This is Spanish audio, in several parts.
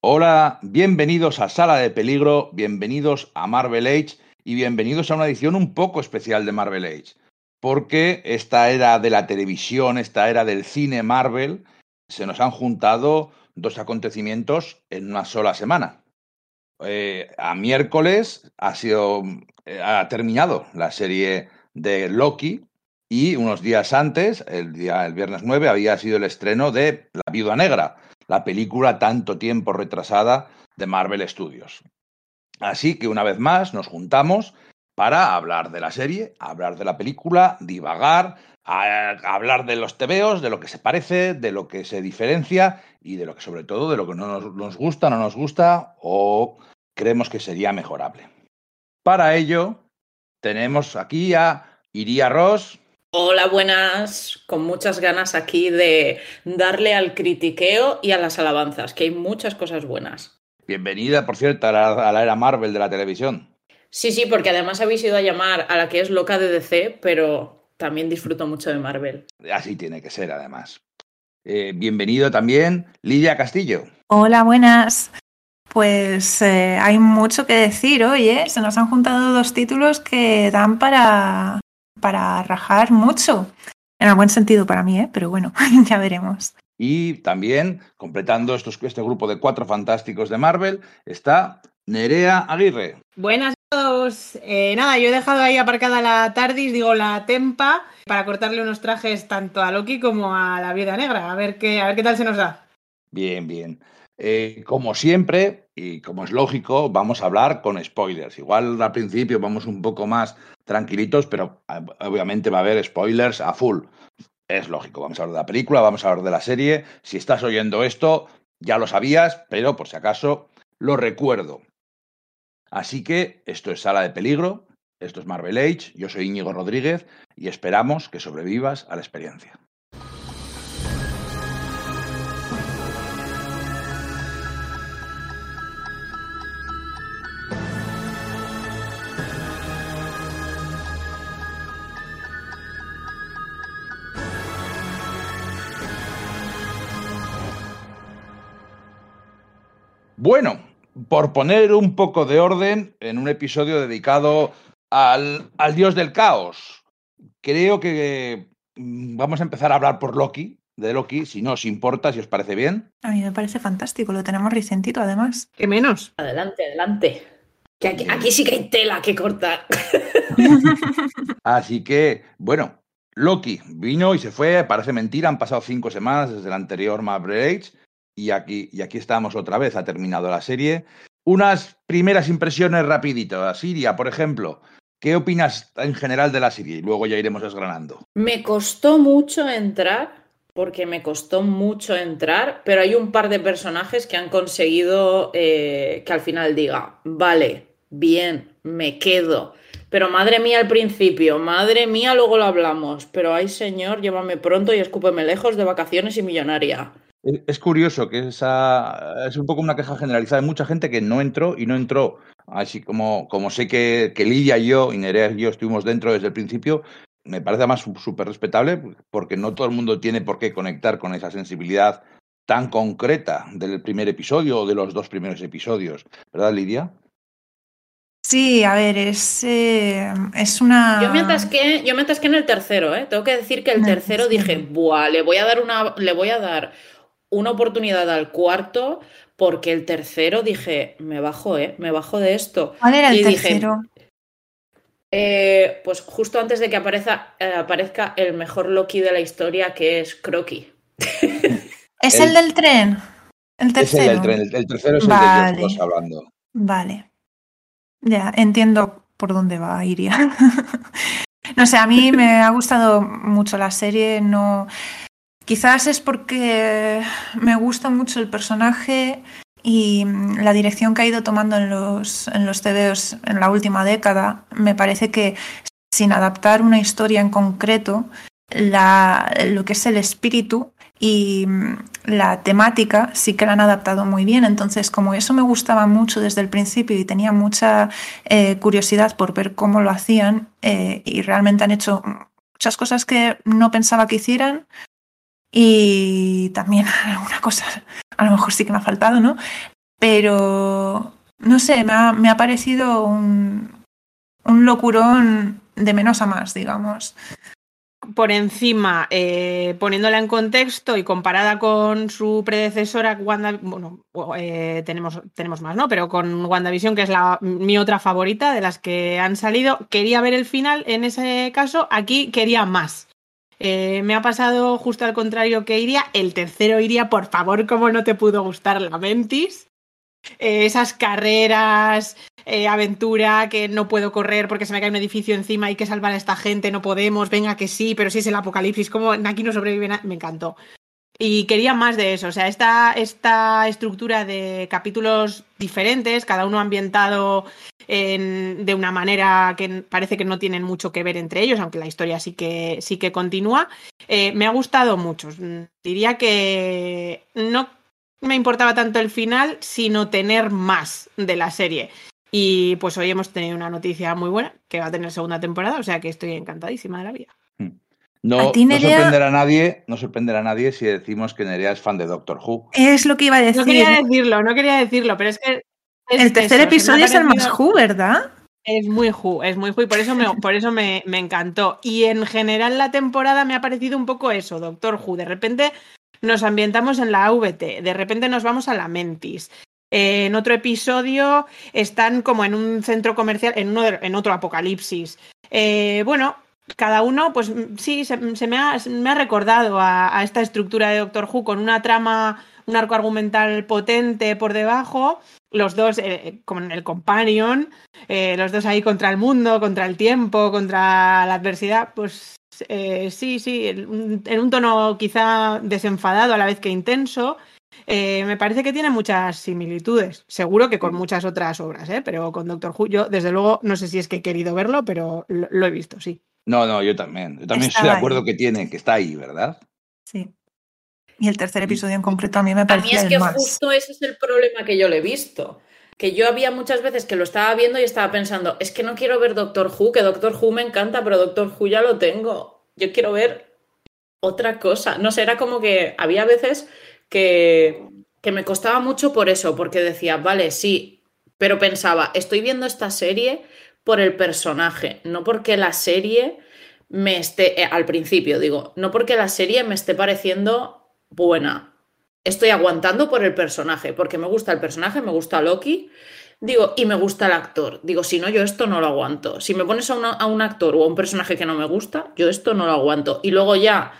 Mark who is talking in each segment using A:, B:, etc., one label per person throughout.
A: Hola, bienvenidos a Sala de Peligro, bienvenidos a Marvel Age y bienvenidos a una edición un poco especial de Marvel Age, porque esta era de la televisión, esta era del cine Marvel, se nos han juntado dos acontecimientos en una sola semana. Eh, a miércoles ha sido eh, ha terminado la serie de Loki y unos días antes, el día el viernes 9, había sido el estreno de La Viuda Negra, la película tanto tiempo retrasada de Marvel Studios. Así que una vez más nos juntamos para hablar de la serie, hablar de la película, divagar, hablar de los tebeos, de lo que se parece, de lo que se diferencia y de lo que sobre todo de lo que no nos, nos gusta, no nos gusta o creemos que sería mejorable. Para ello tenemos aquí a Iría Ross.
B: Hola, buenas. Con muchas ganas aquí de darle al critiqueo y a las alabanzas, que hay muchas cosas buenas.
A: Bienvenida, por cierto, a la, a la era Marvel de la televisión.
B: Sí, sí, porque además habéis ido a llamar a la que es loca de DC, pero también disfruto mucho de Marvel.
A: Así tiene que ser, además. Eh, bienvenido también, Lidia Castillo.
C: Hola, buenas. Pues eh, hay mucho que decir hoy, ¿eh? Se nos han juntado dos títulos que dan para, para rajar mucho. En el buen sentido para mí, ¿eh? Pero bueno, ya veremos.
A: Y también, completando estos, este grupo de cuatro fantásticos de Marvel, está Nerea Aguirre.
D: Buenas a todos. Eh, nada, yo he dejado ahí aparcada la TARDIS, digo la Tempa, para cortarle unos trajes tanto a Loki como a la Viuda Negra. A ver qué, a ver qué tal se nos da.
A: Bien, bien. Eh, como siempre, y como es lógico, vamos a hablar con spoilers. Igual al principio vamos un poco más tranquilitos, pero ah, obviamente va a haber spoilers a full. Es lógico, vamos a hablar de la película, vamos a hablar de la serie. Si estás oyendo esto, ya lo sabías, pero por si acaso lo recuerdo. Así que esto es Sala de Peligro, esto es Marvel Age, yo soy Íñigo Rodríguez y esperamos que sobrevivas a la experiencia. Bueno, por poner un poco de orden en un episodio dedicado al, al dios del caos, creo que mm, vamos a empezar a hablar por Loki, de Loki, si no os importa, si os parece bien.
C: A mí me parece fantástico, lo tenemos recentito además.
D: ¿Qué menos?
B: Adelante, adelante. Que aquí, aquí sí que hay tela que cortar.
A: Así que, bueno, Loki vino y se fue, parece mentira, han pasado cinco semanas desde el anterior Marvel Age y aquí, y aquí estamos otra vez, ha terminado la serie. Unas primeras impresiones rapidito. Siria, por ejemplo, ¿qué opinas en general de la serie? Y luego ya iremos desgranando.
B: Me costó mucho entrar, porque me costó mucho entrar, pero hay un par de personajes que han conseguido eh, que al final diga, vale, bien, me quedo. Pero madre mía al principio, madre mía luego lo hablamos, pero ay señor, llévame pronto y escúpeme lejos de vacaciones y millonaria.
A: Es es curioso que esa es un poco una queja generalizada de mucha gente que no entró y no entró. Así como, como sé que, que Lidia y yo, y Nerea y yo estuvimos dentro desde el principio, me parece además súper respetable porque no todo el mundo tiene por qué conectar con esa sensibilidad tan concreta del primer episodio o de los dos primeros episodios. ¿Verdad, Lidia?
C: Sí, a ver, es, eh, es una...
B: Yo me atasqué, yo me atasqué en el tercero, ¿eh? Tengo que decir que el tercero. dije, buah, le voy a dar una, le voy a dar una oportunidad al cuarto, porque el tercero dije, me bajo, ¿eh? Me bajo de esto.
C: ¿Cuál era el
B: y dije,
C: tercero?
B: Eh, pues justo antes de que aparezca, eh, aparezca el mejor Loki de la historia, que es Crocky.
C: ¿Es
A: el-
C: el del tren? El
A: Es el
C: tercero.
A: del tren, el, el tercero es el
C: Vale.
A: del que estamos hablando.
C: Vale. Ya, entiendo por dónde va Iria. No sé, a mí me ha gustado mucho la serie. No, quizás es porque me gusta mucho el personaje y la dirección que ha ido tomando en los, en los en la última década. Me parece que sin adaptar una historia en concreto, la, lo que es el espíritu y la temática sí que la han adaptado muy bien. Entonces, como eso me gustaba mucho desde el principio y tenía mucha eh, curiosidad por ver cómo lo hacían eh, y realmente han hecho muchas cosas que no pensaba que hicieran y también alguna cosa, a lo mejor sí que me ha faltado, ¿no? pero no sé, me ha, me ha parecido un, un locurón de menos a más, digamos
D: por encima, eh, poniéndola en contexto y comparada con su predecesora, Wanda, bueno, eh, tenemos, tenemos más, ¿no? Pero con WandaVision, que es la, mi otra favorita de las que han salido, quería ver el final, en ese caso, aquí quería más. Eh, me ha pasado justo al contrario que iría. El tercero iría, por favor, como no te pudo gustar la Mentis. esas carreras, eh, aventura, que no puedo correr porque se me cae un edificio encima, hay que salvar a esta gente, no podemos, venga que sí, pero si es el apocalipsis, como aquí no sobrevive, me encantó. Y quería más de eso, o sea, esta, esta estructura de capítulos diferentes, cada uno ambientado en, de una manera que parece que no tienen mucho que ver entre ellos, aunque la historia sí que, sí que continúa, eh, me ha gustado mucho. Diría que no me importaba tanto el final, sino tener más de la serie. Y pues hoy hemos tenido una noticia muy buena, que va a tener segunda temporada, o sea que estoy encantadísima de la vida.
A: No, no sorprenderá a nadie, no sorprenderá a nadie si decimos que Nerea es fan de Doctor Who.
C: Es lo que iba a decir.
D: No quería decirlo, no quería decirlo, pero es que.
C: el tercer episodio es el más Who, ¿verdad?
D: Es muy Who, es muy Who y por eso, me, por eso me, me, encantó. Y en general la temporada me ha parecido un poco eso, Doctor Who. De repente nos ambientamos en la AVT, de repente nos vamos a la Mentis, en otro episodio están como en un centro comercial, en, uno en otro apocalipsis. Eh, bueno, cada uno, pues sí, se, me, ha, recordado a, esta estructura de Doctor Who con una trama, un arco argumental potente por debajo, los dos eh, con el companion, eh, los dos ahí contra el mundo, contra el tiempo, contra la adversidad, pues sí, sí, en un tono quizá desenfadado a la vez que intenso. Eh, me parece que tiene muchas similitudes. Seguro que con muchas otras obras, ¿eh? pero con Doctor Who, yo desde luego no sé si es que he querido verlo, pero lo, he visto, sí.
A: No, no, yo también. Yo también estoy de acuerdo que tiene, que está ahí, ¿verdad?
C: Sí. Y el tercer episodio en concreto a mí me parece.
B: A mí es que justo ese es el problema que yo le he visto. Que yo había muchas veces que lo estaba viendo y estaba pensando, es que no quiero ver Doctor Who, que Doctor Who me encanta, pero Doctor Who ya lo tengo. Yo quiero ver otra cosa. No sé, era como que había veces que, que me costaba mucho por eso, porque decía, vale, sí, pero pensaba, estoy viendo esta serie por el personaje, no porque la serie me esté, eh, al principio digo, no porque la serie me esté pareciendo buena. Estoy aguantando por el personaje, porque me gusta el personaje, me gusta Loki, digo, y me gusta el actor. Digo, si no, yo esto no lo aguanto. Si me pones a, a un actor o a un personaje que no me gusta, yo esto no lo aguanto. Y luego ya,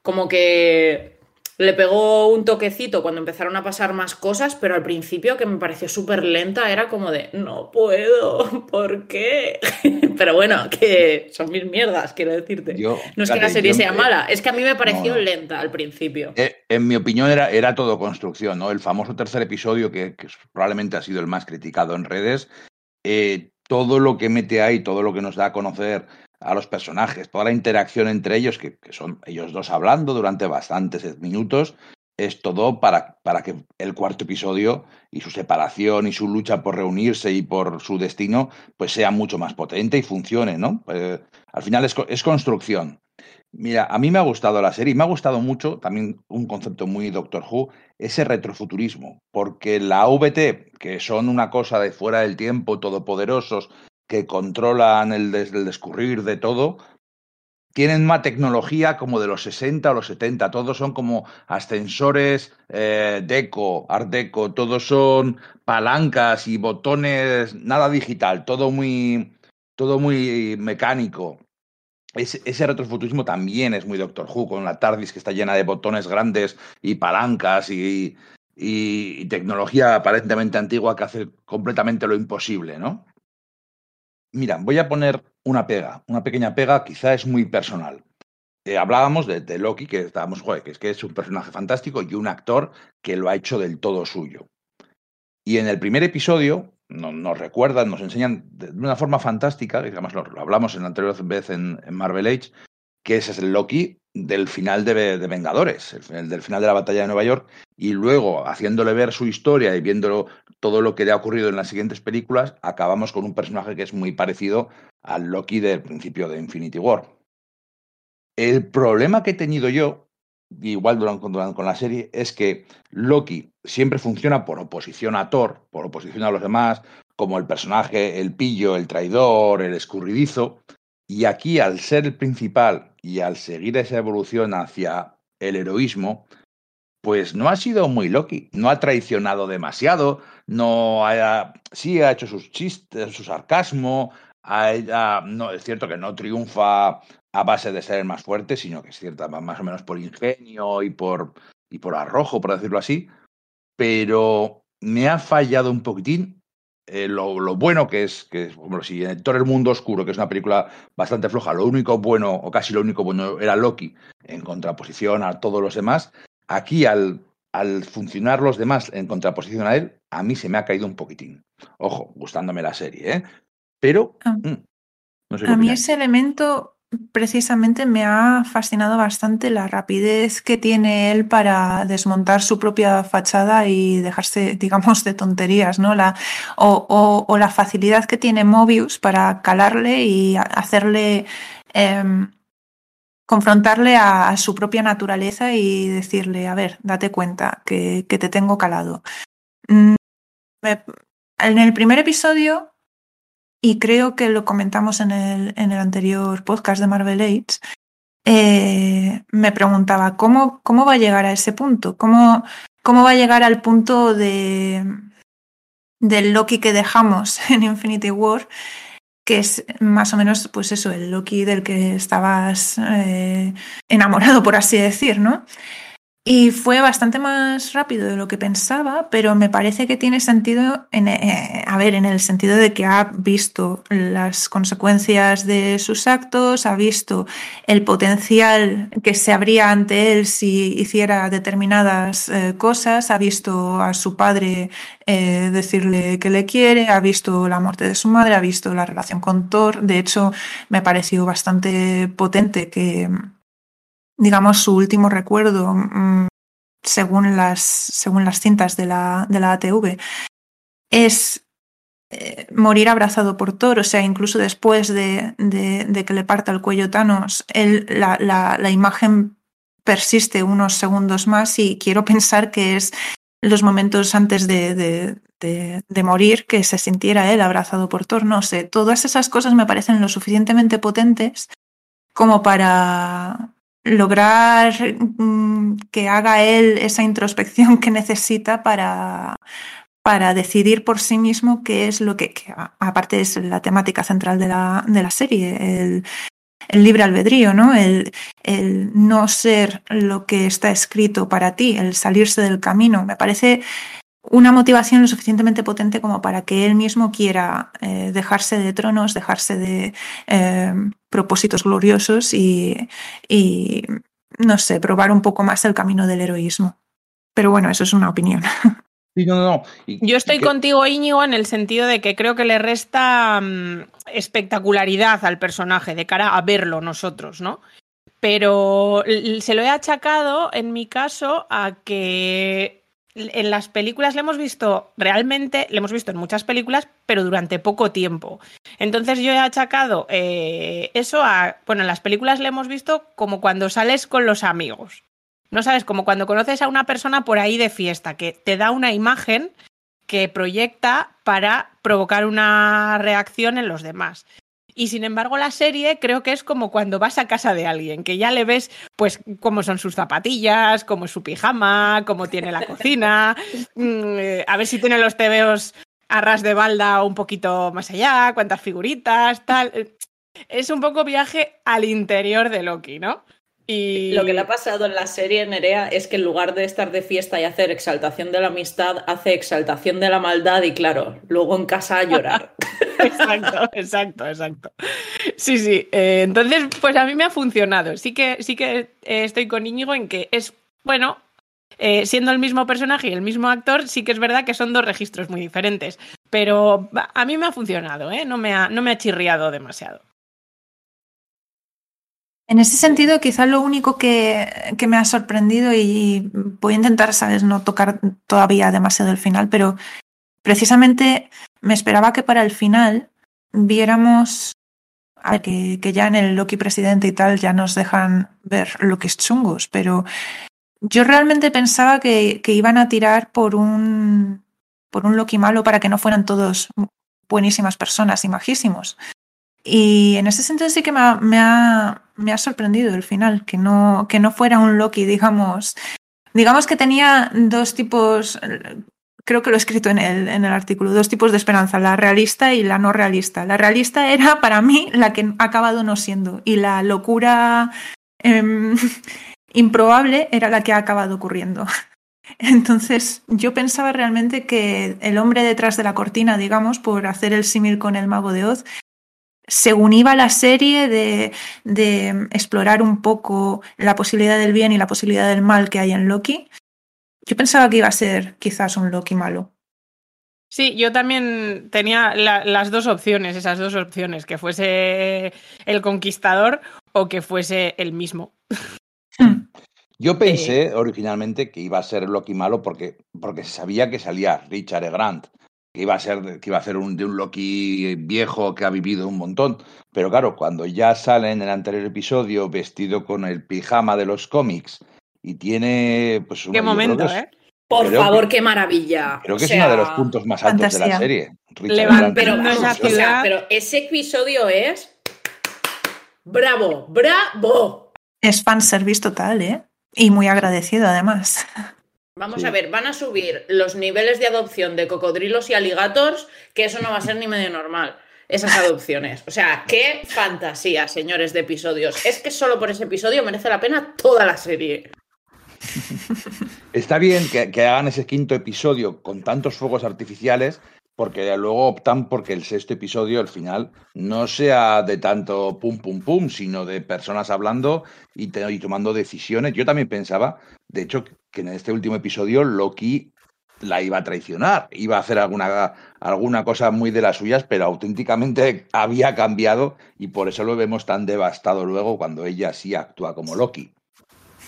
B: como que le pegó un toquecito cuando empezaron a pasar más cosas, pero al principio que me pareció súper lenta era como de, no puedo, ¿por qué? pero bueno, que son mil mierdas, quiero decirte. no es que la serie sea mala, es que a mí me pareció lenta al principio.
A: Eh, en mi opinión era, era todo construcción, ¿no? El famoso tercer episodio, que, probablemente ha sido el más criticado en redes, eh, todo lo que mete ahí, todo lo que nos da a conocer a los personajes, toda la interacción entre ellos, que, son ellos dos hablando durante bastantes minutos, es todo para, para, que el cuarto episodio y su separación y su lucha por reunirse y por su destino, pues sea mucho más potente y funcione, ¿no? Eh, al final es, es, construcción. Mira, a mí me ha gustado la serie y me ha gustado mucho también un concepto muy Doctor Who, ese retrofuturismo, porque la VT, que son una cosa de fuera del tiempo, todopoderosos, que controlan el, descurrir de todo, tienen más tecnología como de los 60 o los 70, todos son como ascensores eh, deco, art deco, todos son palancas y botones, nada digital, todo muy, todo muy mecánico. Ese, retrofuturismo también es muy Doctor Who, con la TARDIS que está llena de botones grandes y palancas y, y tecnología aparentemente antigua que hace completamente lo imposible, ¿no? Mira, voy a poner una pega, una pequeña pega, quizá es muy personal. Eh, hablábamos de, Loki, que estábamos, joder, que es que un personaje fantástico y un actor que lo ha hecho del todo suyo. Y en el primer episodio nos recuerdan, nos enseñan de una forma fantástica, digamos, lo, hablamos en la anterior vez en, Marvel Age, que ese es el Loki del final de, Vengadores, el, del final de la batalla de Nueva York, y luego haciéndole ver su historia y viéndolo todo lo que le ha ocurrido en las siguientes películas, acabamos con un personaje que es muy parecido al Loki del principio de Infinity War. El problema que he tenido yo igual durante, con la serie, es que Loki siempre funciona por oposición a Thor, por oposición a los demás, como el personaje, el pillo, el traidor, el escurridizo. Y aquí, al ser el principal y al seguir esa evolución hacia el heroísmo, pues no ha sido muy Loki, no ha traicionado demasiado, no ha, sí ha hecho sus chistes, su sarcasmo, no, es cierto que no triunfa a base de ser el más fuerte, sino que es cierta más o menos por ingenio y por, y por arrojo, por decirlo así, pero me ha fallado un poquitín eh, lo, bueno que es, que bueno, si en todo el mundo oscuro, que es una película bastante floja, lo único bueno, o casi lo único bueno, era Loki, en contraposición a todos los demás, aquí al, al funcionar los demás en contraposición a él, a mí se me ha caído un poquitín. Ojo, gustándome la serie, ¿eh? Pero...
C: Ah. Mm, a mí ese elemento precisamente me ha fascinado bastante la rapidez que tiene él para desmontar su propia fachada y dejarse, digamos, de tonterías, ¿no? La, o, la facilidad que tiene Mobius para calarle y hacerle. Em, confrontarle a, su propia naturaleza y decirle, a ver, date cuenta que, te tengo calado. Mm, en el primer episodio y creo que lo comentamos en el, en el anterior podcast de Marvel Age, eh, me preguntaba ¿cómo, cómo va a llegar a ese punto, cómo, cómo va a llegar al punto de del Loki que dejamos en Infinity War, que es más o menos, pues eso, el Loki del que estabas eh, enamorado, por así decir, ¿no? Y fue bastante más rápido de lo que pensaba, pero me parece que tiene sentido, en, eh, a ver, en el sentido de que ha visto las consecuencias de sus actos, ha visto el potencial que se abría ante él si hiciera determinadas eh, cosas, ha visto a su padre eh, decirle que le quiere, ha visto la muerte de su madre, ha visto la relación con Thor. De hecho, me pareció bastante potente que digamos, su último recuerdo, mm, según, las, según las cintas de la, de la ATV, es eh, morir abrazado por Thor, o sea, incluso después de, de, que le parta el cuello Thanos, la, la, imagen persiste unos segundos más y quiero pensar que es los momentos antes de, de, morir que se sintiera él abrazado por Thor, no sé, todas esas cosas me parecen lo suficientemente potentes como para, lograr mm, que haga él esa introspección que necesita para, para decidir por sí mismo qué es lo que, aparte es la temática central de la, de la serie, el, el libre albedrío, ¿no? El, el, no ser lo que está escrito para ti, el salirse del camino. Me parece una motivación lo suficientemente potente como para que él mismo quiera eh, dejarse de tronos, dejarse de eh, propósitos gloriosos y, y, no sé, probar un poco más el camino del heroísmo. Pero bueno, eso es una opinión.
D: Yo estoy contigo, Íñigo, en el sentido de que creo que le resta mm, espectacularidad al personaje de cara a verlo nosotros, ¿no? Pero se lo he achacado, en mi caso, a que en las películas le hemos visto realmente, le hemos visto en muchas películas, pero durante poco tiempo. Entonces yo he achacado eh, eso a, bueno, en las películas le hemos visto como cuando sales con los amigos. No sabes, como cuando conoces a una persona por ahí de fiesta, que te da una imagen que proyecta para provocar una reacción en los demás. Y sin embargo, la serie creo que es como cuando vas a casa de alguien, que ya le ves, pues, cómo son sus zapatillas, cómo es su pijama, cómo tiene la cocina, mm, eh, a ver si tiene los tebeos a ras de balda un poquito más allá, cuántas figuritas, tal. Es un poco viaje al interior de Loki, ¿no?
B: Y... Lo que le ha pasado en la serie Nerea es que en lugar de estar de fiesta y hacer exaltación de la amistad, hace exaltación de la maldad y claro, luego en casa a llorar.
D: exacto, exacto, exacto. Sí, sí. Eh, entonces, pues a mí me ha funcionado. Sí que, sí que eh, estoy con Íñigo en que es, bueno, eh, siendo el mismo personaje y el mismo actor, sí que es verdad que son dos registros muy diferentes. Pero a mí me ha funcionado, ¿eh? No me ha, no me ha chirriado demasiado.
C: En ese sentido, quizá lo único que, que, me ha sorprendido y voy a intentar, sabes, no tocar todavía demasiado el final, pero precisamente me esperaba que para el final viéramos a que, que ya en el Loki presidente y tal ya nos dejan ver lo que es chungos, pero yo realmente pensaba que, que iban a tirar por un, por un Loki malo para que no fueran todos buenísimas personas y majísimos. Y en ese sentido sí que me ha, me ha, me ha sorprendido el final, que no, que no fuera un Loki, digamos. Digamos que tenía dos tipos, creo que lo he escrito en el, en el artículo, dos tipos de esperanza, la realista y la no realista. La realista era para mí la que ha acabado no siendo y la locura eh, improbable era la que ha acabado ocurriendo. Entonces, yo pensaba realmente que el hombre detrás de la cortina, digamos, por hacer el símil con el mago de Oz, según iba la serie de, de, explorar un poco la posibilidad del bien y la posibilidad del mal que hay en Loki, yo pensaba que iba a ser quizás un Loki malo.
D: Sí, yo también tenía la, las dos opciones, esas dos opciones, que fuese el conquistador o que fuese el mismo.
C: Hmm.
A: Yo pensé eh, originalmente que iba a ser Loki malo porque, porque sabía que salía Richard E. Grant, que iba a ser, que iba a ser un, de un Loki viejo que ha vivido un montón. Pero claro, cuando ya sale en el anterior episodio vestido con el pijama de los cómics y tiene pues
D: Qué momento, ¿eh?
B: Por favor, que, qué maravilla.
A: Creo que o sea, es uno de los puntos más altos fantasía. de la serie.
B: pero, vamos, o sea, pero ese episodio es bravo, bravo.
C: Es fanservice total, ¿eh? Y muy agradecido, además.
B: Vamos sí. a ver, van a subir los niveles de adopción de cocodrilos y aligators, que eso no va a ser ni medio normal, esas adopciones. O sea, qué fantasía, señores de episodios. Es que solo por ese episodio merece la pena toda la serie.
A: Está bien que, que hagan ese quinto episodio con tantos fuegos artificiales, porque luego optan porque el sexto episodio, al final, no sea de tanto pum pum pum, sino de personas hablando y, te, y, tomando decisiones. Yo también pensaba, de hecho, que en este último episodio Loki la iba a traicionar, iba a hacer alguna, alguna cosa muy de las suyas, pero auténticamente había cambiado y por eso lo vemos tan devastado luego cuando ella sí actúa como Loki.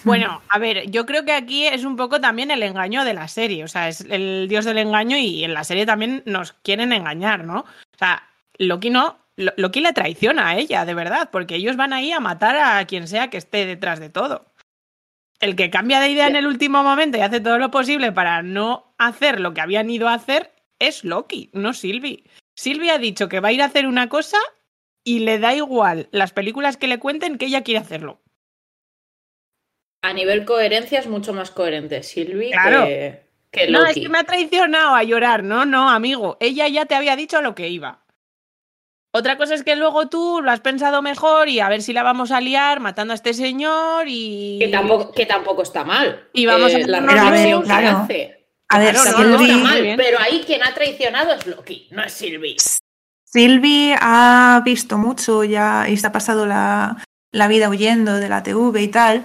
D: Bueno, a ver, yo creo que aquí es un poco también el engaño de la serie, o sea, es el dios del engaño y en la serie también nos quieren engañar, ¿no? O sea, Loki no, Loki le traiciona a ella, de verdad, porque ellos van ahí a matar a quien sea que esté detrás de todo. El que cambia de idea en el último momento y hace todo lo posible para no hacer lo que habían ido a hacer es Loki, no Sylvie. Sylvie ha dicho que va a ir a hacer una cosa y le da igual las películas que le cuenten que ella quiere hacerlo.
B: A nivel coherencia es mucho más coherente Sylvie claro. que, que, Loki.
D: No, es que me ha traicionado a llorar. No, no, amigo. Ella ya te había dicho lo que iba. Otra cosa es que luego tú lo has pensado mejor y a ver si la vamos a liar matando a este señor y.
B: Que tampoco, que tampoco está mal.
D: Y vamos
B: eh,
D: a
B: la reflexión
C: claro.
B: que hace.
C: A ver,
B: claro,
C: Sylvie...
B: no, no está mal, pero ahí quien ha traicionado es Loki, no es Sylvie.
C: Sylvie ha visto mucho ya y se ha pasado la, la vida huyendo de la TV y tal,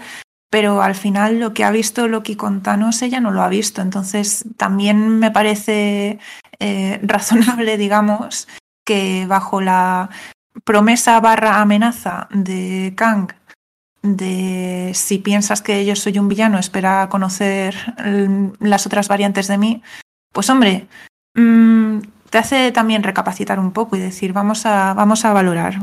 C: pero al final lo que ha visto Loki con Thanos ella no lo ha visto. Entonces también me parece eh, razonable, digamos, que bajo la promesa barra amenaza de Kang de si piensas que yo soy un villano, espera conocer las otras variantes de mí, pues hombre, mmm, te hace también recapacitar un poco y decir, vamos a, vamos a valorar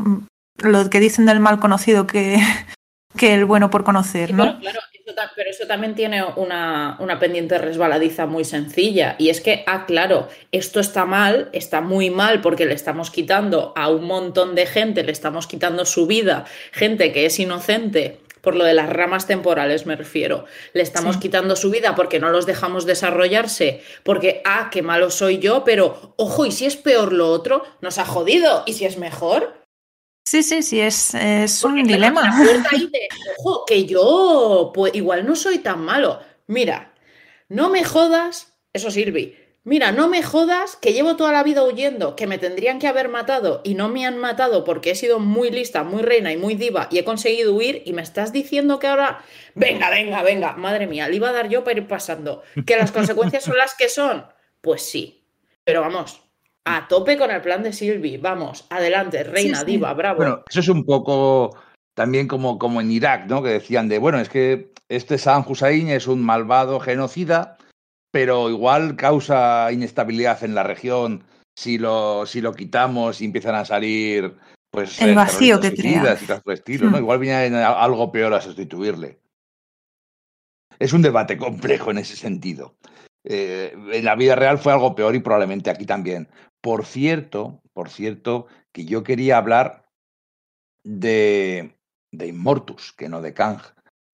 C: lo que dicen del mal conocido que, que el bueno por conocer, ¿no?
B: Claro, pero eso también tiene una, una, pendiente resbaladiza muy sencilla. Y es que, ah, claro, esto está mal, está muy mal porque le estamos quitando a un montón de gente, le estamos quitando su vida, gente que es inocente. Por lo de las ramas temporales me refiero. Le estamos sí. quitando su vida porque no los dejamos desarrollarse. Porque, ah, qué malo soy yo, pero ojo, y si es peor lo otro, nos ha jodido. ¿Y si es mejor?
C: Sí, sí, sí, es, es un dilema.
B: De, ojo, que yo pues, igual no soy tan malo. Mira, no me jodas, eso sirve. Mira, no me jodas que llevo toda la vida huyendo, que me tendrían que haber matado y no me han matado porque he sido muy lista, muy reina y muy diva y he conseguido huir y me estás diciendo que ahora, venga, venga, venga, madre mía, le iba a dar yo para ir pasando. ¿Que las consecuencias son las que son? Pues sí, pero vamos, a tope con el plan de Silvi. Vamos, adelante, reina, sí, sí. diva, bravo.
A: Bueno, eso es un poco también como, como en Irak, ¿no? Que decían de, bueno, es que este Saddam Hussein es un malvado genocida, pero igual causa inestabilidad en la región si lo, si lo quitamos y empiezan a salir pues
C: El
A: eh,
C: vacío que crea.
A: y cosas por el estilo, ¿no?
C: Mm.
A: Igual viene algo peor a sustituirle. Es un debate complejo en ese sentido. Eh, en la vida real fue algo peor y probablemente aquí también. Por cierto, por cierto, que yo quería hablar de, de Immortus, que no de Kang,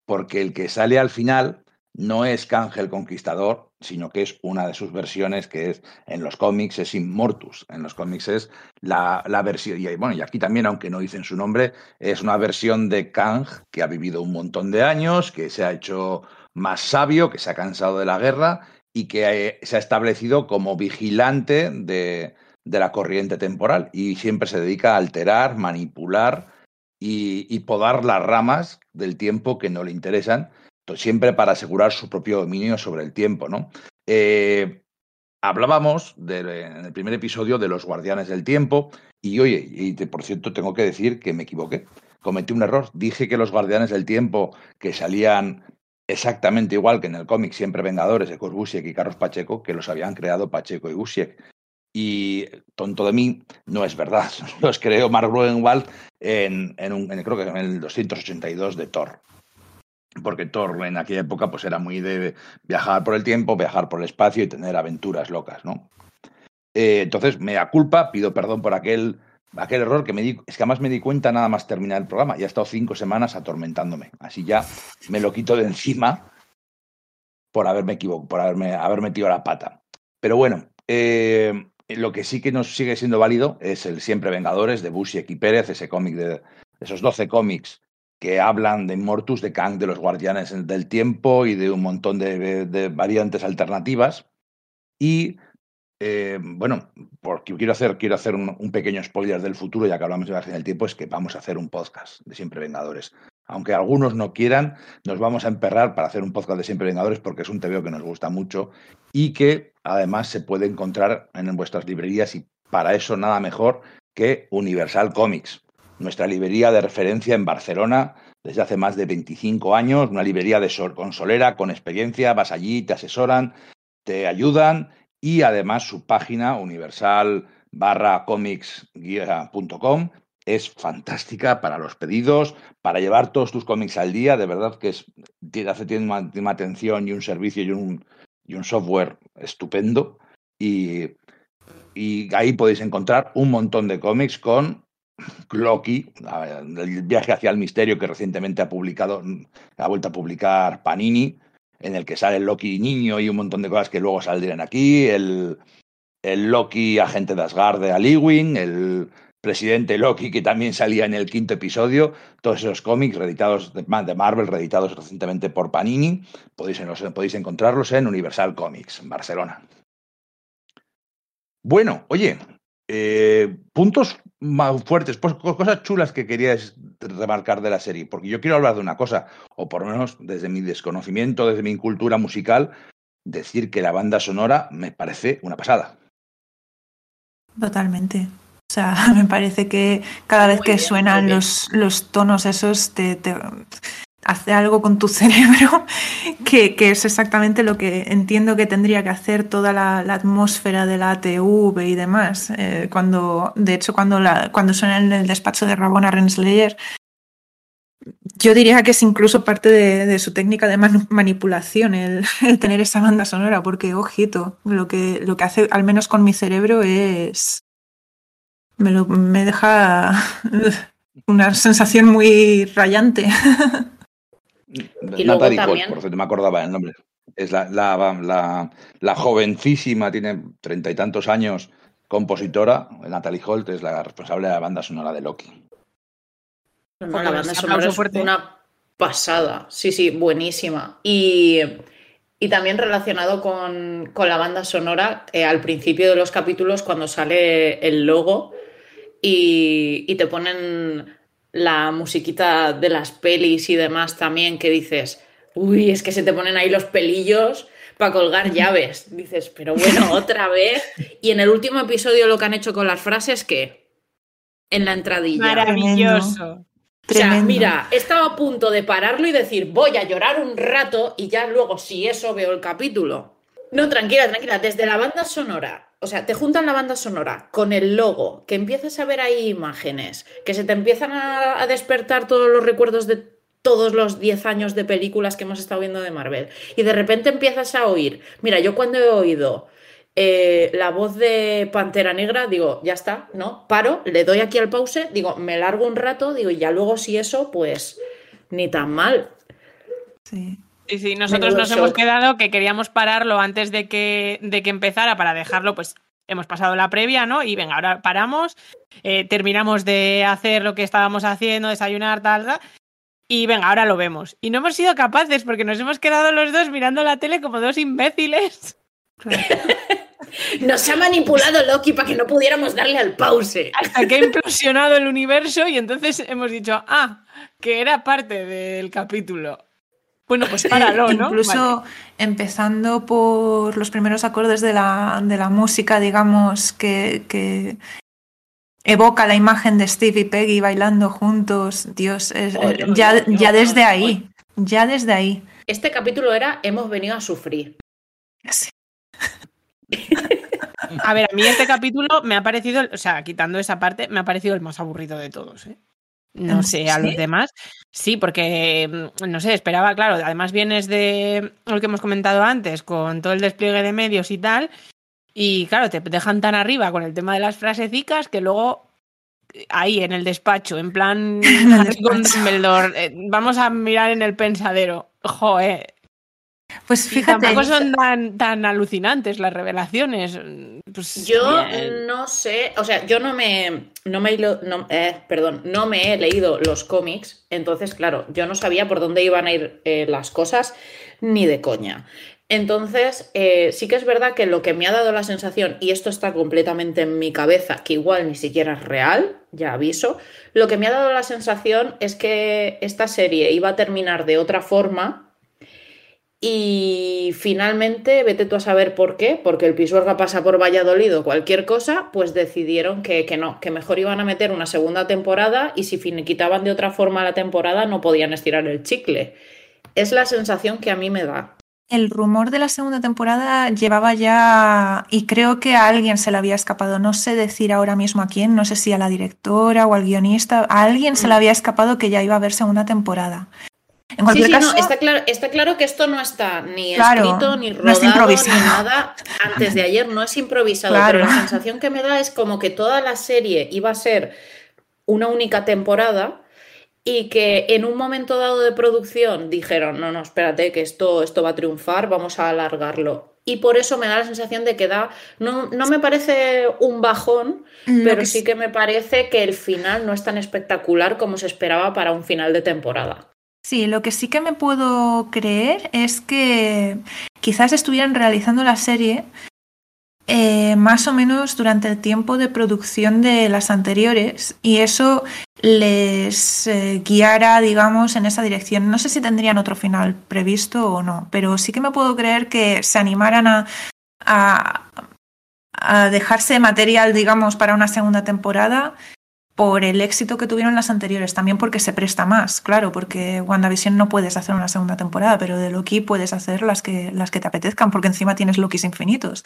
A: porque el que sale al final no es Kang el Conquistador, sino que es una de sus versiones que es en los cómics es Immortus. En los cómics es la, la versión, y bueno, y aquí también, aunque no dicen su nombre, es una versión de Kang que ha vivido un montón de años, que se ha hecho más sabio, que se ha cansado de la guerra y que eh, se ha establecido como vigilante de, de la corriente temporal y siempre se dedica a alterar, manipular y, podar las ramas del tiempo que no le interesan, siempre para asegurar su propio dominio sobre el tiempo, ¿no? Eh, hablábamos de- en el primer episodio de los guardianes del tiempo y oye, por cierto tengo que decir que me equivoqué, cometí un error, dije que los guardianes del tiempo que salían exactamente igual que en el cómic Siempre Vengadores de Kurt y Carlos Pacheco, que los habían creado Pacheco y Busiek. Y tonto de mí, no es verdad. Los creó Mark Gruenwald en, en un, en- creo que en el 282 de Thor. Porque Thor en aquella época pues era muy de viajar por el tiempo, viajar por el espacio y tener aventuras locas, ¿no? Eh, entonces, me da culpa, pido perdón por aquel, aquel error que me di, es que además me di cuenta nada más terminar el programa y ha estado cinco semanas atormentándome. Así ya me lo quito de encima por haberme equivocado, por haberme, haber metido la pata. Pero bueno, eh, lo que sí que nos sigue siendo válido es el Siempre Vengadores de Busiek y Pérez, ese cómic de esos 12 cómics que hablan de Mortus, de Kang, de los Guardianes del Tiempo y de un montón de, de variantes alternativas. Y eh, bueno, porque quiero hacer, quiero hacer un, pequeño spoiler del futuro, ya que hablamos de viajes en el tiempo, es que vamos a hacer un podcast de Siempre Vengadores. Aunque algunos no quieran, nos vamos a emperrar para hacer un podcast de Siempre Vengadores porque es un TVO que nos gusta mucho y que además se puede encontrar en vuestras librerías y para eso nada mejor que Universal Comics, nuestra librería de referencia en Barcelona desde hace más de 25 años, una librería de sol, consolera con experiencia, vas allí, te asesoran, te ayudan y además su página universal barra es fantástica para los pedidos, para llevar todos tus cómics al día, de verdad que es, tiene, tiene, una, una atención y un servicio y un, y un software estupendo. Y, y, ahí podéis encontrar un montón de cómics con Loki, el viaje hacia el misterio que recientemente ha publicado, ha vuelto a publicar Panini, en el que sale Loki niño y un montón de cosas que luego saldrían aquí, el, el Loki agente de Asgard de Aliwin, el presidente Loki que también salía en el quinto episodio, todos esos cómics reeditados de, de Marvel, reeditados recientemente por Panini, podéis, podéis encontrarlos en Universal Comics, en Barcelona. Bueno, oye, eh, puntos más fuertes, pues, cosas chulas que querías remarcar de la serie, porque yo quiero hablar de una cosa, o por lo menos desde mi desconocimiento, desde mi cultura musical, decir que la banda sonora me parece una pasada.
C: Totalmente. O sea, me parece que cada vez
B: Muy
C: que
B: bien,
C: suenan los, los tonos esos te, te hace algo con tu cerebro que, es exactamente lo que entiendo que tendría que hacer toda la, atmósfera de la ATV y demás. Eh, cuando, de hecho, cuando, cuando suena en el despacho de Rabona Renslayer, yo diría que es incluso parte de, su técnica de man manipulación el, el, tener esa banda sonora, porque, ojito, lo que, lo que hace, al menos con mi cerebro, es. Me, lo, me deja una sensación muy rayante.
B: Y
A: Natalie
B: también...
A: Cole, por cierto, me acordaba el nombre. Es la, la, la, la jovencísima, tiene treinta y tantos años, compositora. Natalie Holt es la responsable de la banda sonora de Loki.
B: No, la banda sonora es fuerte. una pasada. Sí, sí, buenísima. Y, y también relacionado con, con, la banda sonora, eh, al principio de los capítulos, cuando sale el logo y, y te ponen la musiquita de las pelis y demás también, que dices, uy, es que se te ponen ahí los pelillos para colgar llaves. Dices, pero bueno, otra vez. Y en el último episodio lo que han hecho con las frases, que En la entradilla.
D: Maravilloso.
B: O sea, mira, estaba a punto de pararlo y decir, voy a llorar un rato y ya luego, si eso, veo el capítulo. No, tranquila, tranquila. Desde la banda sonora o sea, te juntan la banda sonora con el logo, que empiezas a ver ahí imágenes, que se te empiezan a, despertar todos los recuerdos de todos los 10 años de películas que hemos estado viendo de Marvel. Y de repente empiezas a oír, mira, yo cuando he oído eh, la voz de Pantera Negra, digo, ya está, ¿no? Paro, le doy aquí al pause, digo, me largo un rato, digo, y ya luego si eso, pues ni tan mal.
C: Sí.
D: Sí, sí, nosotros
B: Menudo
D: nos hemos quedado que queríamos pararlo antes de que, de que empezara para dejarlo, pues hemos pasado la previa, ¿no? Y venga, ahora paramos, eh, terminamos de hacer lo que estábamos haciendo, desayunar, tal, tal. Y venga, ahora lo vemos. Y no hemos sido capaces porque nos hemos quedado los dos mirando la tele como dos imbéciles.
B: Nos ha manipulado Loki para que no pudiéramos darle al pause.
D: Hasta que ha implosionado el universo y entonces hemos dicho, ah, que era parte del capítulo. Bueno, pues páralo, ¿no?
C: Incluso
D: Vale.
C: empezando por los primeros acordes de la, de la música, digamos, que, que evoca la imagen de Steve y Peggy bailando juntos. Dios, es-
B: Oh, yo no
C: ya, ya desde ahí, ya desde ahí.
B: Este capítulo era Hemos venido a sufrir.
C: Sí.
D: A ver, a mí este capítulo me ha parecido, o sea, quitando esa parte, me ha parecido el más aburrido de todos, ¿eh? No sé, a
C: ¿Sí?
D: los demás. Sí, porque, mm, no sé, esperaba, claro, además vienes de lo que hemos comentado antes, con todo el despliegue de medios y tal, y claro, te dejan tan arriba con el tema de las frasecicas que luego eh, ahí en el despacho, en plan Harry con. Dumbledore, eh, vamos a mirar en el pensadero. Joder,
C: Pues
D: y
C: fíjate,
D: tampoco son tan, tan alucinantes las revelaciones. Pues,
B: Yo
D: bien.
B: no sé, o sea, yo no me, no me, no, eh, perdón, no me he leído los cómics, entonces, claro, yo no sabía por dónde iban a ir eh, las cosas ni de coña. Entonces, eh, sí que es verdad que lo que me ha dado la sensación, y esto está completamente en mi cabeza, que igual ni siquiera es real, ya aviso, lo que me ha dado la sensación es que esta serie iba a terminar de otra forma y finalmente, vete tú a saber por qué, porque el Pisuerga pasa por Valladolid o cualquier cosa, pues decidieron que, que no, que mejor iban a meter una segunda temporada y si finiquitaban de otra forma la temporada no podían estirar el chicle. Es la sensación que a mí me da.
C: el rumor de la segunda temporada llevaba ya, y creo que a alguien se le había escapado, no sé decir ahora mismo a quién, no sé si a la directora o al guionista, a alguien se le había escapado que ya iba a haber segunda temporada. En
B: Sí,
C: cualquier
B: sí,
C: caso,
B: no, está claro, está claro que esto no está ni
C: Claro,
B: escrito, ni
C: no
B: rodado, ni nada. Antes de ayer no es improvisado,
C: Claro.
B: pero la sensación que me da es como que toda la serie iba a ser una única temporada y que en un momento dado de producción dijeron, no, no, espérate, que esto, esto va a triunfar, vamos a alargarlo. Y por eso me da la sensación de que da, no, no me parece un bajón, pero
C: que
B: sí que me parece que el final no es tan espectacular como se esperaba para un final de temporada.
C: Sí, lo que sí que me puedo creer es que quizás estuvieran realizando la serie eh, más o menos durante el tiempo de producción de las anteriores y eso les eh, guiara, digamos, en esa dirección. No sé si tendrían otro final previsto o no, pero sí que me puedo creer que se animaran a, a, a dejarse material, digamos, para una segunda temporada por el éxito que tuvieron las anteriores, también porque se presta más, claro, porque WandaVision no puedes hacer una segunda temporada, pero de Loki puedes hacer las que, las que te apetezcan, porque encima tienes Lokis infinitos.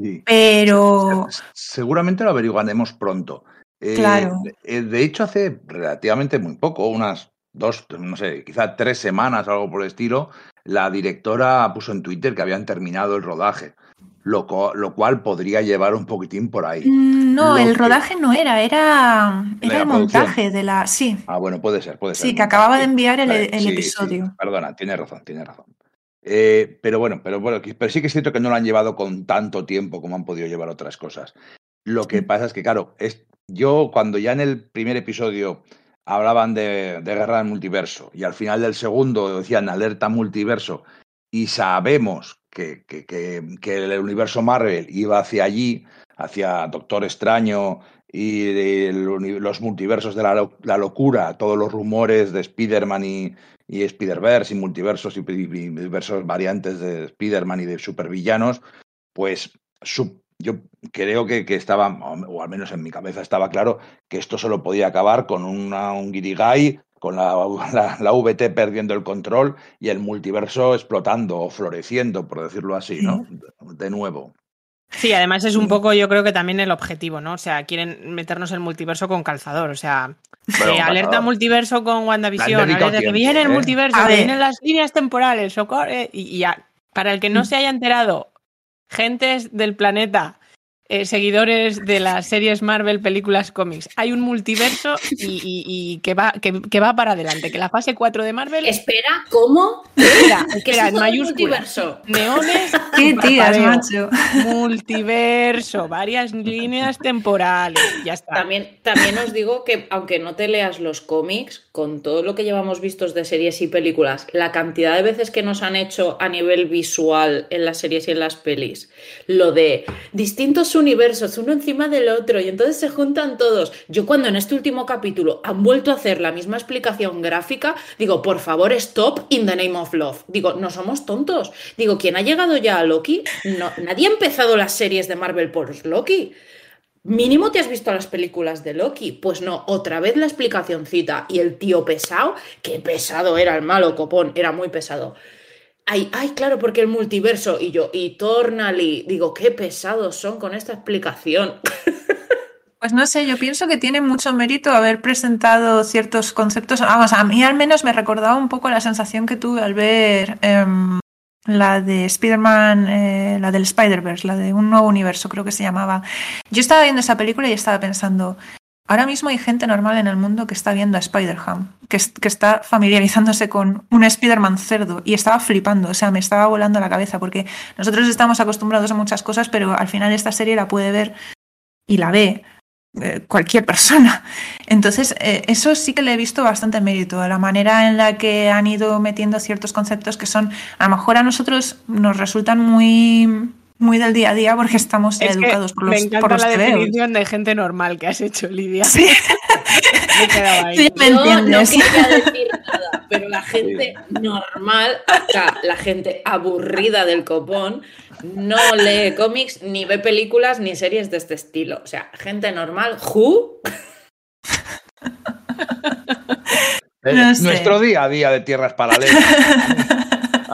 A: Sí.
C: Pero
A: Se- se- Seguramente lo averiguaremos pronto. Eh,
C: Claro.
A: de- De hecho, hace relativamente muy poco, unas dos, no sé, quizá tres semanas algo por el estilo, la directora puso en Twitter que habían terminado el rodaje, lo, lo cual podría llevar un poquitín por ahí.
C: mm, no,
A: Lo
C: el
A: que-
C: rodaje no era, era, era el
A: producción.
C: montaje de la... Sí,
A: Ah, bueno, puede ser, puede ser.
C: sí, que acababa de enviar el,
A: Vale,
C: el
A: sí, sí,
C: episodio.
A: perdona, tiene razón, tiene razón. Eh, pero bueno, pero bueno, pero sí que es cierto que no lo han llevado con tanto tiempo como han podido llevar otras cosas. Lo que pasa es que, claro, es, yo cuando ya en el primer episodio hablaban de, de guerra del multiverso y al final del segundo decían alerta multiverso y sabemos que, que- que- el universo Marvel iba hacia allí, hacia Doctor Extraño y los multiversos de la, lo- la locura, todos los rumores de Spider-Man y, y Spider-Verse y multiversos y, y- diversas variantes de Spider-Man y de supervillanos, pues yo creo que, que estaba, o al menos en mi cabeza estaba claro, que esto solo podía acabar con una, un guirigay, con la, la, la VT perdiendo el control y el multiverso explotando o floreciendo, por decirlo así, ¿no? De nuevo.
D: Sí, además es un poco, yo creo que también el objetivo, ¿no? O sea, quieren meternos el multiverso con calzador. O sea,
A: Bueno,
D: eh, alerta
A: calzador.
D: multiverso con WandaVision, alerta que viene el
A: ¿eh?
D: multiverso, que vienen las líneas temporales, socorro, eh, y, y ya. Para el que no se haya enterado, gentes del planeta, eh, seguidores de las series Marvel, películas, cómics, hay un multiverso y, y- y que, va, que, que va para adelante, que la fase 4 de Marvel...
B: Espera, ¿cómo?
D: Espera,
B: ¿Qué
D: espera,
B: es
D: en mayúsculas.
B: multiverso?
D: Neones,
C: Qué tías, macho.
D: multiverso, varias líneas temporales, ya está.
B: También, también os digo que aunque no te leas los cómics, con todo lo que llevamos vistos de series y películas, la cantidad de veces que nos han hecho a nivel visual en las series y en las pelis, lo de distintos universos, uno encima del otro, y entonces se juntan todos. Yo cuando en este último capítulo han vuelto a hacer la misma explicación gráfica, digo, por favor, stop in the name of love. Digo, no somos tontos. Digo, ¿quién ha llegado ya a Loki? No, nadie ha empezado las series de Marvel por Loki. Mínimo te has visto las películas de Loki. Pues no, otra vez la explicacioncita. Y el tío pesado, qué pesado era el malo copón, era muy pesado. Ay, ay, claro, porque el multiverso. Y yo, y Tornali, digo, qué pesados son con esta explicación.
C: Pues no sé, yo pienso que tiene mucho mérito haber presentado ciertos conceptos. Vamos, a mí al menos me recordaba un poco la sensación que tuve al ver em, la de Spider-Man, eh, la del Spider-Verse, la de un nuevo universo, creo que se llamaba. Yo estaba viendo esa película y estaba pensando, ahora mismo hay gente normal en el mundo que está viendo a Spider-Ham, que, es- que está familiarizándose con un Spider-Man cerdo y estaba flipando, o sea, me estaba volando la cabeza porque nosotros estamos acostumbrados a muchas cosas, pero al final esta serie la puede ver y la ve eh, cualquier persona. Entonces, eh, eso sí que le he visto bastante mérito, la manera en la que han ido metiendo ciertos conceptos que son, a lo mejor a nosotros nos resultan muy, muy del día a día porque estamos
D: Es
C: educados por
D: me
C: los,
D: encanta
C: por los
D: la
C: tebeos.
D: definición de gente normal que has hecho, Lidia.
C: Sí,
D: Me ahí.
C: me
B: Yo no quería decir nada, pero la gente normal, o sea, la gente aburrida del copón, no lee cómics, ni ve películas, ni series de este estilo. O sea, gente normal, ¿who?
A: Eh,
C: No sé.
A: Nuestro día a día de tierras paralelas.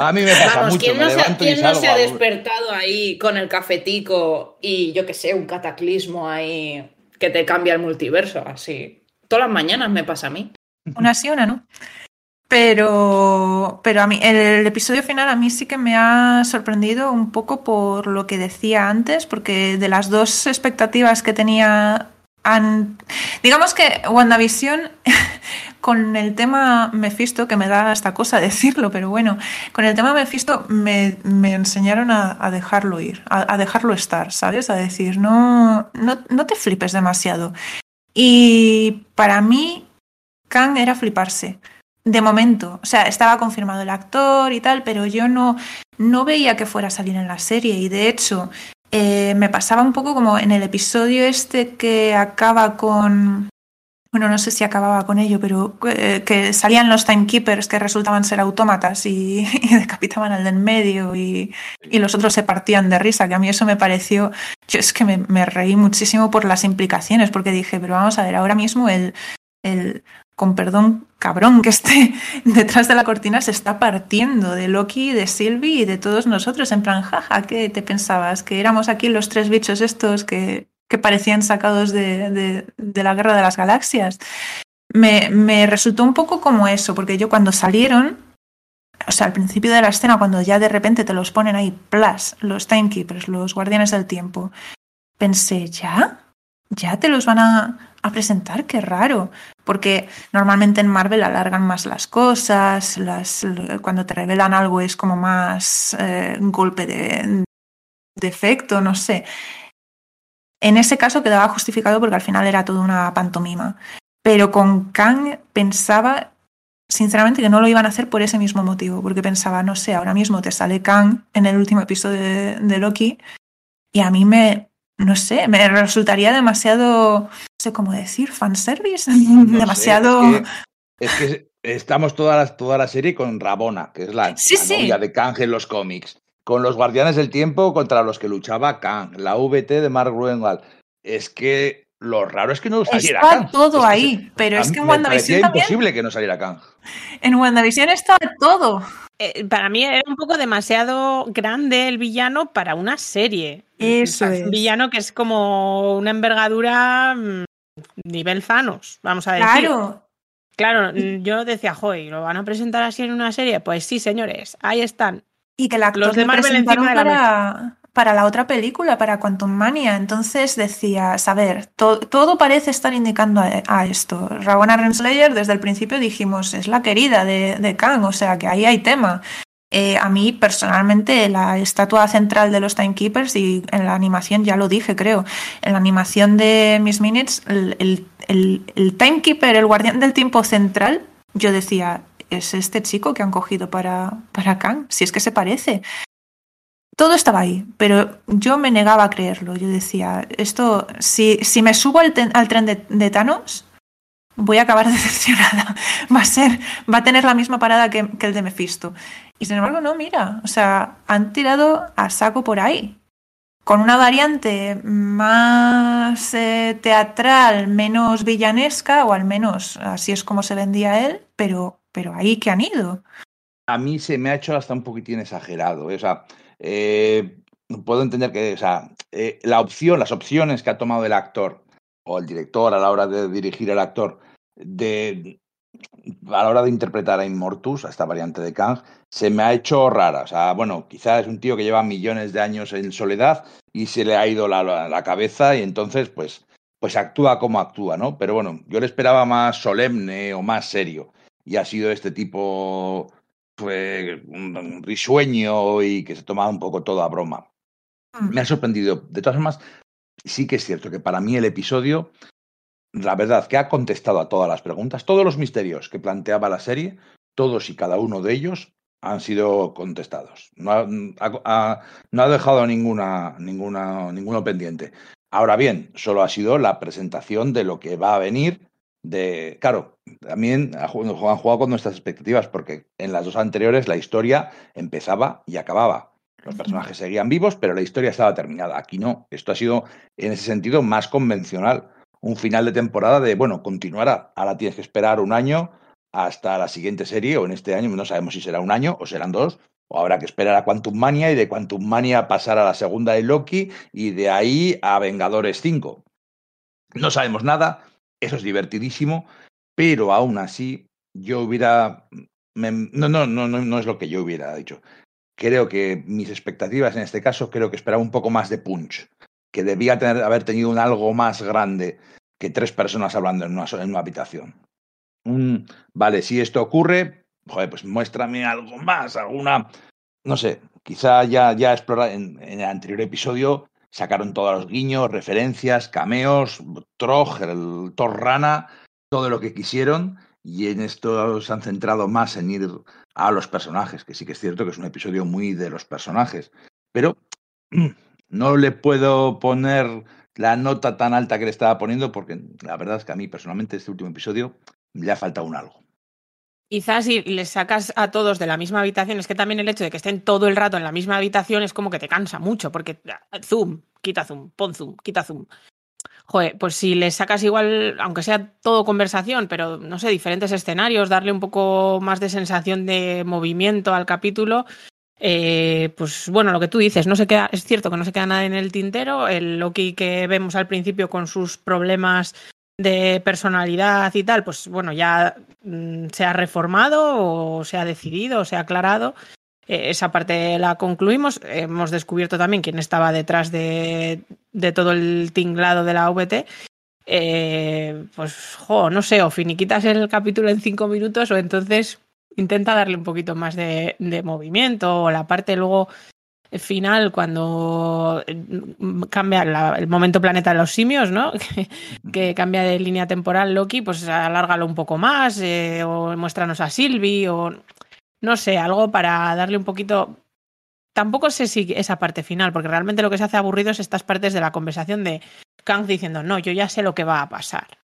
A: A mí me pasa
B: Vamos,
A: mucho,
B: ¿quién
A: me
B: no, se, quién no ha
A: a-
B: despertado ahí con el cafetico y yo qué sé, un cataclismo ahí que te cambia el multiverso? Así. Todas las mañanas me pasa a mí.
C: Una sí, una no. Pero, pero a mí, el, el episodio final a mí sí que me ha sorprendido un poco por lo que decía antes, porque de las dos expectativas que tenía, han- digamos que WandaVision, con el tema Mephisto, que me da esta cosa decirlo, pero bueno, con el tema Mephisto me, me enseñaron a, dejarlo ir, a, a dejarlo estar, ¿sabes? A decir, no, no, no te flipes demasiado. Y para mí, Kang era fliparse. De momento, o sea, estaba confirmado el actor y tal, pero yo no, no veía que fuera a salir en la serie. Y de hecho, eh, me pasaba un poco como en el episodio este que acaba con. Bueno, no sé si acababa con ello, pero eh, que salían los timekeepers que resultaban ser autómatas y, decapitaban al del medio y, y los otros se partían de risa, que a mí eso me pareció, yo es que me, me reí muchísimo por las implicaciones, porque dije, pero vamos a ver, ahora mismo el, el con perdón, cabrón que esté detrás de la cortina se está partiendo de Loki, de Sylvie y de todos nosotros, en plan, jaja, ¿qué te pensabas? Que éramos aquí los tres bichos estos que, que parecían sacados de, de, la guerra de las galaxias. Me, me resultó un poco como eso, porque yo cuando salieron, o sea, al principio de la escena, cuando ya de repente te los ponen ahí, plus, los timekeepers, los guardianes del tiempo, pensé, ¿ya? ¿Ya te los van a, a presentar? Qué raro. Porque normalmente en Marvel alargan más las cosas, las, cuando te revelan algo es como más eh, un golpe de, de efecto, no sé. En ese caso quedaba justificado porque al final era toda una pantomima. Pero con Kang pensaba sinceramente que no lo iban a hacer por ese mismo motivo, porque pensaba, no sé, ahora mismo te sale Kang en el último episodio de, de Loki y a mí me, no sé, me resultaría demasiado, no sé cómo decir, fanservice,
A: No sé,
C: demasiado...
A: es, que, es que estamos toda la, toda la serie con Rabona, que es la,
C: Sí,
A: la
C: sí.
A: novia de Kang en los cómics. Con los Guardianes del Tiempo contra los que luchaba Kang, la VT de Mark Gruenwald. Es que lo raro es que no saliera
C: Está
A: Kang.
C: todo
A: Es que
C: ahí,
A: se-
C: pero es que en WandaVision también,
A: imposible que no saliera Kang.
C: en WandaVision está todo.
D: Eh, para mí era un poco demasiado grande el villano para una serie.
C: Eso
D: O sea, Un
C: es.
D: villano que es como una envergadura mm, nivel Thanos, vamos a decir.
C: Claro,
D: Claro, yo decía, joder, ¿lo van a presentar así en una serie? Pues sí, señores, ahí están.
C: Y que el actor
D: Los de Marvel encima de la
C: para, para la otra película, para Quantum Mania. Entonces decías, a ver, to- todo parece estar indicando a, a esto. Ravonna Renslayer, desde el principio dijimos, es la querida de, de Kang, o sea que ahí hay tema. Eh, a mí, personalmente, la estatua central de los Timekeepers, y en la animación ya lo dije, creo, en la animación de Miss Minutes, el, el- el- el Timekeeper, el guardián del tiempo central, yo decía, es este chico que han cogido para, para Kang, si es que se parece. Todo estaba ahí, pero yo me negaba a creerlo. Yo decía, esto, si, si me subo al, tren de, Thanos, voy a acabar decepcionada. Va a ser, va a tener la misma parada que, que el de Mephisto. Y sin embargo, no, mira, o sea, han tirado a saco por ahí. Con una variante más eh, teatral, menos villanesca, o al menos así es como se vendía él, pero, pero ahí que han ido.
A: A mí se me ha hecho hasta un poquitín exagerado. ¿eh? O sea, eh, puedo entender que sea, eh, la opción, las opciones que ha tomado el actor o el director a la hora de dirigir al actor de, a la hora de interpretar a Immortus, a esta variante de Kang, se me ha hecho rara. O sea, bueno, quizás es un tío que lleva millones de años en soledad y se le ha ido la, la, la cabeza y entonces, pues, pues actúa como actúa, ¿no? Pero bueno, yo le esperaba más solemne o más serio. Y ha sido este tipo, pues, un risueño y que se tomaba un poco todo a broma. Me ha sorprendido. De todas formas, sí que es cierto que para mí el episodio, la verdad, que ha contestado a todas las preguntas, todos los misterios que planteaba la serie, todos y cada uno de ellos han sido contestados. No ha, ha- no ha dejado ninguna, ninguna, ninguno pendiente. Ahora bien, solo ha sido la presentación de lo que va a venir. De, claro, también han jugado con nuestras expectativas, porque en las dos anteriores la historia empezaba y acababa. Los personajes seguían vivos, pero la historia estaba terminada. Aquí no. Esto ha sido, en ese sentido, más convencional. Un final de temporada de, bueno, continuará. Ahora tienes que esperar un año hasta la siguiente serie, o en este año, no sabemos si será un año o serán dos, o habrá que esperar a Quantum Mania y de Quantum Mania pasar a la segunda de Loki y de ahí a Vengadores 5. No sabemos nada, eso es divertidísimo, pero aún así yo hubiera... me- no, no, no, no, es lo que yo hubiera dicho. Creo que mis expectativas en este caso, creo que esperaba un poco más de punch, que debía tener, haber tenido un algo más grande que tres personas hablando en una, en una habitación. Vale, si esto ocurre, joder, pues muéstrame algo más, alguna, no sé, quizá ya, ya explorar en, en el anterior episodio sacaron todos los guiños, referencias, cameos, Troj, el Thor Rana, todo lo que quisieron, y en esto se han centrado más en ir a los personajes, que sí que es cierto que es un episodio muy de los personajes, pero no le puedo poner la nota tan alta que le estaba poniendo, porque la verdad es que a mí personalmente este último episodio le ha faltado un algo.
D: Quizás si les sacas a todos de la misma habitación, es que también el hecho de que estén todo el rato en la misma habitación es como que te cansa mucho, porque ah, zoom, quita zoom, pon zoom, quita zoom. Joder, pues si les sacas igual, aunque sea todo conversación, pero no sé, diferentes escenarios, darle un poco más de sensación de movimiento al capítulo, eh, pues bueno, lo que tú dices, no se queda, es cierto que no se queda nada en el tintero, el Loki que vemos al principio con sus problemas de personalidad y tal, pues bueno, ya mm, se ha reformado o se ha decidido o se ha aclarado. Eh, esa parte la concluimos. Hemos descubierto también quién estaba detrás de, de todo el tinglado de la VT. Eh, pues, jo, no sé, o finiquitas el capítulo en cinco minutos o entonces intenta darle un poquito más de, de movimiento o la parte luego final cuando mm, cambia la- el momento planeta de los simios, ¿no? Que, que cambia de línea temporal Loki, pues alárgalo un poco más, eh, o muéstranos a Sylvie, o no sé, algo para darle un poquito. Tampoco sé si esa parte final, porque realmente lo que se hace aburrido es estas partes de la conversación de Kang diciendo, no, yo ya sé lo que va a pasar.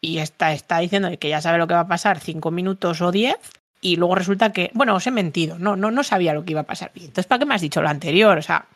D: Y está, está diciendo que ya sabe lo que va a pasar cinco minutos o diez, y luego resulta que, bueno, os he mentido, no, no, no sabía lo que iba a pasar. Entonces, ¿para qué me has dicho lo anterior? O sea,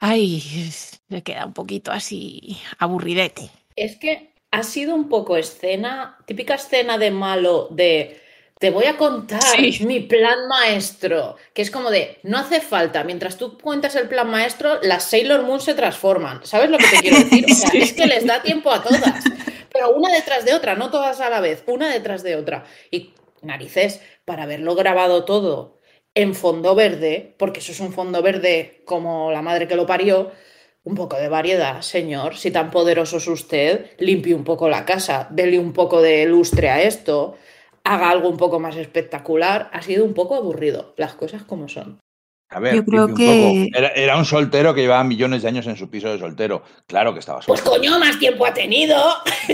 D: Ay, se queda un poquito así aburridete.
B: Es que ha sido un poco escena, típica escena de malo de te voy a contar
D: Sí.
B: mi plan maestro, que es como de, no hace falta, mientras tú cuentas el plan maestro, las Sailor Moon se transforman. ¿Sabes lo que te quiero decir? O sea,
D: Sí.
B: es que les da tiempo a todas, pero una detrás de otra, no todas a la vez, una detrás de otra. Y narices, para haberlo grabado todo en fondo verde, porque eso es un fondo verde como la madre que lo parió, un poco de variedad, señor. Si tan poderoso es usted, limpie un poco la casa, dele un poco de lustre a esto, haga algo un poco más espectacular. Ha sido un poco aburrido, las cosas como son.
A: A ver,
C: Yo creo que-
A: poco. Era, era un soltero que llevaba millones de años en su piso de soltero. Claro que estaba
B: Pues
A: soltero.
B: coño, más tiempo ha tenido.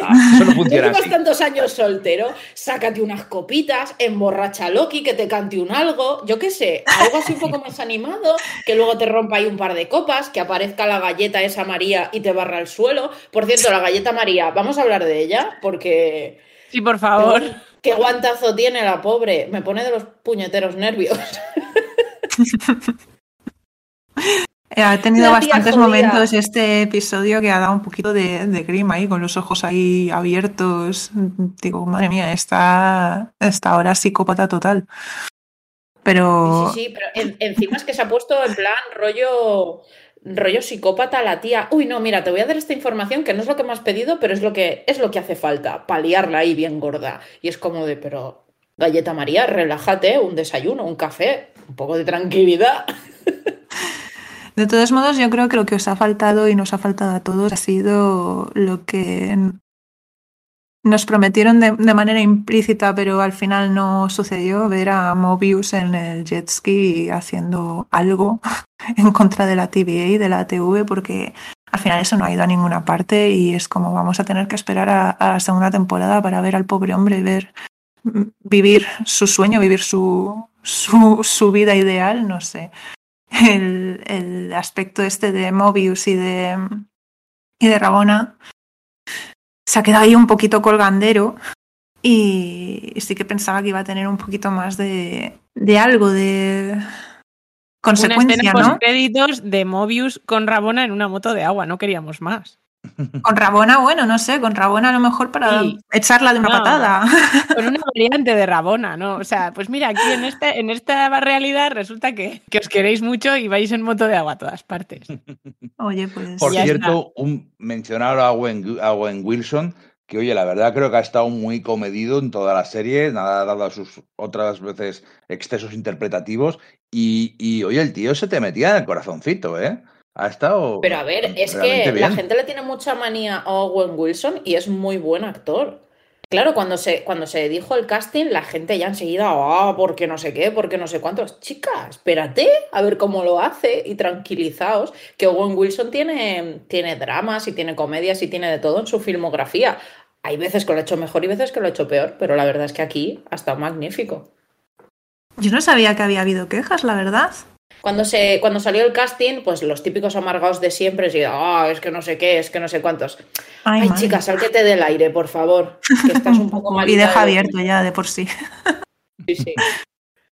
A: Ah, eso no funciona
B: llevas tantos años soltero, sácate unas copitas, emborracha a Loki, que te cante un algo, yo qué sé, algo así un poco más animado, que luego te rompa ahí un par de copas, que aparezca la galleta esa María y te barra el suelo. Por cierto, la galleta María, vamos a hablar de ella, porque
D: Sí, por favor.
B: qué guantazo tiene la pobre, me pone de los puñeteros nervios.
C: Ha tenido bastantes
B: jodida.
C: momentos este episodio que ha dado un poquito de, de grima ahí, con los ojos ahí abiertos. Digo, madre mía, está, está ahora psicópata total. Pero
B: Sí, sí, sí, pero en- encima es que se ha puesto en plan rollo, rollo psicópata la tía. Uy, no, mira, te voy a dar esta información que no es lo que me has pedido, pero es lo que, es lo que hace falta, paliarla ahí bien gorda. Y es como de, pero, galleta María, relájate, un desayuno, un café, un poco de tranquilidad.
C: de todos modos, yo creo que lo que os ha faltado y nos ha faltado a todos ha sido lo que nos prometieron de, manera implícita, pero al final no sucedió, ver a Mobius en el jet ski haciendo algo en contra de la TVA y de la TV, porque al final eso no ha ido a ninguna parte y es como vamos a tener que esperar a, a la segunda temporada para ver al pobre hombre ver mm, vivir su sueño, vivir su, su, su vida ideal, no sé. El, el aspecto este de Mobius y de, y de Rabona se ha quedado ahí un poquito colgandero y sí que pensaba que iba a tener un poquito más de, de algo, de
D: Una
C: consecuencia,
D: escena
C: ¿no?
D: post-créditos de Mobius con Rabona en una moto de agua, no queríamos más.
C: Con Rabona, bueno, no sé, con Rabona a lo mejor para
D: Sí.
C: echarla de una
D: No.
C: patada.
D: Con una variante de Rabona, ¿no? O sea, pues mira, aquí en, este, en esta realidad resulta que, que os queréis mucho y vais en moto de agua a todas partes.
C: Oye, pues
A: Por cierto, un, mencionar a Owen, a Owen Wilson, que oye, la verdad creo que ha estado muy comedido en toda la serie, nada dado a sus otras veces excesos interpretativos. Y, y oye, el tío se te metía en el corazoncito, ¿eh? Ha estado.
B: Pero a ver, es que la gente le tiene mucha manía a Owen Wilson y es muy buen actor. Claro, cuando se, cuando se dijo el casting, la gente ya enseguida, ah, porque no sé qué, porque no sé cuántos. Chica, espérate a ver cómo lo hace y tranquilizaos, que Owen Wilson tiene, tiene dramas y tiene comedias y tiene de todo en su filmografía. Hay veces que lo ha hecho mejor y veces que lo ha hecho peor, pero la verdad es que aquí ha estado magnífico.
C: yo no sabía que había habido quejas, la verdad.
B: Cuando, se, cuando salió el casting, pues los típicos amargados de siempre, es, ah, es que no sé qué, es que no sé cuántos.
C: Ay,
B: Ay,
C: madre.
B: chica, sálquete del aire, por favor. Que estás un poco
C: y deja
B: de-
C: abierto ya de por sí.
B: Sí, sí.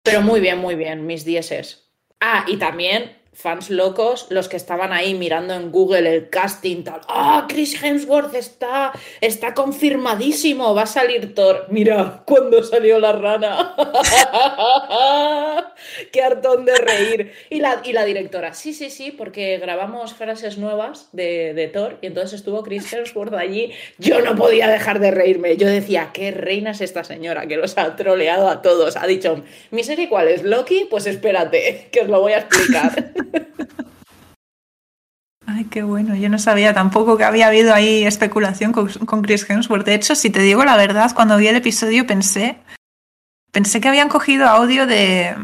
B: Pero muy bien, muy bien, mis dieces. Ah, y también fans locos, los que estaban ahí mirando en Google el casting, tal. Ah, Chris Hemsworth está, está confirmadísimo, va a salir Thor. Mira, cuando salió la rana. Qué hartón de reír. Y la, y la directora, sí, sí, sí, porque grabamos frases nuevas de, de Thor y entonces estuvo Chris Hemsworth allí. Yo no podía dejar de reírme. Yo decía, qué reina es esta señora que los ha troleado a todos. Ha dicho, ¿mi cuál es? ¿Loki? Pues espérate, que os lo voy a explicar.
C: Ay, qué bueno. Yo no sabía tampoco que había habido ahí especulación con, Chris Hemsworth. De hecho, si te digo la verdad, cuando vi el episodio pensé, pensé que habían cogido audio de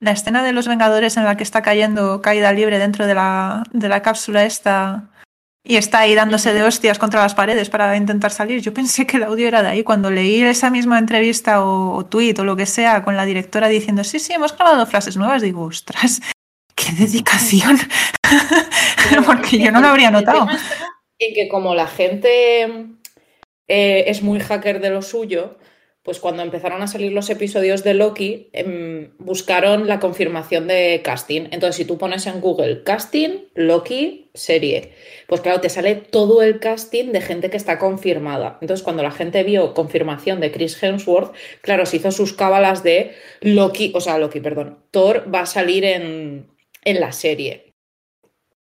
C: la escena de los Vengadores en la que está cayendo caída libre dentro de la, de la cápsula esta y está ahí dándose de hostias contra las paredes para intentar salir. Yo pensé que el audio era de ahí. Cuando leí esa misma entrevista o, o tweet o lo que sea con la directora diciendo, sí, sí, hemos grabado frases nuevas, digo, ostras, qué dedicación. Porque yo no lo habría notado.
B: en que como la gente eh, es muy hacker de lo suyo, pues cuando empezaron a salir los episodios de Loki, em, buscaron la confirmación de casting. Entonces, si tú pones en Google casting, Loki, serie, pues claro, te sale todo el casting de gente que está confirmada. Entonces, cuando la gente vio confirmación de Chris Hemsworth, claro, se hizo sus cábalas de Loki, o sea, Loki, perdón, Thor va a salir en, en la serie.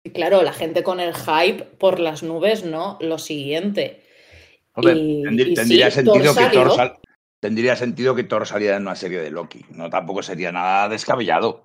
B: Y claro, la gente con el hype por las nubes, ¿no? Lo siguiente.
A: Hombre,
B: Y-
A: tendrí-
B: y
A: tendría,
B: sí,
A: sentido
B: Thor
A: que Thor sal- tendría sentido que Thor saliera en una serie de Loki. No tampoco sería nada descabellado.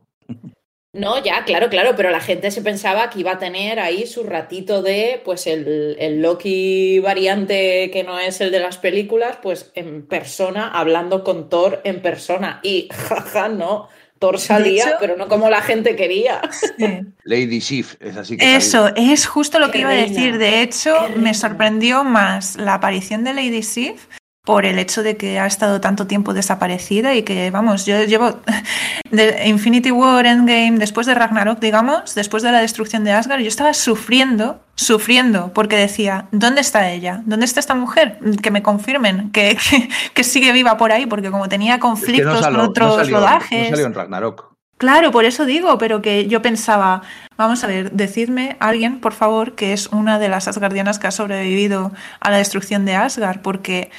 B: No, ya, claro, claro, pero la gente se pensaba que iba a tener ahí su ratito de, pues, el, el Loki variante que no es el de las películas, pues en persona, hablando con Thor en persona. Y, jaja, no, Thor salía,
C: hecho-
B: pero no como la gente quería.
C: Sí.
A: Lady Sif es así que
C: Eso, es justo lo
B: Qué
C: que iba a decir. De hecho,
B: qué reina.
C: me sorprendió más la aparición de Lady Sif por el hecho de que ha estado tanto tiempo desaparecida y que, vamos, yo llevo de Infinity War, Endgame, después de Ragnarok, digamos, después de la destrucción de Asgard, yo estaba sufriendo, sufriendo, porque decía, ¿dónde está ella? ¿Dónde está esta mujer? Que me confirmen que, que, que sigue viva por ahí, porque como tenía
A: Es que no
C: conflictos
A: salió-
C: con
A: no
C: otros
A: salió-
C: rodajes...
A: No salió en Ragnarok.
C: Claro, por eso digo, pero que yo pensaba, vamos a ver, decidme alguien, por favor, que es una de las Asgardianas que ha sobrevivido a la destrucción de Asgard, porque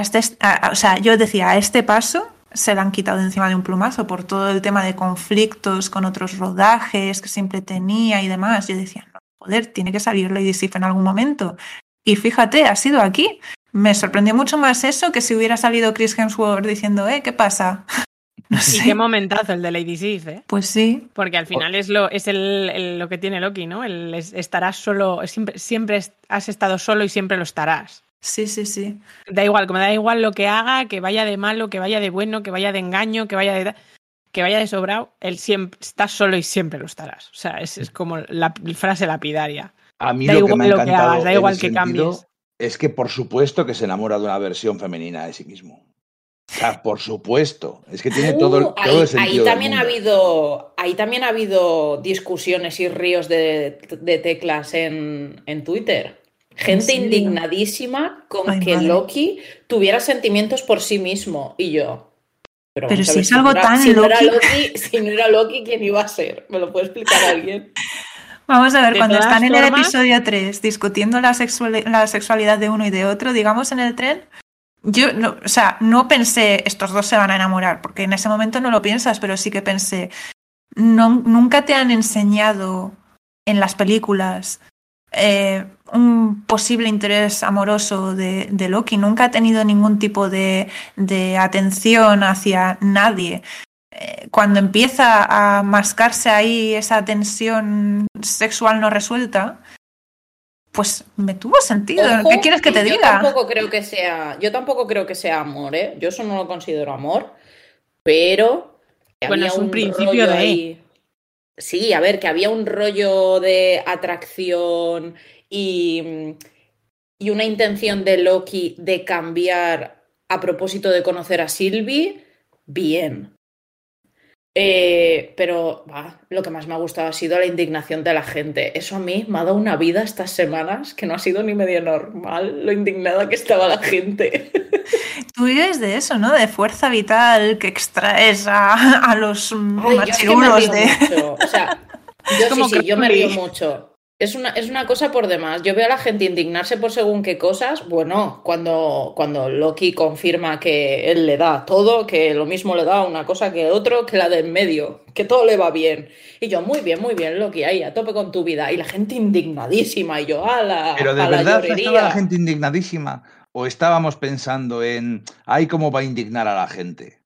C: hasta est- a- a- o sea, yo decía, a este paso se la han quitado de encima de un plumazo por todo el tema de conflictos con otros rodajes que siempre tenía y demás. Yo decía, no, joder, tiene que salir Lady Sif en algún momento. Y fíjate, ha sido aquí. Me sorprendió mucho más eso que si hubiera salido Chris Hemsworth diciendo, eh, ¿qué pasa? No
D: Y
C: sé.
D: qué momentazo el de Lady Sif, ¿eh?
C: Pues sí,
D: Porque al final es lo, es el, el- lo que tiene Loki, ¿no? El es- estarás solo, siempre, siempre has estado solo y siempre lo estarás.
C: Sí, sí, sí.
D: Da igual, que me da igual lo que haga, que vaya de malo, que vaya de bueno, que vaya de engaño, que vaya de que vaya de sobrado, él siempre estás solo y siempre lo estarás. O sea, es, es como la frase lapidaria.
A: A mí
D: Da
A: lo que
D: igual
A: me ha
D: lo que hagas, da igual que cambies.
A: es que por supuesto que se enamora de una versión femenina de sí mismo. O sea, por supuesto. Es que tiene todo, el-
B: Uh,
A: todo
B: ahí,
A: el sentido
B: ahí también ha habido, ahí también ha habido discusiones y ríos de, de teclas en, en Twitter. Gente indignadísima con
C: Ay,
B: que
C: madre.
B: Loki tuviera sentimientos por sí mismo. Y yo.
C: Pero
B: a
C: si es algo
B: no era-
C: tan
B: si no era
C: Loki.
B: Loki, si no era Loki, ¿quién iba a ser? ¿Me lo puede explicar alguien?
C: Vamos a ver,
D: De
C: cuando están en el episodio 3 discutiendo la sexualidad de uno y de otro, digamos en el tren, yo, no, o sea, no pensé, estos dos se van a enamorar, porque en ese momento no lo piensas, pero sí que pensé, no, nunca te han enseñado en las películas eh, un posible interés amoroso de, de Loki, nunca ha tenido ningún tipo de, de atención hacia nadie eh, cuando empieza a mascarse ahí esa tensión sexual no resuelta, pues me tuvo sentido.
B: Ojo,
C: ¿Qué quieres que te
B: yo
C: diga?
B: Tampoco creo que sea, yo tampoco creo que sea amor, ¿eh? Yo eso no lo considero amor, pero
D: Bueno,
B: había
D: es un principio
B: rollo
D: de-
B: ahí- Sí, a ver, que había un rollo de atracción y, y una intención de Loki de cambiar a propósito de conocer a Sylvie, bien. Eh, pero bah, lo que más me ha gustado ha sido la indignación de la gente. Eso a mí me ha dado una vida estas semanas que no ha sido ni medio normal lo indignada que estaba la gente.
C: Tú vives de eso, ¿no? De fuerza vital que extraes a, a los
B: Ay, yo es que me río
C: de...
B: mucho. O sea, yo
D: como
B: sí, sí, yo me río mucho. Es una, es una cosa por demás. Yo veo a la gente indignarse por según qué cosas. Bueno, cuando, cuando Loki confirma que él le da todo, que lo mismo le da una cosa que otro, que la del medio, que todo le va bien. Y yo, muy bien, muy bien, Loki, ahí, a tope con tu vida. Y la gente indignadísima. Y yo, a la,
A: Pero de
B: a
A: verdad estaba la gente indignadísima. ¿O estábamos pensando en, ay, cómo va a indignar a la gente?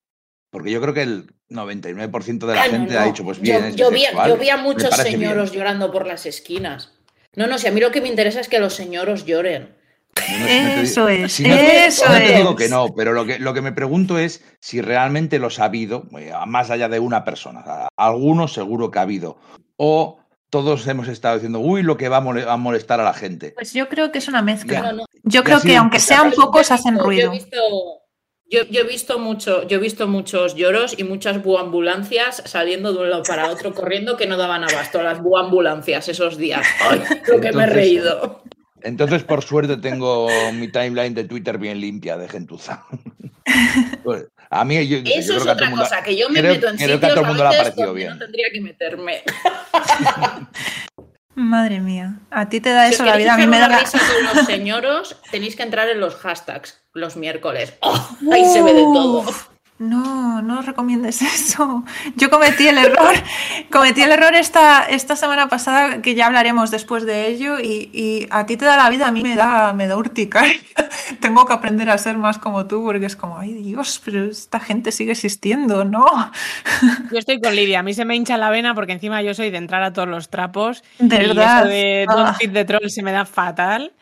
A: Porque yo creo que el 99% de la gente
B: no.
A: ha dicho, pues bien,
B: yo,
A: es
B: yo vi,
A: bisexual,
B: yo vi a muchos
A: bien.
B: señoros llorando por las esquinas. No, no, si a mí lo que me interesa es que los señoros lloren.
A: No, no, si no te
C: Eso es,
A: si no te-
C: eso
A: no te digo
C: es.
A: que no, pero lo que, lo que me pregunto es si realmente los ha habido, eh, más allá de una persona. Algunos seguro que ha habido. O todos hemos estado diciendo, uy, lo que va a mole- a molestar a la gente.
C: Pues yo creo que es una mezcla.
A: Ya.
B: No, no.
C: Yo creo que aunque sean pocos hacen ruido.
B: Yo he visto, yo, yo he visto mucho, yo he visto muchos lloros y muchas buambulancias saliendo de un lado para otro corriendo que no daban abasto las buambulancias esos días. Ay, lo que me he reído.
A: Entonces, por suerte, tengo mi timeline de Twitter bien limpia de gentuza. Pues, a mí, yo,
B: Eso es
A: que
B: otra
A: mundo-
B: cosa, que yo me
A: creo-
B: meto en
A: creo que a
B: sitios
A: todo el mundo le ha
B: veces
A: parecido
B: donde
A: bien.
B: no tendría que meterme.
C: Madre mía, a ti te da
B: Si
C: eso la vida, a mí me da la...
B: risa con los señoros, tenéis que entrar en los hashtags los miércoles. ¡Oh! Ahí se ve de todo.
C: No, no recomiendes eso. Yo cometí el error, cometí el error esta, esta semana pasada, que ya hablaremos después de ello, y, y a ti te da la vida, a mí me da, me da urticaria. Tengo que aprender a ser más como tú, porque es como, ay Dios, pero esta gente sigue existiendo, ¿no?
D: Yo estoy con Lidia, a mí se me hincha la vena porque encima yo soy de entrar a todos los trapos.
C: De
D: y
C: verdad.
D: eso de
C: Ah.
D: The Troll se me da fatal.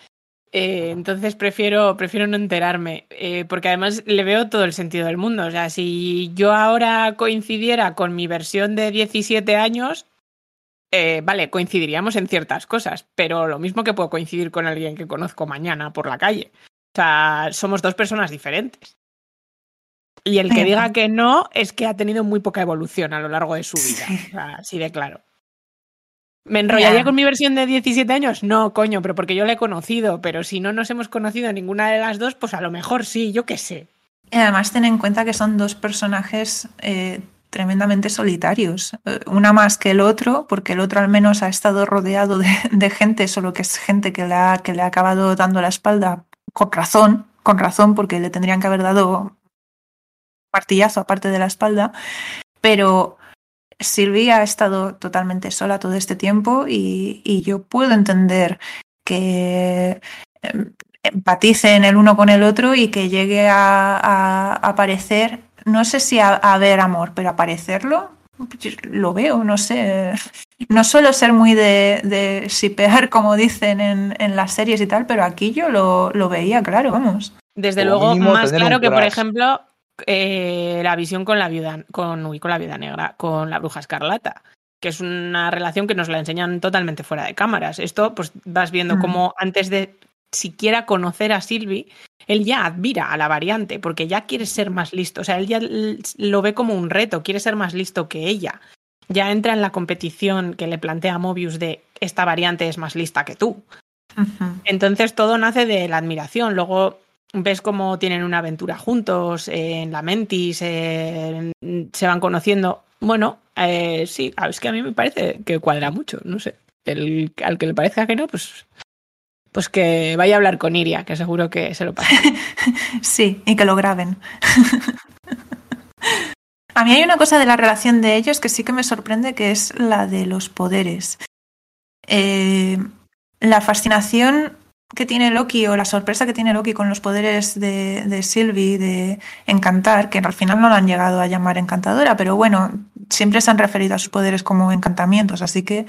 D: Eh, entonces prefiero, prefiero no enterarme, eh, porque además le veo todo el sentido del mundo. O sea, si yo ahora coincidiera con mi versión de 17 años, eh, vale, coincidiríamos en ciertas cosas, pero lo mismo que puedo coincidir con alguien que conozco mañana por la calle. O sea, somos dos personas diferentes. Y el que diga que no es que ha tenido muy poca evolución a lo largo de su vida. Sea, así de claro. ¿Me enrollaría con mi versión de 17 años? No, coño, pero porque yo la he conocido. Pero si no nos hemos conocido ninguna de las dos, pues a lo mejor sí, yo qué sé.
C: Y además ten en cuenta que son dos personajes eh, tremendamente solitarios, Eh, una más que el otro, porque el otro al menos ha estado rodeado de, de gente, solo que es gente que le, ha, que le ha acabado dando la espalda con razón, con razón, porque le tendrían que haber dado martillazo aparte de la espalda, pero Silvia ha estado totalmente sola todo este tiempo y, y yo puedo entender que em, empaticen el uno con el otro y que llegue a, a aparecer, no sé si a, a ver amor, pero aparecerlo, lo veo, no sé. No suelo ser muy de, de shipear, como dicen en, en las series y tal, pero aquí yo lo, lo veía, claro, vamos.
D: Desde
A: Como
D: luego, más claro que, por ejemplo, eh, la visión con la viuda, con, uy, con la viuda negra, con la bruja escarlata, que es una relación que nos la enseñan totalmente fuera de cámaras. Esto, pues vas viendo
C: Mm.
D: como antes de siquiera conocer a Sylvie, él ya admira a la variante, porque ya quiere ser más listo. O sea, él ya lo ve como un reto, quiere ser más listo que ella. Ya entra en la competición que le plantea Mobius de esta variante es más lista que tú. Entonces todo nace de la admiración. Luego ves cómo tienen una aventura juntos, en la Mentis, se van conociendo. Bueno, eh, sí, ah, es que a mí me parece que cuadra mucho, no sé. El, al que le parezca que no, pues, pues que vaya a hablar con Iria, que seguro que se lo pasa.
C: Sí, y que lo graben. A mí hay una cosa de la relación de ellos que sí que me sorprende, que es la de los poderes. Eh, la fascinación que tiene Loki o la sorpresa que tiene Loki con los poderes de, Sylvie de encantar, que al final no la han llegado a llamar encantadora, pero bueno, siempre se han referido a sus poderes como encantamientos, así que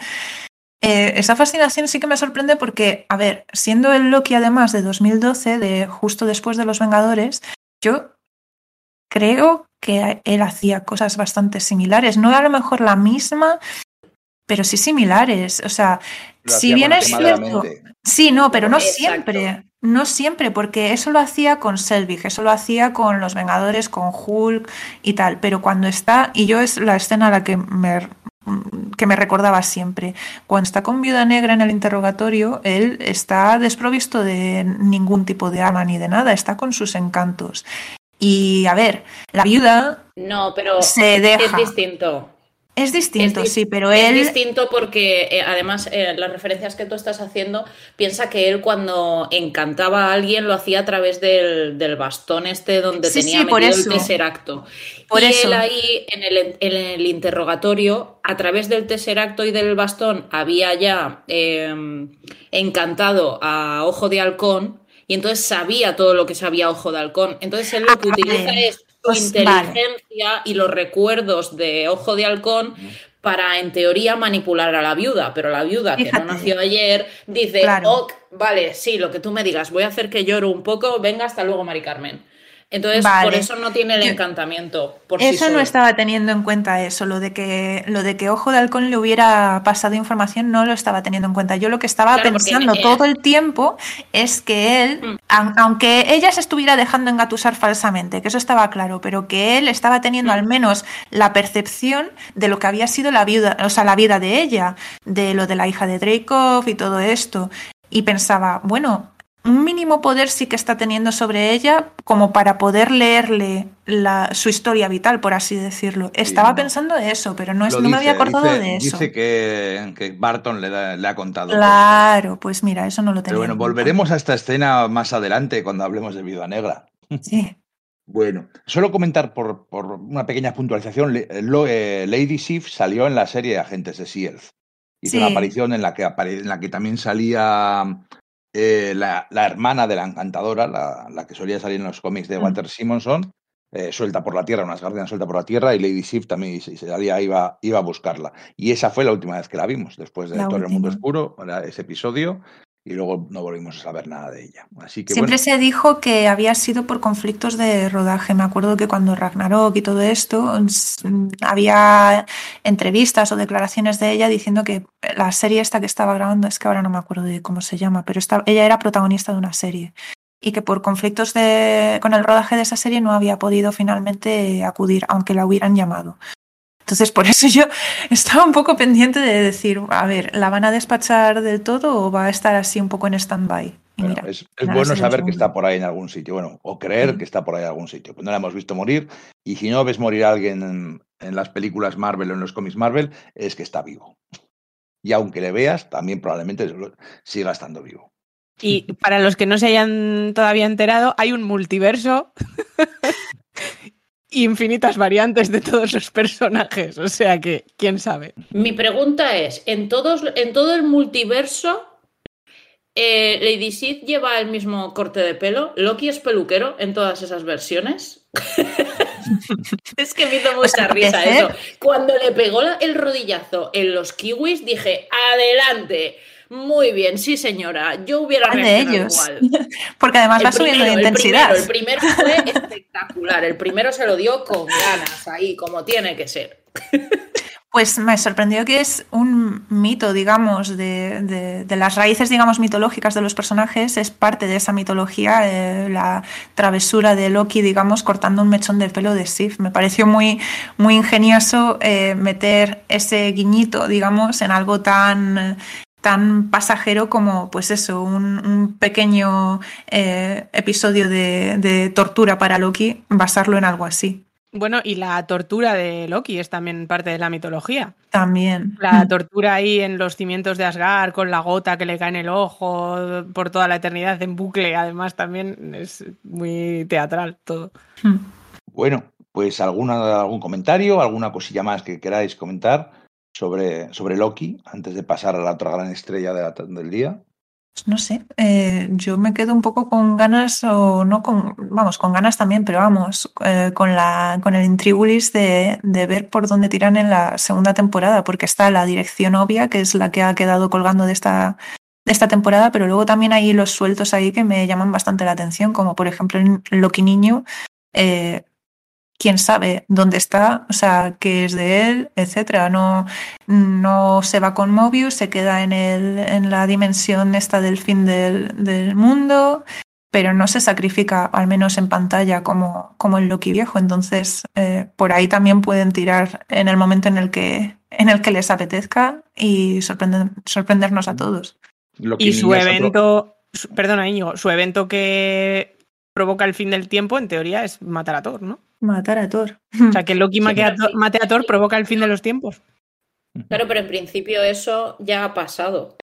C: eh, esa fascinación sí que me sorprende porque, a ver, siendo el Loki además de 2012, de justo después de los Vengadores, yo creo que él hacía cosas bastante similares, no a lo mejor la misma, pero sí similares. O sea,
A: Lo
C: si bien es cierto, sí, no, pero no
B: Exacto.
C: siempre, no siempre, porque eso lo hacía con Selvig, eso lo hacía con los Vengadores, con Hulk y tal, pero cuando está, y yo es la escena a la que me que me recordaba siempre. Cuando está con Viuda Negra en el interrogatorio, él está desprovisto de ningún tipo de arma ni de nada, está con sus encantos. Y a ver, la viuda
B: No, pero
C: se
B: es
C: deja.
B: distinto.
C: Es distinto,
B: Es dis-
C: sí, pero
B: Es
C: él.
B: distinto porque eh, además eh, las referencias que tú estás haciendo, piensa que él cuando encantaba a alguien lo hacía a través del, del bastón este donde
C: Sí,
B: tenía
C: sí, por
B: metido el tesseracto.
C: Por
B: y
C: eso.
B: él ahí en el, en el interrogatorio, a través del tesseracto y del bastón, había ya eh, encantado a Ojo de Halcón y entonces sabía todo lo que sabía Ojo de Halcón. Entonces él lo que
C: Ah,
B: utiliza es
C: Pues,
B: inteligencia y los recuerdos de Ojo de Halcón para, en teoría, manipular a la viuda. Pero la viuda, que no nació ayer, dice,
C: Claro.
B: ok, vale, sí, lo que tú me digas, voy a hacer que lloro un poco, venga, hasta luego, Mari Carmen. Entonces,
C: Vale.
B: por eso no tiene el encantamiento. Por sí
C: Eso no estaba teniendo en cuenta eso, lo de que lo de que Ojo de Halcón le hubiera pasado información no lo estaba teniendo en cuenta. Yo lo que estaba
B: Claro,
C: pensando todo el tiempo es que él,
B: Mm.
C: aun- aunque ella se estuviera dejando engatusar falsamente, que eso estaba claro, pero que él estaba teniendo
B: Mm.
C: al menos la percepción de lo que había sido la viuda, o sea, la vida de ella, de lo de la hija de Dreykov y todo esto. y pensaba, bueno, un mínimo poder sí que está teniendo sobre ella como para poder leerle la, su historia vital, por así decirlo. Estaba
A: no.
C: pensando eso, pero no, es, me había acordado
A: dice-
C: de eso.
A: Dice que, que Barton le, da- le ha contado.
C: Claro, pues mira, eso no lo tenía.
A: Pero bueno, volveremos a esta escena más adelante cuando hablemos de Viuda Negra.
C: Sí.
A: Bueno, solo comentar por, por una pequeña puntualización, lo- eh, Lady Sif salió en la serie de Agentes de S.H.I.E.L.D. Hizo
C: Sí.
A: una aparición en la que, apare- en la que también salía eh, la, la hermana de la encantadora, la, la que solía salir en los cómics de
C: Mm.
A: Walter Simonson, eh, suelta por la tierra, unas guardianas suelta por la tierra, y Lady Sif también y se- y salía, iba, iba a buscarla. Y esa fue la última vez que la vimos, después de
C: La
A: Todo el Mundo
C: última.
A: Oscuro, ese episodio, y luego no volvimos a saber nada de ella. Así que
C: Siempre
A: bueno,
C: se dijo que había sido por conflictos de rodaje. Me acuerdo que cuando Ragnarok y todo esto, había entrevistas o declaraciones de ella diciendo que la serie esta que estaba grabando, es que ahora no me acuerdo de cómo se llama, pero esta- ella era protagonista de una serie y que por conflictos de, con el rodaje de esa serie no había podido finalmente acudir, aunque la hubieran llamado. Entonces, por eso yo estaba un poco pendiente de decir, a ver, ¿la van a despachar del todo o va a estar así un poco en stand-by?
A: Bueno, es, bueno
C: es el
A: saber que está por ahí en algún sitio, bueno, o creer
C: Sí.
A: que está por ahí en algún sitio. Pues no la hemos visto morir, y si no ves morir a alguien en, en las películas Marvel o en los cómics Marvel, es que está vivo. Y aunque le veas, también probablemente siga estando vivo.
D: Y para los que no se hayan todavía enterado, hay un multiverso. infinitas variantes de todos los personajes. O sea que, quién sabe.
B: Mi pregunta es, ¿en, todos, en todo el multiverso eh, Lady Sith lleva el mismo corte de pelo? ¿Loki es peluquero en todas esas versiones? es que me hizo mucha risa
C: parecer-
B: eso. Cuando le pegó la- el rodillazo en los kiwis, dije, adelante. Muy bien, sí señora. Yo hubiera
C: ¿Cuál de ellos?
B: igual.
C: Porque además
B: El
C: va subiendo de
B: primero, el
C: intensidad.
B: primero, el primero fue espectacular. El primero se lo dio con ganas, ahí, como tiene que ser.
C: Pues me sorprendió que es un mito, digamos, de, de- de las raíces, digamos, mitológicas de los personajes. Es parte de esa mitología, eh, la travesura de Loki, digamos, cortando un mechón de pelo de Sif. Me pareció muy, muy ingenioso eh, meter ese guiñito, digamos, en algo tan tan pasajero como, pues eso, un, un pequeño eh, episodio de, de tortura para Loki, basarlo en algo así.
D: Bueno, y la tortura de Loki es también parte de la mitología.
C: También.
D: La tortura ahí en los cimientos de Asgard, con la gota que le cae en el ojo por toda la eternidad en bucle, además también es muy teatral todo.
C: Mm.
A: Bueno, pues alguna, algún comentario, alguna cosilla más que queráis comentar sobre, sobre Loki antes de pasar a la otra gran estrella de la- del día.
C: Pues no sé, eh, yo me quedo un poco con ganas, o no con, vamos, con ganas también, pero vamos, eh, con la, con el intrigulis de, de ver por dónde tiran en la segunda temporada, porque está la dirección obvia, que es la que ha quedado colgando de esta, de esta temporada, pero luego también hay los sueltos ahí que me llaman bastante la atención, como por ejemplo en Loki Niño, eh, quién sabe dónde está, o sea, qué es de él, etcétera. No, no se va con Mobius, se queda en, el, en la dimensión esta del fin del, del mundo, pero no se sacrifica, al menos en pantalla, como, como el Loki viejo. Entonces, eh, por ahí también pueden tirar en el momento en el que, en el que les apetezca y sorprender, sorprendernos a todos.
A: Loki
D: Y su evento, su- perdona Íñigo, su evento que provoca el fin del tiempo, en teoría, es matar a Thor, ¿no?
C: Matar a Thor.
D: O sea, que Loki
A: Sí.
D: mate a Thor- mate a Thor provoca el fin de los tiempos.
B: Claro, pero en principio eso ya ha pasado.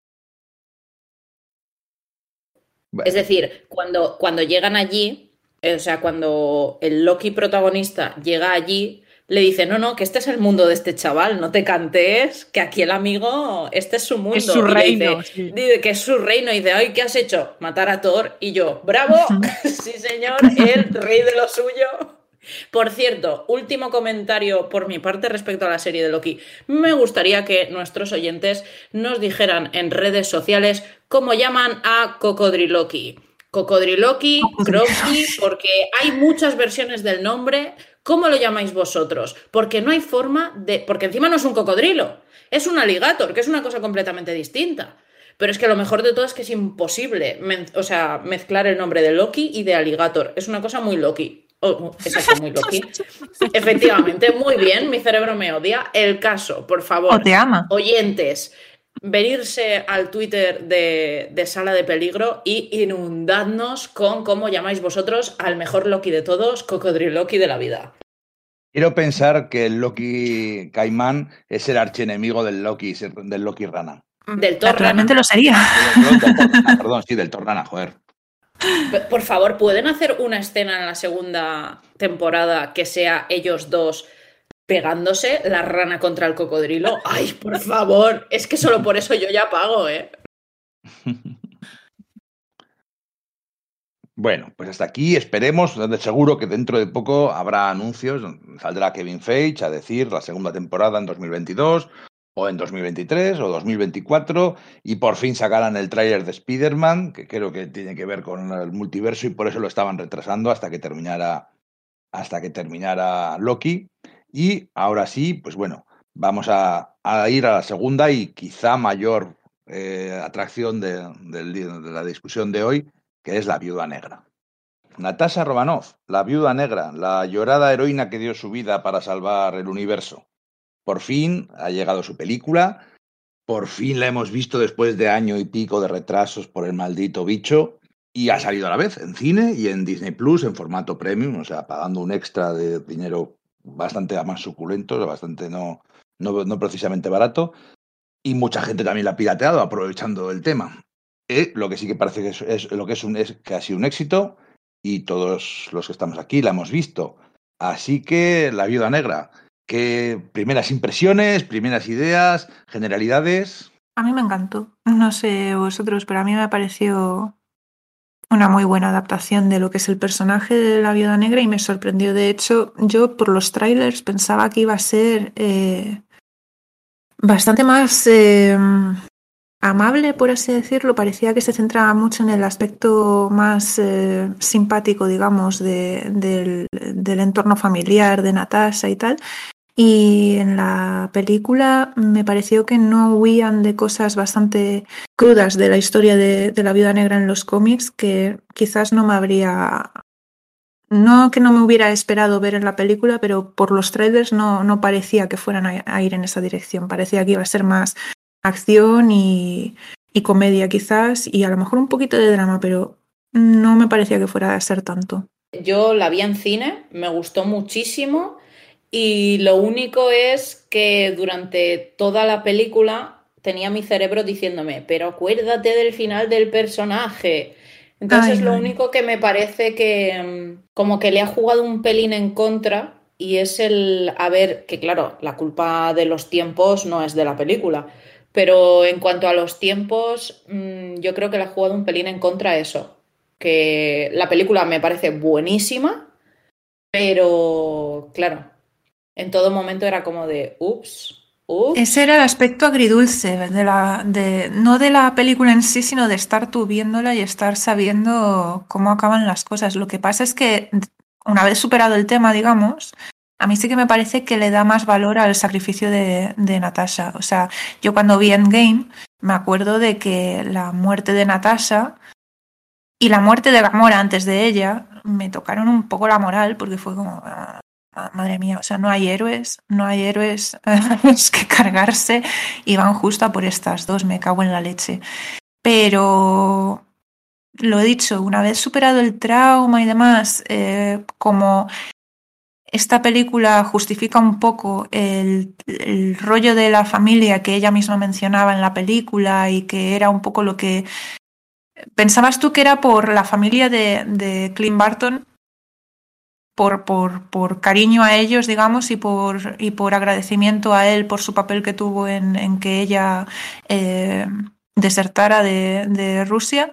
A: Bueno,
B: Es decir, cuando, cuando llegan allí, eh, o sea, cuando el Loki protagonista llega allí, le dice, no, no, que este es el mundo de este chaval, no te cantees, que aquí el amigo, este es su mundo.
D: Es su
B: Y
D: reino.
B: dice,
D: sí.
B: dice que es su reino y dice, ay, ¿qué has hecho? Matar a Thor. Y yo, bravo, sí señor, el rey de lo suyo. Por cierto, último comentario por mi parte respecto a la serie de Loki. Me gustaría que nuestros oyentes nos dijeran en redes sociales cómo llaman a Cocodriloqui. Cocodriloqui, Croqui, porque hay muchas versiones del nombre. ¿Cómo lo llamáis vosotros? Porque no hay forma de. Porque encima no es un cocodrilo, es un alligator, que es una cosa completamente distinta. Pero es que lo mejor de todo es que es imposible o sea, mezclar el nombre de Loki y de alligator. Es una cosa muy Loki. Oh, exacto, muy. Efectivamente, muy bien, mi cerebro me odia. El caso, por favor,
C: O te ama.
B: oyentes, venirse al Twitter de, de Sala de Peligro y inundadnos con cómo llamáis vosotros al mejor Loki de todos, Cocodriloki de la vida.
A: Quiero pensar que el Loki Caimán es el archienemigo del Loki, del Loki Rana.
B: Del Thor
C: Naturalmente lo sería.
A: Perdón, sí, del Torrana, joder.
B: Por favor, ¿pueden hacer una escena en la segunda temporada que sea ellos dos pegándose la rana contra el cocodrilo? Ay, por favor, es que solo por eso yo ya pago, ¿eh?
A: Bueno, pues hasta aquí esperemos. De seguro que dentro de poco habrá anuncios. Saldrá Kevin Feige a decir la segunda temporada en 2022 o en 2023 o 2024 y por fin sacarán el tráiler de Spider-Man, que creo que tiene que ver con el multiverso y por eso lo estaban retrasando hasta que terminara hasta que terminara Loki. Y ahora sí, pues bueno, vamos a, a ir a la segunda y quizá mayor eh, atracción de, del- de la discusión de hoy, que es la viuda negra. Natasha Romanoff, la viuda negra, la llorada heroína que dio su vida para salvar el universo. Por fin ha llegado su película, por fin la hemos visto después de año y pico de retrasos por el maldito bicho y ha salido a la vez en cine y en Disney Plus en formato premium, o sea, pagando un extra de dinero bastante más suculento, bastante no, no, no precisamente barato. Y mucha gente también la ha pirateado aprovechando el tema. Eh, lo que sí que parece que es, lo que es, un, es que ha sido un éxito y todos los que estamos aquí la hemos visto. Así que La Viuda Negra, ¿qué primeras impresiones, primeras ideas, generalidades?
C: A mí me encantó. No sé vosotros, pero a mí me pareció una muy buena adaptación de lo que es el personaje de la viuda negra y me sorprendió. De hecho, yo por los trailers pensaba que iba a ser eh, bastante más eh, amable, por así decirlo. Parecía que se centraba mucho en el aspecto más eh, simpático, digamos, de- del, del entorno familiar de Natasha y tal. Y en la película me pareció que no huían de cosas bastante crudas de la historia de, de la viuda negra en los cómics que quizás no me habría. No que no me hubiera esperado ver en la película, pero por los trailers no, no parecía que fueran a, ir en esa dirección. Parecía que iba a ser más acción y, y comedia quizás, y a lo mejor un poquito de drama, pero no me parecía que fuera a ser tanto.
B: Yo la vi en cine, me gustó muchísimo y lo único es que durante toda la película tenía mi cerebro diciéndome, pero acuérdate del final del personaje. Entonces
C: Ay,
B: lo
C: ay.
B: único que me parece que mm, como que le ha jugado un pelín en contra y es el, a ver, que claro, la culpa de los tiempos no es de la película, pero en cuanto a los tiempos, mm, yo creo que le ha jugado un pelín en contra eso que la película me parece buenísima, pero claro, en todo momento era como de, ups, ups.
C: Ese era el aspecto agridulce de la, de, no de la película en sí, sino de estar tú viéndola y estar sabiendo cómo acaban las cosas. Lo que pasa es que una vez superado el tema, digamos, a mí sí que me parece que le da más valor al sacrificio de, de Natasha. O sea, yo cuando vi Endgame me acuerdo de que la muerte de Natasha y la muerte de Gamora antes de ella me tocaron un poco la moral porque fue como, ah, madre mía, o sea, no hay héroes, no hay héroes que cargarse y van justo a por estas dos, me cago en la leche. Pero lo he dicho, una vez superado el trauma y demás, eh, como esta película justifica un poco el, el rollo de la familia que ella misma mencionaba en la película y que era un poco lo que ¿Pensabas tú que era por la familia de, de Clint Barton? Por, por, por cariño a ellos, digamos, y por, y por agradecimiento a él por su papel que tuvo en, en que ella eh, desertara de, de Rusia.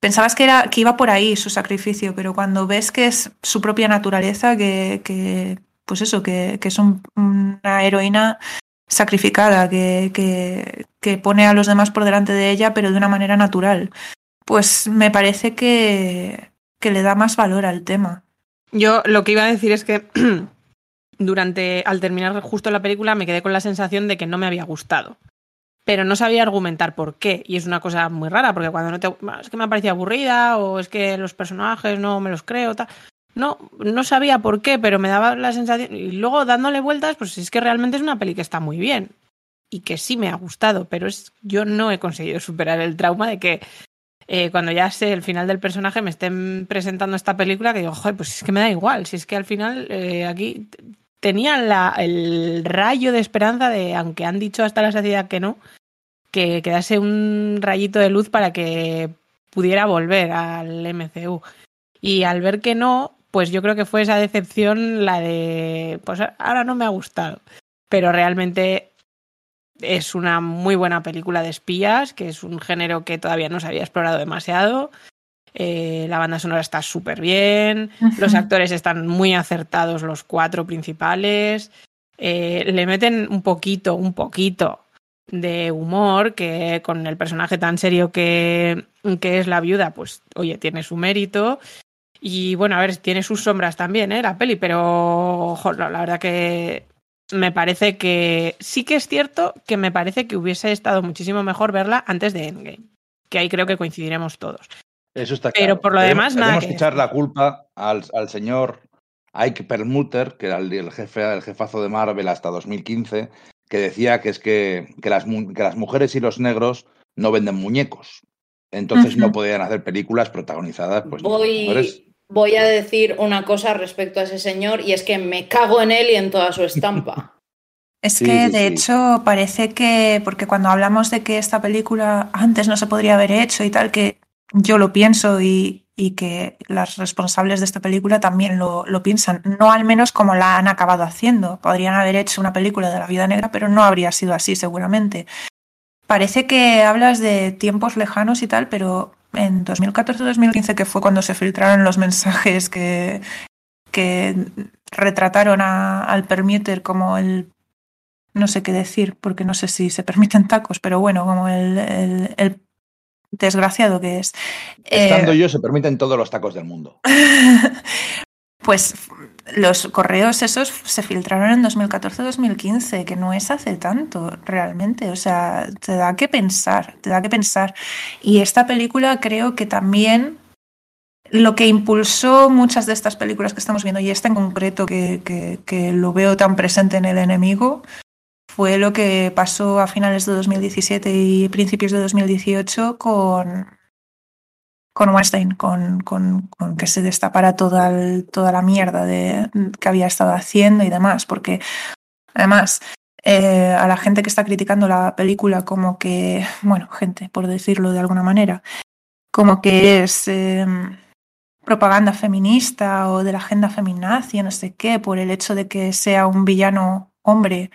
C: Pensabas que, era, que iba por ahí su sacrificio, pero cuando ves que es su propia naturaleza, que, que pues eso, que, que es un- una heroína sacrificada, que, que, que pone a los demás por delante de ella, pero de una manera natural. Pues me parece que, que le da más valor al tema.
D: Yo lo que iba a decir es que durante, al terminar justo la película, me quedé con la sensación de que no me había gustado. Pero no sabía argumentar por qué. Y es una cosa muy rara, porque cuando no te. Es que me ha parecido aburrida, o es que los personajes no me los creo, tal. No, no sabía por qué, pero me daba la sensación. Y luego dándole vueltas, pues es que realmente es una peli que está muy bien. y que sí me ha gustado, pero es, yo no he conseguido superar el trauma de que eh, cuando ya sé el final del personaje me estén presentando esta película que digo, joder, pues es que me da igual, si es que al final eh, aquí tenía la, el rayo de esperanza de, aunque han dicho hasta la saciedad que no, que quedase un rayito de luz para que pudiera volver al MCU. Y al ver que no, pues yo creo que fue esa decepción la de, pues ahora no me ha gustado. Pero realmente es una muy buena película de espías, que es un género que todavía no se había explorado demasiado. Eh, la banda sonora está súper bien, los actores están muy acertados, los cuatro principales. Eh, le meten un poquito, un poquito de humor, que con el personaje tan serio que, que es la viuda, pues oye, tiene su mérito. Y bueno, a ver, tiene sus sombras también, ¿eh? La peli, pero la verdad que me parece que sí que es cierto que me parece que hubiese estado muchísimo mejor verla antes de Endgame, que ahí creo que coincidiremos todos.
A: Eso está
D: claro. Pero por lo demás, nada.
A: Tenemos que echar la culpa al, al, señor Ike Perlmutter, que era el, jefe, el jefazo de Marvel hasta 2015, que decía que es que, que, las, que las mujeres y los negros no venden muñecos. Entonces uh -huh. no podían hacer películas protagonizadas. Pues,
B: Voy, voy a decir una cosa respecto a ese señor y es que me cago en él y en toda su estampa.
C: Es sí, que, sí, de sí. hecho, parece que, porque cuando hablamos de que esta película antes no se podría haber hecho y tal, que yo lo pienso y, y que las responsables de esta película también lo, lo, piensan, no al menos como la han acabado haciendo. Podrían haber hecho una película de la vida negra, pero no habría sido así seguramente. Parece que hablas de tiempos lejanos y tal, pero en 2014-2015, que fue cuando se filtraron los mensajes que, que retrataron a, al Permuter como el no sé qué decir, porque no sé si se permiten tacos, pero bueno, como el, el, el desgraciado que es.
A: Estando eh, yo, se permiten todos los tacos del mundo.
C: pues los correos esos se filtraron en 2014-2015, que no es hace tanto realmente. O sea, te da que pensar, te da que pensar. Y esta película creo que también lo que impulsó muchas de estas películas que estamos viendo, y esta en concreto que, que, que lo veo tan presente en el enemigo, fue lo que pasó a finales de 2017 y principios de 2018 con, con Weinstein, con, con, con que se destapara toda, toda la mierda de, que había estado haciendo y demás, porque además eh, a la gente que está criticando la película como que, bueno, gente, por decirlo de alguna manera, como que es eh, propaganda feminista o de la agenda feminazi, no sé qué, por el hecho de que sea un villano hombre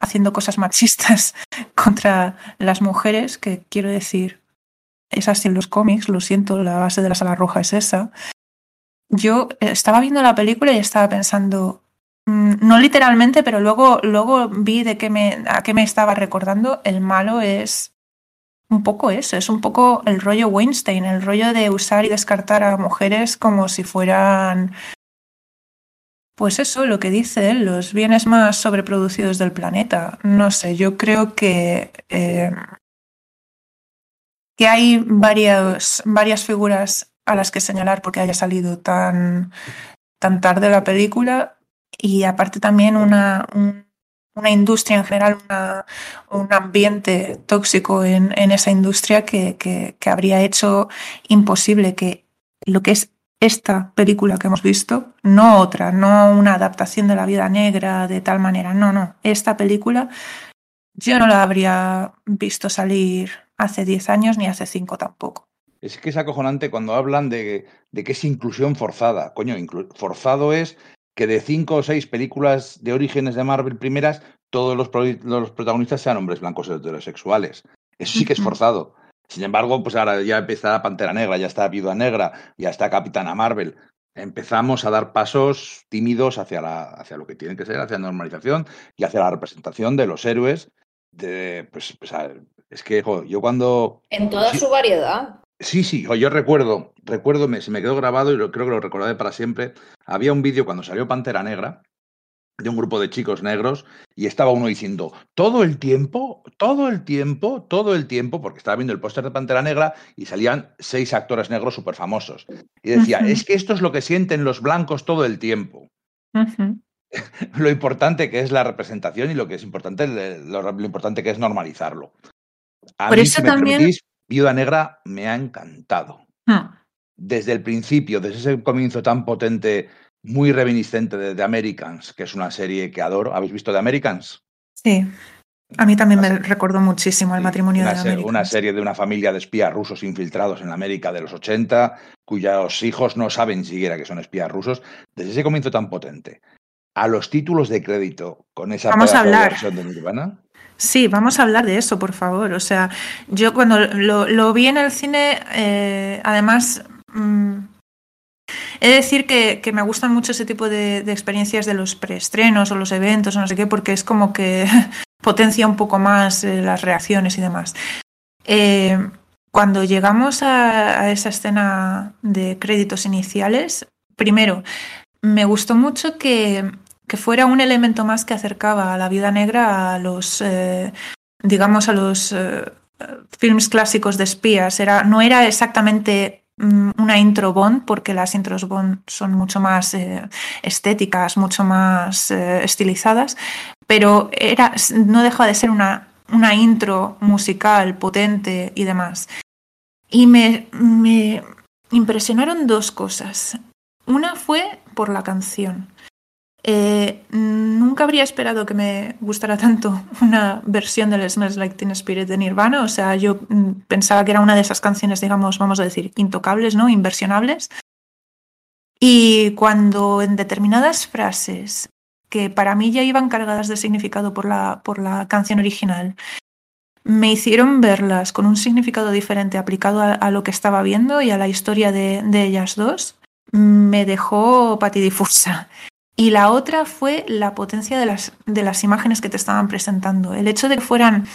C: haciendo cosas machistas contra las mujeres, que quiero decir, es así en los cómics, lo siento, la base de la sala roja es esa. Yo estaba viendo la película y estaba pensando, mm, no literalmente, pero luego, luego vi de qué me, a qué me estaba recordando. El malo es un poco eso, es un poco el rollo Weinstein, el rollo de usar y descartar a mujeres como si fueran pues eso, lo que dice él, los bienes más sobreproducidos del planeta. No sé, yo creo que, eh, que hay varias, varias figuras a las que señalar porque haya salido tan, tan tarde la película. Y aparte también una, un, una industria en general, un ambiente tóxico en, en esa industria que, que habría hecho imposible que lo que es esta película que hemos visto, no otra, no una adaptación de la vida negra de tal manera, no, no, esta película yo no la habría visto salir hace 10 años ni hace 5 tampoco.
A: Es que es acojonante cuando hablan de, de que es inclusión forzada. Coño, forzado es que de cinco o seis películas de orígenes de Marvel primeras, todos los, pro los protagonistas sean hombres blancos heterosexuales. Eso sí que es forzado. Sin embargo, pues ahora ya empieza Pantera Negra, ya está Viuda Negra, ya está Capitana Marvel. Empezamos a dar pasos tímidos hacia, la, hacia lo que tiene que ser, hacia la normalización y hacia la representación de los héroes. De, pues, pues es que jo, yo cuando...
B: En toda
A: sí,
B: su variedad.
A: Sí, sí, yo recuerdo, recuerdo, me, se me quedó grabado y lo, creo que lo recordaré para siempre. Había un vídeo cuando salió Pantera Negra, de un grupo de chicos negros y estaba uno diciendo todo el tiempo, todo el tiempo, todo el tiempo, porque estaba viendo el póster de Pantera Negra y salían seis actores negros súper famosos. Y decía, uh -huh. es que esto es lo que sienten los blancos todo el tiempo. Uh -huh. lo importante que es la representación y lo que es importante, lo, lo importante que es normalizarlo. A
C: Por
A: mí,
C: eso
A: si me
C: también-
A: permitís, Viuda Negra me ha encantado.
C: Hmm.
A: Desde el principio, desde ese comienzo tan potente, muy reminiscente de The Americans, que es una serie que adoro. ¿Habéis visto The Americans?
C: Sí. A mí también me recordó muchísimo el matrimonio
A: una,
C: de
A: se-
C: América.
A: una serie de una familia de espías rusos infiltrados en la América de los 80, cuyos hijos no saben siquiera que son espías rusos. Desde ese comienzo tan potente a los títulos de crédito con esa
C: Vamos a
A: de
C: hablar.
A: versión de Nirvana.
C: Sí, vamos a hablar de eso, por favor. O sea, yo cuando lo, vi en el cine, eh, además, mm, he de decir que, me gustan mucho ese tipo de, de experiencias de los preestrenos o los eventos o no sé qué, porque es como que potencia un poco más eh, las reacciones y demás. Eh, cuando llegamos a, a esa escena de créditos iniciales, primero, me gustó mucho que, que fuera un elemento más que acercaba a la vida negra a los, eh, digamos, a los eh, films clásicos de espías. Era, no era exactamente mm, una intro Bond, porque las intros Bond son mucho más eh, estéticas, mucho más estilizadas, pero era, no deja de ser una, una intro musical potente y demás. Y me impresionaron dos cosas. Una fue por la canción. Eh, nunca habría esperado que me gustara tanto una versión del Smells Like Teen Spirit de Nirvana. O sea, yo mm, pensaba que era una de esas canciones, digamos, vamos a decir, intocables, ¿no? Inversionables. Y cuando en determinadas frases que para mí ya iban cargadas de significado por la, por la canción original, me hicieron verlas con un significado diferente aplicado a, a lo que estaba viendo y a la historia de, de ellas dos, me dejó patidifusa. Y la otra fue la potencia de las, de las imágenes que te estaban presentando. El hecho de que fueran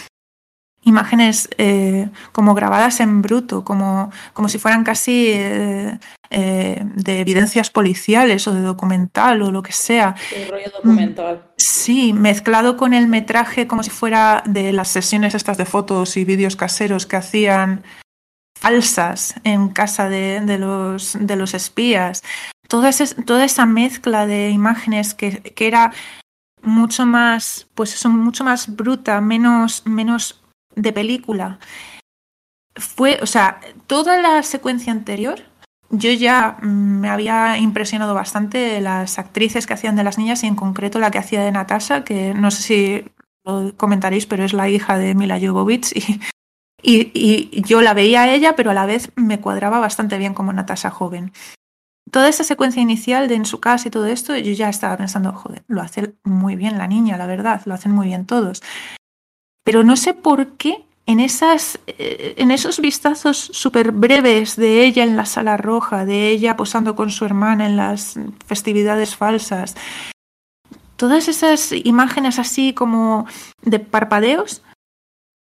C: imágenes eh, como grabadas en bruto, como, como si fueran casi eh, eh, de evidencias policiales o de documental o lo que sea.
B: Un rollo documental.
C: Sí, mezclado con el metraje como si fuera de las sesiones estas de fotos y vídeos caseros que hacían falsas en casa de, de los, de los espías. Toda, esa mezcla de imágenes que, era mucho más, pues eso, mucho más bruta, menos, menos de película. Fue, o sea, toda la secuencia anterior, yo ya me había impresionado bastante las actrices que hacían de las niñas y en concreto la que hacía de Natasha, que no sé si lo comentaréis, pero es la hija de Mila Jovovich y, y yo la veía a ella, pero a la vez me cuadraba bastante bien como Natasha joven toda esa secuencia inicial de en su casa y todo esto, yo ya estaba pensando, joder, lo hace muy bien la niña, la verdad, lo hacen muy bien todos. Pero no sé por qué en, esas, eh, en esos vistazos súper breves de ella en la sala roja, de ella posando con su hermana en las festividades falsas, todas esas imágenes así como de parpadeos,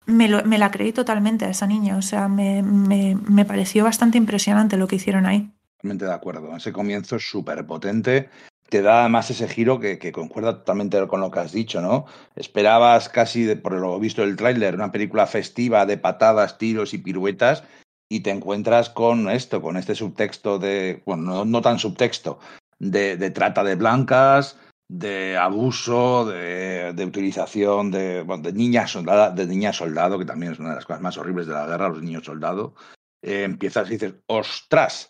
C: me, lo, me la creí totalmente a esa niña. O sea, me, me, me pareció bastante impresionante lo que hicieron ahí
A: de acuerdo. Ese comienzo es súper potente. Te da además ese giro que, concuerda totalmente con lo que has dicho, ¿no? Esperabas casi, por lo visto del tráiler, una película festiva de patadas, tiros y piruetas y te encuentras con esto, con este subtexto de, bueno, no, no tan subtexto, de, trata de blancas, de abuso, de, de utilización de, bueno, de niñas soldada, de niñas soldado, que también es una de las cosas más horribles de la guerra, los niños soldado. Eh, empiezas y dices, ostras,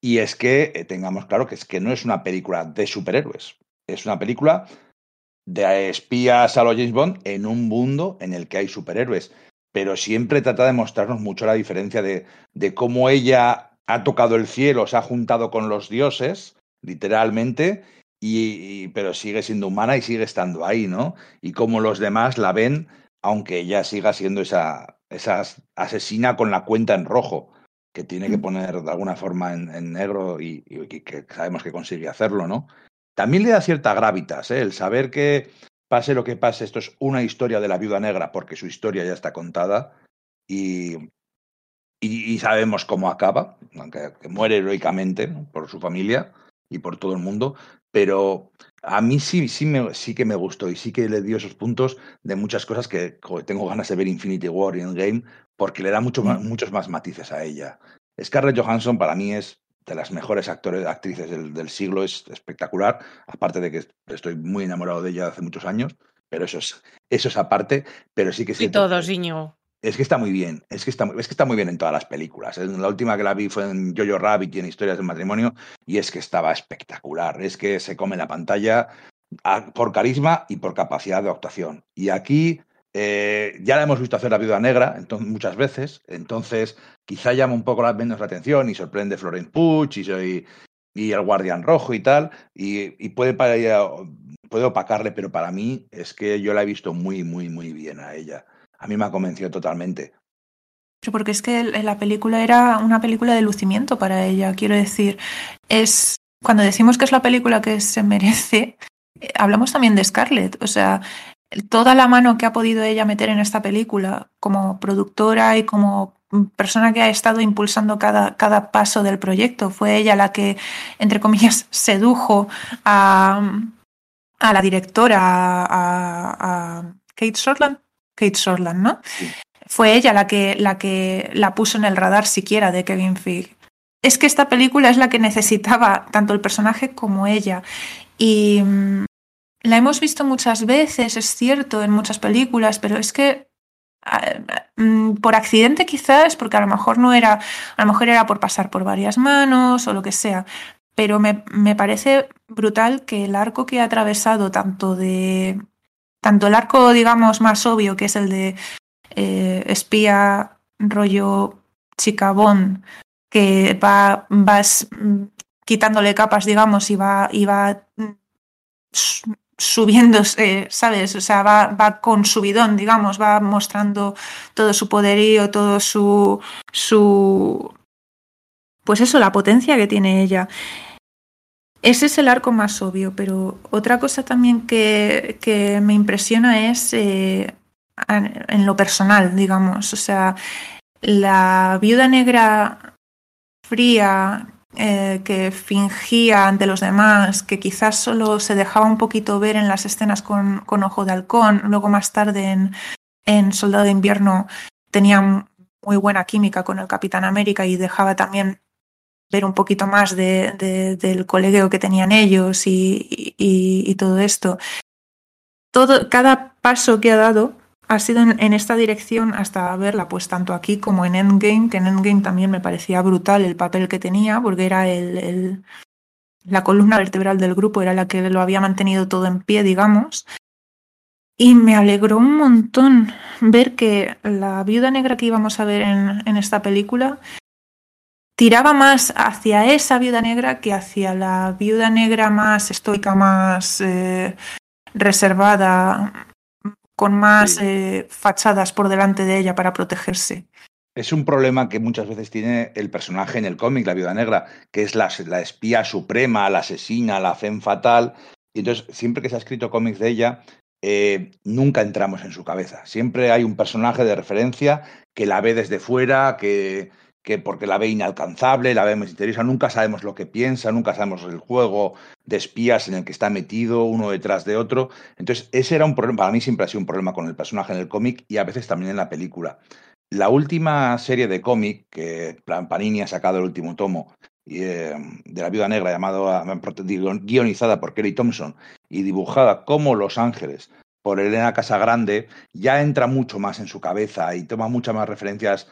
A: y es que eh, tengamos claro que es que no es una película de superhéroes, es una película de espías a los James Bond en un mundo en el que hay superhéroes, pero siempre trata de mostrarnos mucho la diferencia de, de cómo ella ha tocado el cielo, se ha juntado con los dioses, literalmente, y, y, pero sigue siendo humana y sigue estando ahí, ¿no? Y cómo los demás la ven, aunque ella siga siendo esa, esa asesina con la cuenta en rojo que tiene que poner de alguna forma en, en negro y, y, que sabemos que consigue hacerlo, ¿no? También le da cierta gravitas, ¿eh? el saber que pase lo que pase, esto es una historia de la viuda negra porque su historia ya está contada y, y, y sabemos cómo acaba, aunque que muere heroicamente ¿no? por su familia y por todo el mundo, pero a mí sí, sí, me, sí que me gustó y sí que le dio esos puntos de muchas cosas que joder, tengo ganas de ver Infinity War y Endgame porque le da mucho más, muchos más matices a ella. Scarlett Johansson para mí es de las mejores actores, actrices del, del, siglo, es espectacular, aparte de que estoy muy enamorado de ella hace muchos años, pero eso es, eso es aparte, pero sí que sí.
D: Y todos, Iñigo.
A: Es que está muy bien, es que está, es que está muy bien en todas las películas. La última que la vi fue en Jojo Rabbit y en Historias de matrimonio, y es que estaba espectacular. Es que se come la pantalla por carisma y por capacidad de actuación. Y aquí eh, ya la hemos visto hacer la viuda negra entonces, muchas veces, entonces quizá llama un poco menos la atención y sorprende Florence Puch y, soy, y el Guardián Rojo y tal, y, y puede, puede opacarle, pero para mí es que yo la he visto muy, muy, muy bien a ella. A mí me ha convencido totalmente.
C: Porque es que la película era una película de lucimiento para ella, quiero decir, es cuando decimos que es la película que se merece, eh, hablamos también de Scarlett, o sea, toda la mano que ha podido ella meter en esta película como productora y como persona que ha estado impulsando cada, cada paso del proyecto. Fue ella la que, entre comillas, sedujo a, a la directora, a, a Kate Shortland. Kate Shortland, ¿no? Fue ella la que, la que la puso en el radar siquiera de Kevin Feige. Es que esta película es la que necesitaba tanto el personaje como ella. Y la hemos visto muchas veces, es cierto, en muchas películas, pero es que mm, por accidente quizás, porque a lo mejor no era, a lo mejor era por pasar por varias manos o lo que sea, pero me, me parece brutal que el arco que ha atravesado tanto de, tanto el arco, digamos, más obvio, que es el de eh, espía rollo chicabón, que va, vas quitándole capas, digamos, y va, y va mm, subiéndose, ¿sabes? O sea, va, va con subidón, digamos, va mostrando todo su poderío, todo su, su, pues eso, la potencia que tiene ella. Ese es el arco más obvio, pero otra cosa también que, me impresiona es eh, en lo personal, digamos. O sea, la viuda negra fría eh, que fingía ante los demás, que quizás solo se dejaba un poquito ver en las escenas con, con Ojo de Halcón, luego más tarde en, en Soldado de Invierno tenía muy buena química con el Capitán América y dejaba también ver un poquito más de, de, del colegueo que tenían ellos y, y, todo esto. Todo, cada paso que ha dado ha sido en, esta dirección hasta verla, pues tanto aquí como en Endgame, que en Endgame también me parecía brutal el papel que tenía, porque era el, la columna vertebral del grupo, era la que lo había mantenido todo en pie, digamos. Y me alegró un montón ver que la viuda negra que íbamos a ver en esta película tiraba más hacia esa viuda negra que hacia la viuda negra más estoica, más eh, reservada, con más sí. eh, fachadas por delante de ella para protegerse.
A: Es un problema que muchas veces tiene el personaje en el cómic, la viuda negra, que es la, la, espía suprema, la asesina, la fen fatal. Y entonces, siempre que se ha escrito cómics de ella, eh, nunca entramos en su cabeza. Siempre hay un personaje de referencia que la ve desde fuera, que, que porque la ve inalcanzable, la ve misteriosa, nunca sabemos lo que piensa, nunca sabemos el juego de espías en el que está metido uno detrás de otro. Entonces, ese era un problema, para mí siempre ha sido un problema con el personaje en el cómic y a veces también en la película. La última serie de cómic que Panini ha sacado el último tomo eh, de la Viuda Negra, llamado, guionizada por Kelly Thompson y dibujada como Los Ángeles por Elena Casagrande, ya entra mucho más en su cabeza y toma muchas más referencias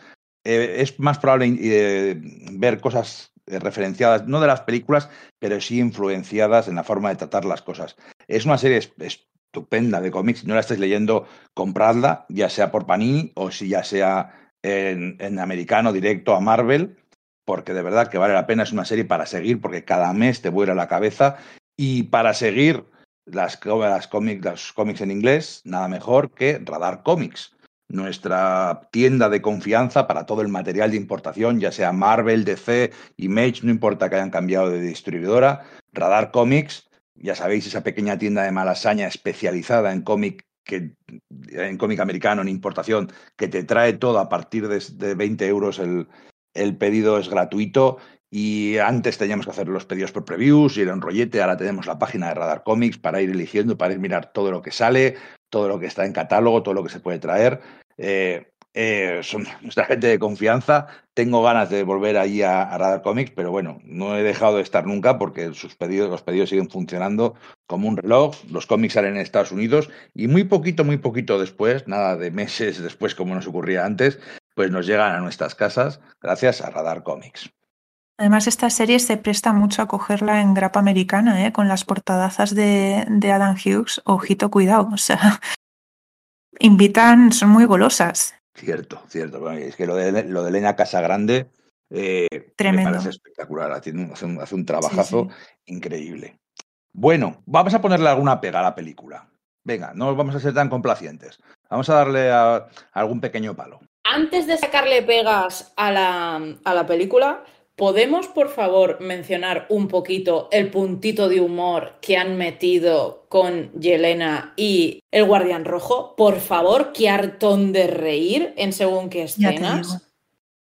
A: eh, es más probable eh, ver cosas eh, referenciadas, no de las películas, pero sí influenciadas en la forma de tratar las cosas. Es una serie estupenda de cómics, si no la estáis leyendo, compradla, ya sea por Panini o si ya sea en, en americano directo a Marvel, porque de verdad que vale la pena, es una serie para seguir, porque cada mes te vuela la cabeza y para seguir las, las, cómics, los cómics en inglés, nada mejor que Radar Comics nuestra tienda de confianza para todo el material de importación, ya sea Marvel, DC, Image, no importa que hayan cambiado de distribuidora, Radar Comics, ya sabéis, esa pequeña tienda de malasaña especializada en cómic que en cómic americano, en importación, que te trae todo a partir de, de 20 euros el, el pedido es gratuito y antes teníamos que hacer los pedidos por previews y era un rollete, ahora tenemos la página de Radar Comics para ir eligiendo, para ir mirar todo lo que sale, todo lo que está en catálogo, todo lo que se puede traer. Eh, eh, son nuestra gente de confianza. Tengo ganas de volver allí a, Radar Comics, pero bueno, no he dejado de estar nunca porque sus pedidos, los pedidos siguen funcionando como un reloj. Los cómics salen en Estados Unidos y muy poquito, muy poquito después, nada de meses después como nos ocurría antes, pues nos llegan a nuestras casas gracias a Radar Comics.
C: Además, esta serie se presta mucho a cogerla en grapa americana, ¿eh? con las portadazas de, de Adam Hughes. Ojito, cuidado. O sea, invitan, son muy golosas.
A: Cierto, cierto. Es que lo de, lo de Elena Casagrande eh,
C: Tremendo.
A: me parece espectacular. Hace un, hace un, hace un trabajazo sí, sí. increíble. Bueno, vamos a ponerle alguna pega a la película. Venga, no vamos a ser tan complacientes. Vamos a darle a, a algún pequeño palo.
B: Antes de sacarle pegas a la, a la película, ¿Podemos, por favor, mencionar un poquito el puntito de humor que han metido con Yelena y el Guardián Rojo? Por favor, qué hartón de reír en según qué escenas.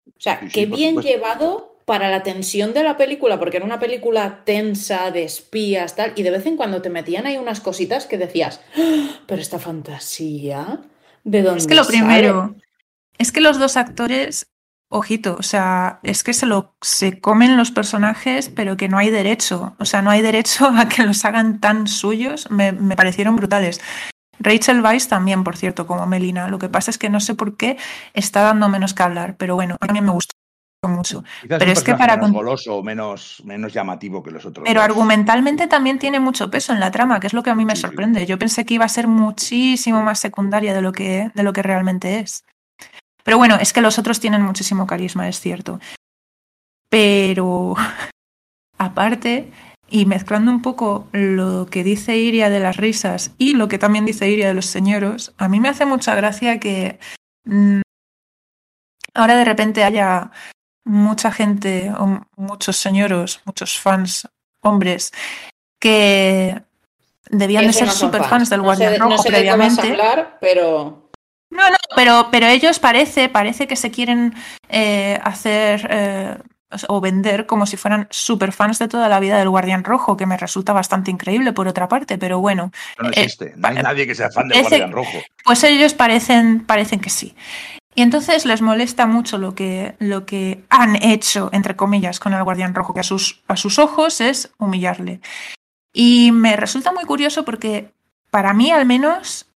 B: O sea, sí, sí, qué bien supuesto. llevado para la tensión de la película, porque era una película tensa, de espías, tal, y de vez en cuando te metían ahí unas cositas que decías, ¡Ah! pero esta fantasía, ¿de dónde
C: Es que lo
B: sale?
C: primero, es que los dos actores ojito, o sea, es que se lo se comen los personajes, pero que no hay derecho, o sea, no hay derecho a que los hagan tan suyos, me, me parecieron brutales. Rachel Weisz también, por cierto, como Melina. Lo que pasa es que no sé por qué está dando menos que hablar, pero bueno, a mí me gustó mucho.
A: Quizás
C: pero es que para
A: menos goloso menos, menos llamativo que los otros.
C: Pero
A: dos.
C: argumentalmente también tiene mucho peso en la trama, que es lo que a mí me sorprende. Yo pensé que iba a ser muchísimo más secundaria de lo que, de lo que realmente es. Pero bueno, es que los otros tienen muchísimo carisma, es cierto. Pero aparte, y mezclando un poco lo que dice Iria de las risas y lo que también dice Iria de los señoros, a mí me hace mucha gracia que mmm, ahora de repente haya mucha gente, o muchos señoros, muchos fans, hombres, que debían de ser
B: no
C: super
B: fans.
C: fans del
B: No
C: Guardián
B: sé,
C: Rojo
B: no sé
C: previamente.
B: hablar, pero
C: No, no, pero, pero ellos parece, parece que se quieren eh, hacer eh, o vender como si fueran super fans de toda la vida del Guardián Rojo, que me resulta bastante increíble por otra parte, pero bueno.
A: No
C: eh,
A: existe. no hay nadie que sea fan del Guardián Rojo.
C: Pues ellos parecen, parecen que sí. Y entonces les molesta mucho lo que, lo que han hecho, entre comillas, con el Guardián Rojo, que a sus, a sus ojos es humillarle. Y me resulta muy curioso porque para mí al menos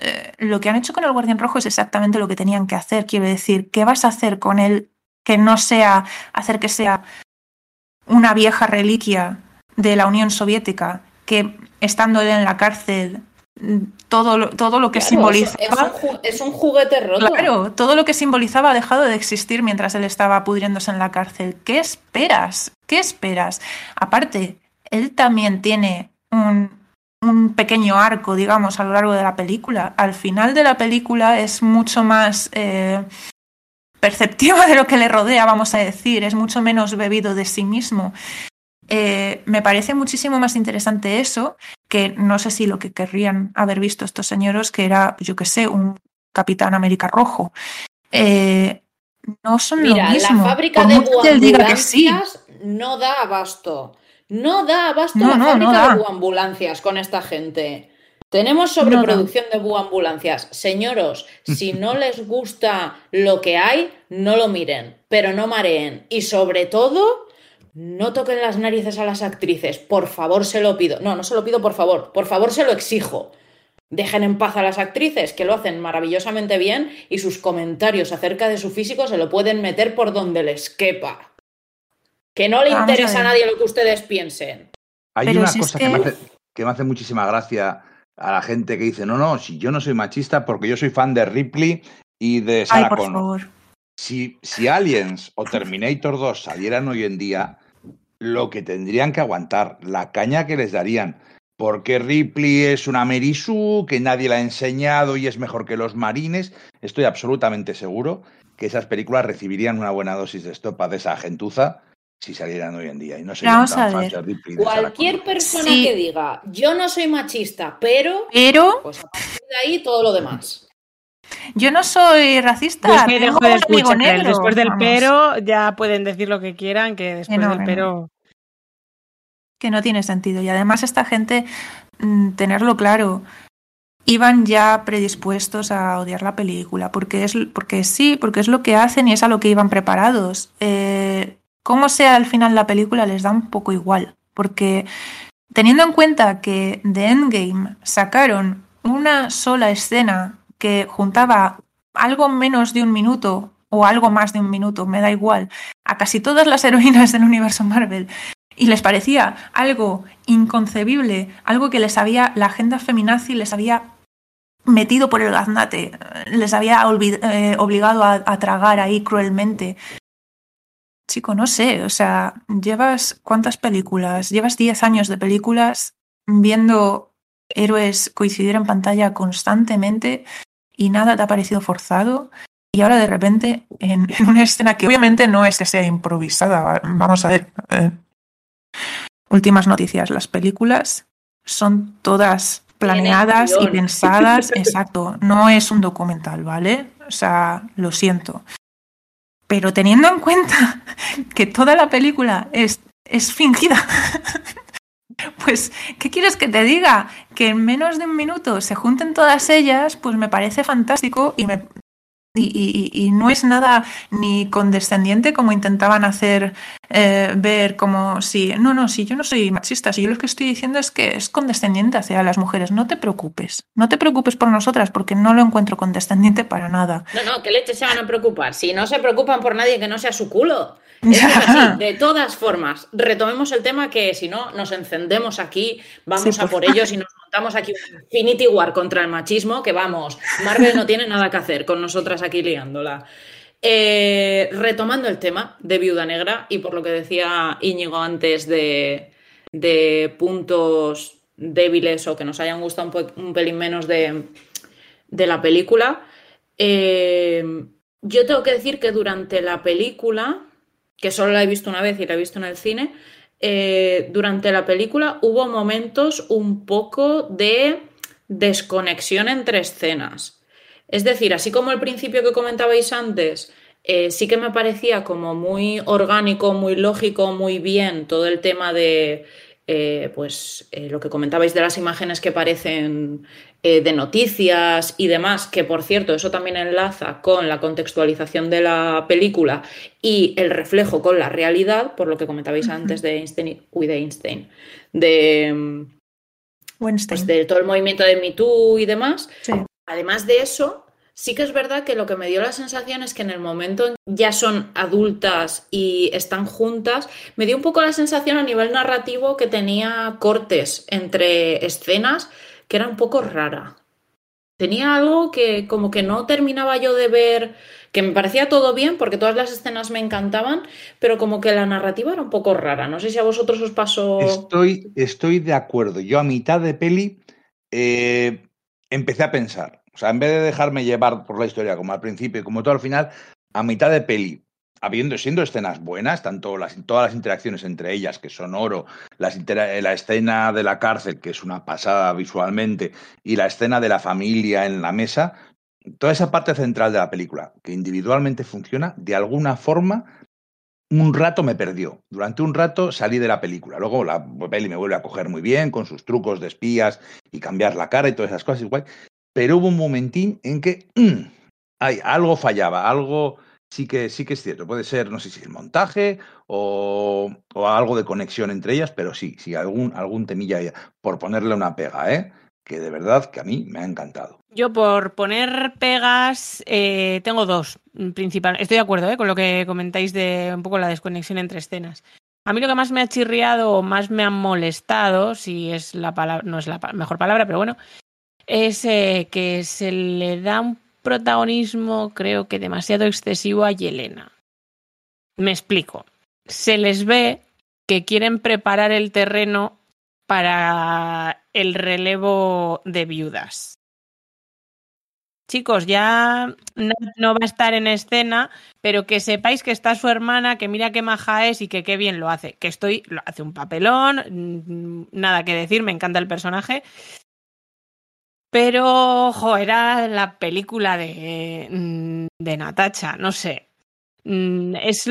C: eh, lo que han hecho con el Guardián Rojo es exactamente lo que tenían que hacer. Quiero decir, ¿qué vas a hacer con él que no sea hacer que sea una vieja reliquia de la Unión Soviética que estando él en la cárcel mm, todo lo, todo lo que
B: claro,
C: simbolizaba
B: es, un es un juguete roto.
C: Claro, todo lo que simbolizaba ha dejado de existir mientras él estaba pudriéndose en la cárcel. ¿Qué esperas? ¿Qué esperas? Aparte, él también tiene un, un pequeño arco, digamos, a lo largo de la película. Al final de la película es mucho más eh, perceptiva de lo que le rodea, vamos a decir. Es mucho menos bebido de sí mismo. Eh, me parece muchísimo más interesante eso que no sé si lo que querrían haber visto estos señores, que era, yo qué sé, un Capitán América Rojo. Eh, no son
B: Mira,
C: lo mismo.
B: la fábrica
C: Por
B: de
C: que él diga que sí.
B: ambulancias no da abasto. No da abasto
C: No,
B: la
C: no,
B: fábrica
C: no
B: de buambulancias con esta gente. Tenemos sobreproducción de buambulancias. Señoros, si no les gusta lo que hay, no lo miren, pero no mareen. Y sobre todo, no toquen las narices a las actrices. Por favor, se lo pido. No, no se lo pido, por favor. Por favor, se lo exijo. Dejen en paz a las actrices, que lo hacen maravillosamente bien, y sus comentarios acerca de su físico se lo pueden meter por donde les quepa. Que no le
C: Vamos
B: interesa a, nadie lo que ustedes piensen.
A: Hay
C: Pero
A: una
C: si es
A: cosa que...
C: que-
A: me hace, que me hace muchísima gracia a la gente que dice, no, no, si yo no soy machista porque yo soy fan de Ripley y de
C: Ay,
A: Sarah
C: por
A: Connor.
C: favor.
A: Si, si Aliens o Terminator 2 salieran hoy en día, lo que tendrían que aguantar, la caña que les darían. Porque Ripley es una Merisú, que nadie la ha enseñado y es mejor que los marines. Estoy absolutamente seguro que esas películas recibirían una buena dosis de estopa de esa gentuza si salieran hoy en día. Y no serían
C: Vamos
A: tan
C: a ver.
A: de
B: Cualquier persona
C: Sí.
B: que diga, yo no soy machista, pero,
C: Pero
B: pues a partir de ahí todo lo demás.
C: yo no soy racista.
D: Yo es que
C: tengo
D: dejo de
C: un amigo
D: escuchar.
C: negro,
D: Después del
C: vamos.
D: pero ya pueden decir lo que quieran, que después
C: no,
D: del pero...
C: que no tiene sentido. Y además esta gente, mm, tenerlo claro, iban ya predispuestos a odiar la película, porque, es, porque sí, porque es lo que hacen y es a lo que iban preparados. Eh, como sea al final la película les da un poco igual, porque teniendo en cuenta que de Endgame sacaron una sola escena que juntaba algo menos de un minuto o algo más de un minuto, me da igual, a casi todas las heroínas del universo Marvel y les parecía algo inconcebible, algo que les había, la agenda feminazi les había metido por el gaznate, les había eh, obligado a, tragar ahí cruelmente. Chico, no sé, o sea, llevas cuántas películas, llevas 10 años de películas viendo héroes coincidir en pantalla constantemente y nada te ha parecido forzado. Y ahora de repente, en, en una escena que obviamente no es que sea improvisada, vamos a ver, eh, Últimas noticias, las películas son todas planeadas y pensadas, exacto, no es un documental, ¿vale? O sea, lo siento. Pero teniendo en cuenta que toda la película es, es fingida, pues, ¿qué quieres que te diga? Que en menos de un minuto se junten todas ellas, pues me parece fantástico y me, y, y, y, no es nada ni condescendiente como intentaban hacer eh, ver como si, no, no, si yo no soy machista, si yo lo que estoy diciendo es que es condescendiente hacia las mujeres, no te preocupes, no te preocupes por nosotras porque no lo encuentro condescendiente para nada.
B: No, no, ¿qué leche se van a preocupar? Si no se preocupan por nadie que no sea su culo. Así. De todas formas, retomemos el tema que si no nos encendemos aquí, vamos sí, a por ellos y nos montamos aquí un Infinity War contra el machismo, que vamos, Marvel no tiene nada que hacer con nosotras aquí liándola. Eh, retomando el tema de Viuda Negra y por lo que decía Íñigo antes de, de puntos débiles o que nos hayan gustado un, un pelín menos de, de la película, eh, yo tengo que decir que durante la película que solo la he visto una vez y la he visto en el cine, eh, durante la película hubo momentos un poco de desconexión entre escenas. Es decir, así como el principio que comentabais antes, eh, sí que me parecía como muy orgánico, muy lógico, muy bien todo el tema de, eh, pues, lo que comentabais de las imágenes que parecen eh, de noticias y demás, que por cierto, eso también enlaza con la contextualización de la película y el reflejo con la realidad, por lo que comentabais uh -huh. antes de Einstein, uy, de Einstein, de, pues, de todo el movimiento de Me Too y demás.
C: Sí.
B: Además de eso, sí que es verdad que lo que me dio la sensación es que en el momento en ya son adultas y están juntas, me dio un poco la sensación a nivel narrativo que tenía cortes entre escenas que era un poco rara. Tenía algo que como que no terminaba yo de ver, que me parecía todo bien porque todas las escenas me encantaban, pero como que la narrativa era un poco rara. No sé si a vosotros os pasó.
A: Estoy, estoy de acuerdo. Yo a mitad de peli eh, empecé a pensar. O sea, en vez de dejarme llevar por la historia como al principio y como todo al final, a mitad de peli habiendo, siendo escenas buenas, tanto las, todas las interacciones entre ellas, que son oro, las la escena de la cárcel, que es una pasada visualmente, y la escena de la familia en la mesa, toda esa parte central de la película, que individualmente funciona, de alguna forma, un rato me perdió. Durante un rato salí de la película. Luego la peli me vuelve a coger muy bien, con sus trucos de espías y cambiar la cara y todas esas cosas igual. Pero hubo un momentín en que mmm, algo fallaba, algo sí que, sí que es cierto. Puede ser, no sé si el montaje o, o algo de conexión entre ellas, pero sí, sí, algún, algún temilla por ponerle una pega, ¿eh? que de verdad que a mí me ha encantado.
D: Yo por poner pegas eh, tengo dos principales. Estoy de acuerdo ¿eh? con lo que comentáis de un poco la desconexión entre escenas. A mí lo que más me ha chirriado o más me ha molestado, si es la palabra, no es la mejor palabra, pero bueno, es eh, que se le da un protagonismo creo que demasiado excesivo a Yelena. Me explico. Se les ve que quieren preparar el terreno para el relevo de viudas. Chicos, ya no va a estar en escena, pero que sepáis que está su hermana, que mira qué maja es y que qué bien lo hace. Que estoy, lo hace un papelón, nada que decir, me encanta el personaje. Pero, ojo, era la película de, mm, de Natacha, no sé. Mm, es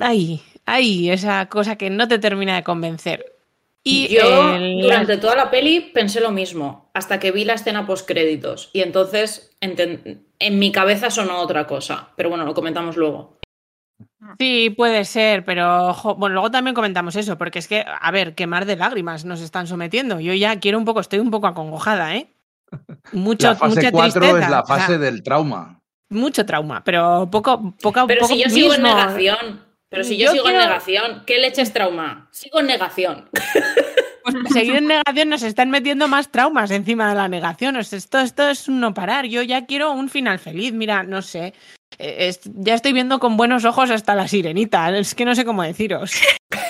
D: ahí, ahí, esa cosa que no te termina de convencer. Y
B: Yo
D: el-
B: durante toda la peli pensé lo mismo, hasta que vi la escena post créditos y entonces en mi cabeza sonó otra cosa, pero bueno, lo comentamos luego.
D: Sí, puede ser, pero jo, bueno, luego también comentamos eso, porque es que, a ver, qué mar de lágrimas nos están sometiendo. Yo ya quiero un poco, estoy un poco acongojada, ¿eh? Mucho,
A: la fase
D: mucha
A: 4
D: tristeza,
A: es la
D: o sea,
A: fase del trauma.
D: mucho trauma, pero poco, poco,
B: Pero
D: poco
B: si yo sigo en negación, pero si yo,
D: Yo
B: sigo
D: quiero-
B: en negación, ¿qué leches trauma? Sigo en negación.
D: Pues seguir en negación nos están metiendo más traumas encima de la negación. O sea, esto, esto es un no parar. Yo ya quiero un final feliz. Mira, no sé. Eh, es- ya estoy viendo con buenos ojos hasta la sirenita. Es que no sé cómo deciros.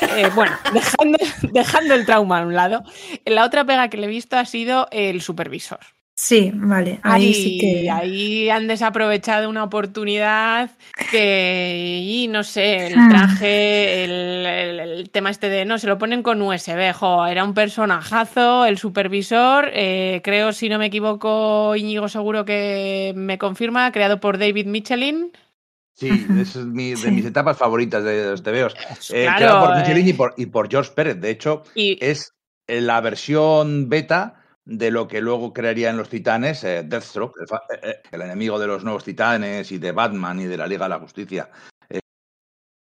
D: Eh, bueno, dejando, dejando el trauma a un lado. La otra pega que le he visto ha sido el supervisor.
C: Sí, vale, ahí sí que.
D: ahí han desaprovechado una oportunidad que, y no sé, el
C: Hmm.
D: traje, el, el- el tema este de, no, se lo ponen con USB, jo, era un personajazo, el supervisor, eh, creo, si no me equivoco, Íñigo seguro que me confirma, creado por David Michelin.
A: Sí, es mi- de
C: Sí.
A: mis etapas favoritas de los TVOs. Eh,
D: Claro,
A: por
D: eh.
A: Michelin y por, y por George Pérez. De hecho,
D: Y,
A: es eh, la versión beta de lo que luego crearía en los Titanes eh, Deathstroke, el, eh, el enemigo de los nuevos Titanes y de Batman y de la Liga de la Justicia.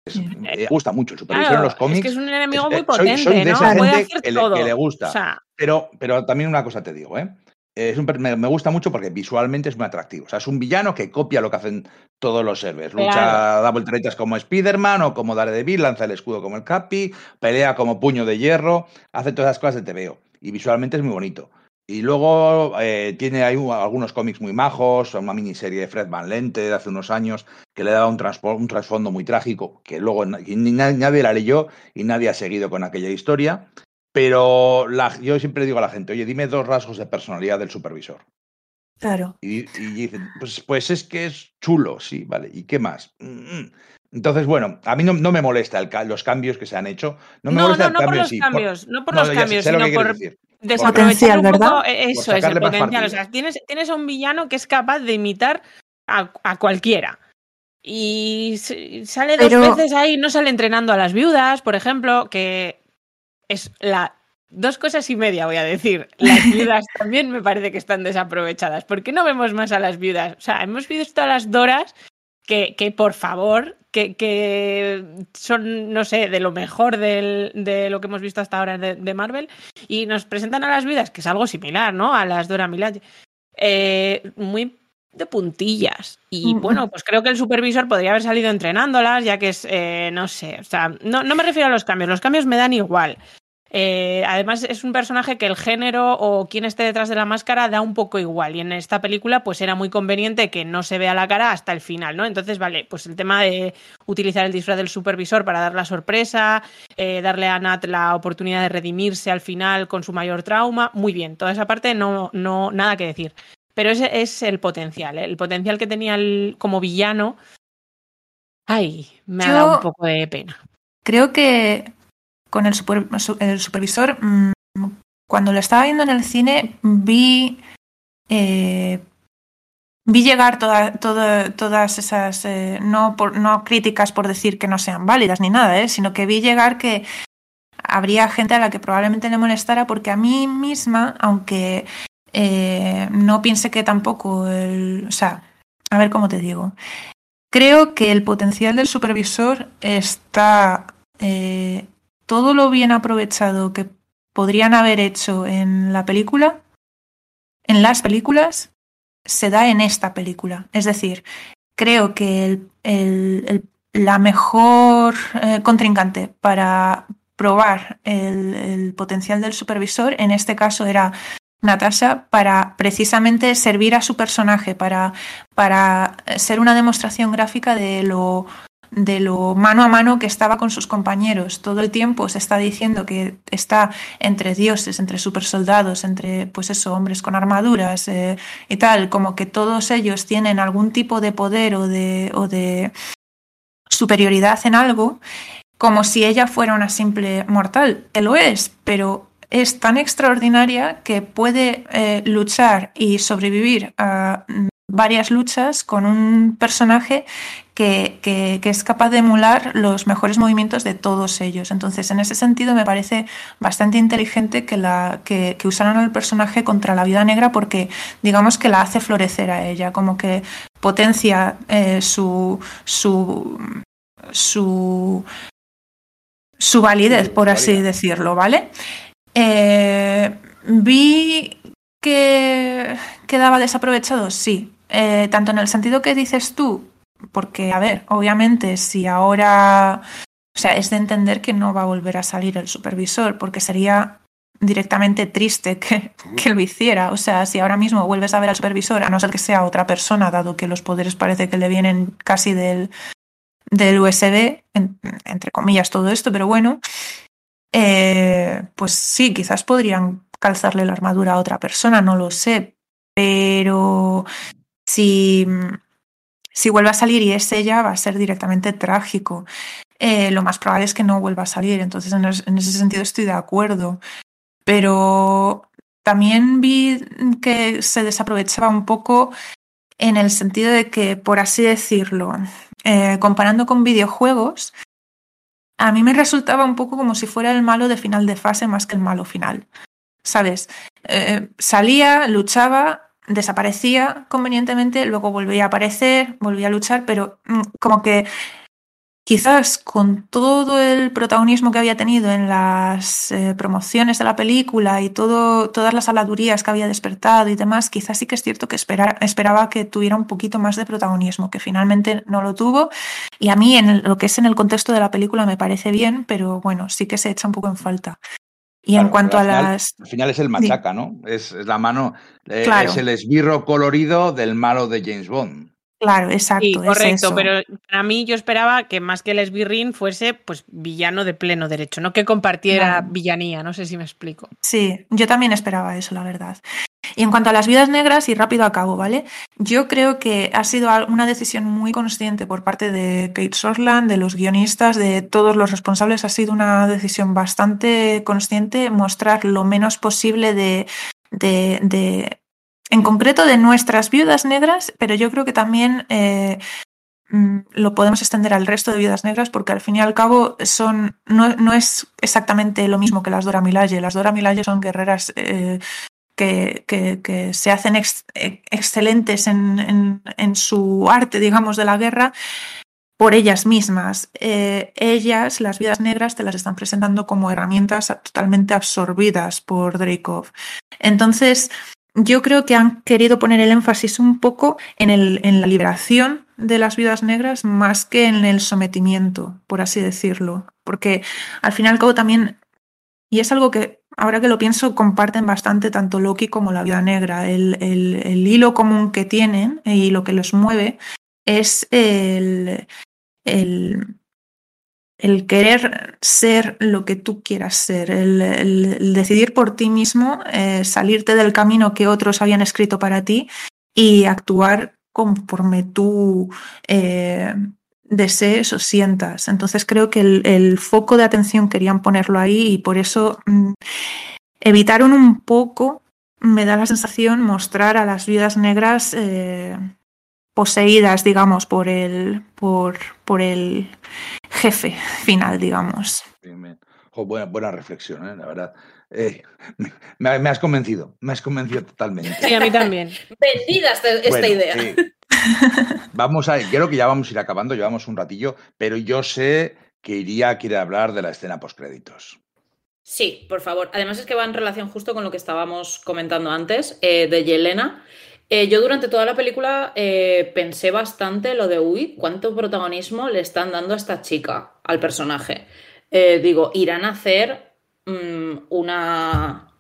A: Es- me gusta mucho el supervisor
D: claro,
A: en los cómics.
D: es que es un enemigo muy
A: eh, soy-
D: potente,
A: soy de
D: ¿no?
A: esa gente
D: hacer
A: que le-
D: todo.
A: que le gusta.
D: O sea,
A: Pero, pero también una cosa te digo, ¿eh? Es un me, me gusta mucho porque visualmente es muy atractivo. O sea, es un villano que copia lo que hacen todos los héroes. Lucha,
D: Claro.
A: da volteretas como Spider-Man o como Daredevil, lanza el escudo como el Capi, pelea como puño de hierro, hace todas esas cosas de TVO. Y visualmente es muy bonito. Y luego eh, tiene ahí algunos cómics muy majos, una miniserie de Fred Van Lente de hace unos años que le daba un, un trasfondo muy trágico, que luego nadie la leyó y nadie ha seguido con aquella historia. Pero la- yo siempre digo a la gente, oye, dime dos rasgos de personalidad del supervisor.
C: Claro.
A: Y, y dicen, pues, pues es que es chulo, sí, vale. ¿Y qué más? Mm, mm. Entonces, bueno, a mí no, no me molesta el los cambios que se han hecho. No me
D: no,
A: molesta
D: no,
A: el
D: no por
A: cambio en
D: los
A: sí, por-
D: cambios, no por los cambios, sino por
A: decir.
D: desaprovechar un
C: ¿verdad?
D: poco eh, eso es el potencial. O sea, tienes, tienes a un villano que es capaz de imitar a, a cualquiera. Y sale dos
C: Pero-
D: veces ahí, no sale entrenando a las viudas, por ejemplo, que es la dos cosas y media, voy a decir. Las viudas también me parece que están desaprovechadas. ¿Por qué no vemos más a las viudas? O sea, hemos visto a las Doras que, que por favor, que, que son, no sé, de lo mejor del- de lo que hemos visto hasta ahora de, de Marvel, y nos presentan a las viudas, que es algo similar, ¿no? A las Dora Milaje. Eh, muy de puntillas. Y
C: Mm.
D: bueno, pues creo que el supervisor podría haber salido entrenándolas, ya que es, eh, no sé, o sea, no, no me refiero a los cambios, los cambios me dan igual. Eh, además, es un personaje que el género o quien esté detrás de la máscara da un poco igual. Y en esta película, pues era muy conveniente que no se vea la cara hasta el final, ¿no? Entonces, vale, pues el tema de utilizar el disfraz del supervisor para dar la sorpresa, eh, darle a Nat la oportunidad de redimirse al final con su mayor trauma, muy bien. Toda esa parte no, no, nada que decir. Pero ese es el potencial, ¿eh? el potencial que tenía el- como villano. Ay, me ha dado un poco de pena.
C: Creo que con el, super- su- el supervisor, mm, cuando lo estaba viendo en el cine, vi. eh, vi llegar toda- toda- todas esas. eh, no, por, no críticas por decir que no sean válidas ni nada, eh, sino que vi llegar que habría gente a la que probablemente le molestara, porque a mí misma, aunque eh, no piense que tampoco el. O sea, a ver cómo te digo. Creo que el potencial del supervisor está eh, todo lo bien aprovechado que podrían haber hecho en la película, en las películas, se da en esta película. Es decir, creo que el- el- la mejor eh, contrincante para probar el potencial del supervisor, en este caso era Natasha, para precisamente servir a su personaje, para, para ser una demostración gráfica de lo de lo mano a mano que estaba con sus compañeros. Todo el tiempo se está diciendo que está entre dioses, entre supersoldados, entre, pues eso, hombres con armaduras eh, y tal, como que todos ellos tienen algún tipo de poder o de, o de superioridad en algo, como si ella fuera una simple mortal, que lo es, pero es tan extraordinaria que puede eh, luchar y sobrevivir a mm, varias luchas con un personaje que, que, que, es capaz de emular los mejores movimientos de todos ellos. Entonces, en ese sentido, me parece bastante inteligente que, la, que, que usaran al personaje contra la vida negra porque, digamos, que la hace florecer a ella, como que potencia eh, su, su, su, su validez, por así decirlo, ¿vale? Eh, vi que quedaba desaprovechado, sí. Eh, tanto en el sentido que dices tú, porque, a ver, obviamente, si ahora. O sea, es de entender que no va a volver a salir el supervisor, porque sería directamente triste que, que, lo hiciera. O sea, si ahora mismo vuelves a ver al supervisor, a no ser que sea otra persona, dado que los poderes parece que le vienen casi del, del USB, en, entre comillas todo esto, pero bueno, eh, pues sí, quizás podrían calzarle la armadura a otra persona, no lo sé, pero si, si vuelve a salir y es ella, va a ser directamente trágico. Eh, lo más probable es que no vuelva a salir, entonces en, ese sentido estoy de acuerdo. Pero también vi que se desaprovechaba un poco en el sentido de que, por así decirlo, eh, comparando con videojuegos, a mí me resultaba un poco como si fuera el malo de final de fase más que el malo final. ¿Sabes? Eh, salía, luchaba, desaparecía convenientemente, luego volvía a aparecer, volvía a luchar, pero mm, como que quizás con todo el protagonismo que había tenido en las eh, promociones de la película y todo, todas las habladurías que había despertado y demás, quizás sí que es cierto que espera, esperaba que tuviera un poquito más de protagonismo, que finalmente no lo tuvo. Y a mí, en el, lo que es en el contexto de la película, me parece bien, pero bueno, sí que se echa un poco en falta. Y
A: claro,
C: en cuanto
A: al
C: a
A: final,
C: las.
A: Al final es el machaca,
C: Sí.
A: ¿no? Es, es la mano, eh,
C: Claro.
A: es el esbirro colorido del malo de James Bond.
C: Claro, exacto.
D: Sí, correcto, pero para mí yo esperaba que más que el esbirrín fuese pues villano de pleno derecho, no que compartiera
C: Claro.
D: villanía, no sé si me explico.
C: Sí, yo también esperaba eso, la verdad. Y en cuanto a las vidas negras, y rápido acabo, ¿vale? Yo creo que ha sido una decisión muy consciente por parte de Kate Sorland, de los guionistas, de todos los responsables. Ha sido una decisión bastante consciente mostrar lo menos posible de, de, de- en concreto, de nuestras viudas negras, pero yo creo que también eh, mm, lo podemos extender al resto de viudas negras porque al fin y al cabo son no, no es exactamente lo mismo que las Dora Milaje. Las Dora Milaje son guerreras eh, que, que, se hacen eh, excelentes en, en, su arte, digamos, de la guerra por ellas mismas. Ellas, las vidas negras, te las están presentando como herramientas totalmente absorbidas por Dreykov. Entonces, yo creo que han querido poner el énfasis un poco en, el, la liberación de las viudas negras más que en el sometimiento, por así decirlo. Porque al fin y al cabo también, y es algo que ahora que lo pienso, comparten bastante tanto Loki como la viuda negra. El, hilo común que tienen y lo que los mueve es el, el querer ser lo que tú quieras ser, el, decidir por ti mismo, eh, salirte del camino que otros habían escrito para ti y actuar conforme tú eh, desees o sientas. Entonces creo que el, el foco de atención querían ponerlo ahí y por eso mm, evitaron un poco, me da la sensación, mostrar a las viudas negras eh, poseídas, digamos, por el, por, por el jefe final, digamos.
A: Bien, bien. Jo, buena, buena reflexión, ¿eh? la verdad. Eh, me, me has convencido, me has convencido totalmente.
D: Sí, a mí también.
B: Vendida esta, esta
A: Bueno,
B: idea.
A: Vamos a, creo que ya vamos a ir acabando, llevamos un ratillo, pero yo sé que iría quiere hablar de la escena postcréditos.
B: Sí, por favor. Además es que va en relación justo con lo que estábamos comentando antes eh, de Yelena. Eh, yo durante toda la película eh, pensé bastante lo de, uy, cuánto protagonismo le están dando a esta chica, al personaje. Eh, digo, irán a hacer mm, una...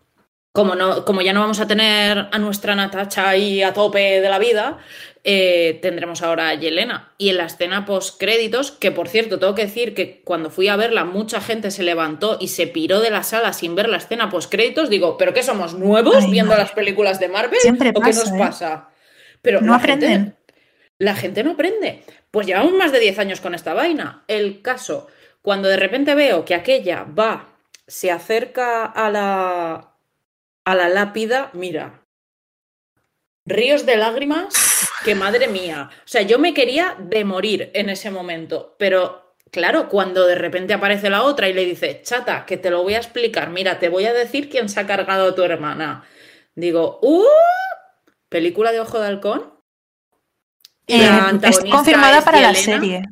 B: Como, no, como ya no vamos a tener a nuestra Natacha ahí a tope de la vida, eh, tendremos ahora a Yelena. Y en la escena post créditos, que por cierto, tengo que decir que cuando fui a verla, mucha gente se levantó y se piró de la sala sin ver la escena post créditos. Digo, ¿pero qué somos nuevos
C: Ay,
B: viendo las películas de Marvel?
C: Siempre
B: ¿O qué nos
C: ¿eh?
B: pasa? Pero
C: No
B: la gente-
C: aprenden.
B: la gente no aprende. Pues llevamos más de 10 años con esta vaina. El caso, cuando de repente veo que aquella va, se acerca a la, a la lápida, mira, ríos de lágrimas que madre mía. O sea, yo me quería de morir en ese momento, pero claro, cuando de repente aparece la otra y le dice, chata, que te lo voy a explicar, mira, te voy a decir quién se ha cargado a tu hermana. Digo, ¡uh! ¿Película de Ojo de Halcón?
C: Eh, es
B: antagonista
C: confirmada
B: es
C: para la serie.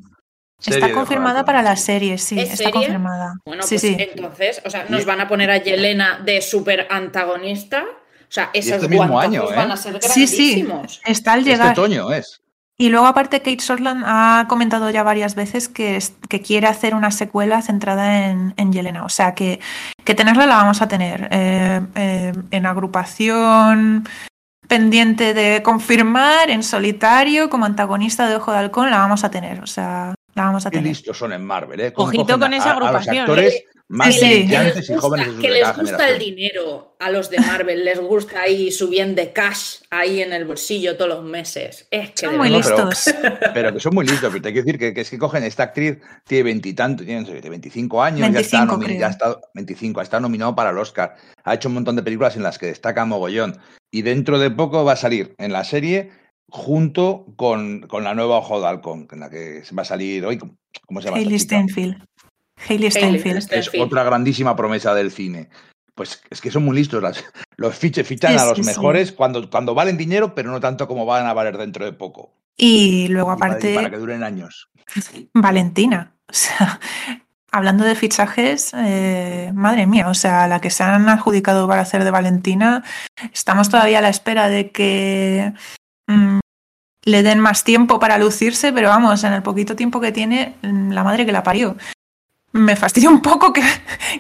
C: Está confirmada para la serie, sí,
B: ¿Es
C: está
B: serie?
C: confirmada.
B: Bueno,
C: sí,
B: pues
C: sí.
B: entonces, o sea, nos van a poner a Yelena de super antagonista. O sea, esos
A: este mismo año, ¿eh?
B: van a ser
C: Sí, sí,
B: grandísimos.
C: está al
A: Este
C: llegar.
A: otoño es.
C: Y luego aparte Kate Shortland ha comentado ya varias veces que, es- que quiere hacer una secuela centrada en, en Yelena. O sea que, que tenerla la vamos a tener. eh, eh, en agrupación pendiente de confirmar, en solitario, como antagonista de Ojo de Halcón, la vamos a tener. O sea, la vamos a
A: Qué
C: tener.
A: listos son en Marvel, ¿eh? Cómo
D: Ojito con
A: a-
D: esa
A: a- a los
D: agrupación,
A: actores más
C: Sí,
A: brillantes y
B: gusta,
A: jóvenes de
B: que les gusta el dinero a los de Marvel, les gusta ahí su bien de cash ahí en el bolsillo todos los meses. Es que
C: Son muy
A: No,
B: verdad.
A: pero-
C: listos.
A: Pero que son muy listos, pero te quiero decir que, que es que cogen esta actriz, tiene veintitantos, tiene no sé, 25 años, ya,
C: 25
A: está nomi-
C: creo.
A: ya está 25, está nominado para el Oscar. Ha hecho un montón de películas en las que destaca mogollón. Y dentro de poco va a salir en la serie junto con, con la nueva Ojo de Halcón, en la que va a salir hoy. ¿Cómo se llama? esta
C: Hailey
A: chica?
C: Steinfeld. Hailey Steinfeld.
A: Es otra grandísima promesa del cine. Pues es que son muy listos. Las, los fiche, fichan
C: Sí,
A: a los
C: sí, sí.
A: mejores cuando, cuando valen dinero, pero no tanto como van a valer dentro de poco.
C: Y luego
A: Y para- y
C: aparte...
A: para que duren años.
C: Valentina. O sea, hablando de fichajes, eh, madre mía, o sea, la que se han adjudicado para hacer de Valentina, estamos todavía a la espera de que mm, le den más tiempo para lucirse, pero vamos, en el poquito tiempo que tiene, mm, la madre que la parió. Me fastidia un poco que,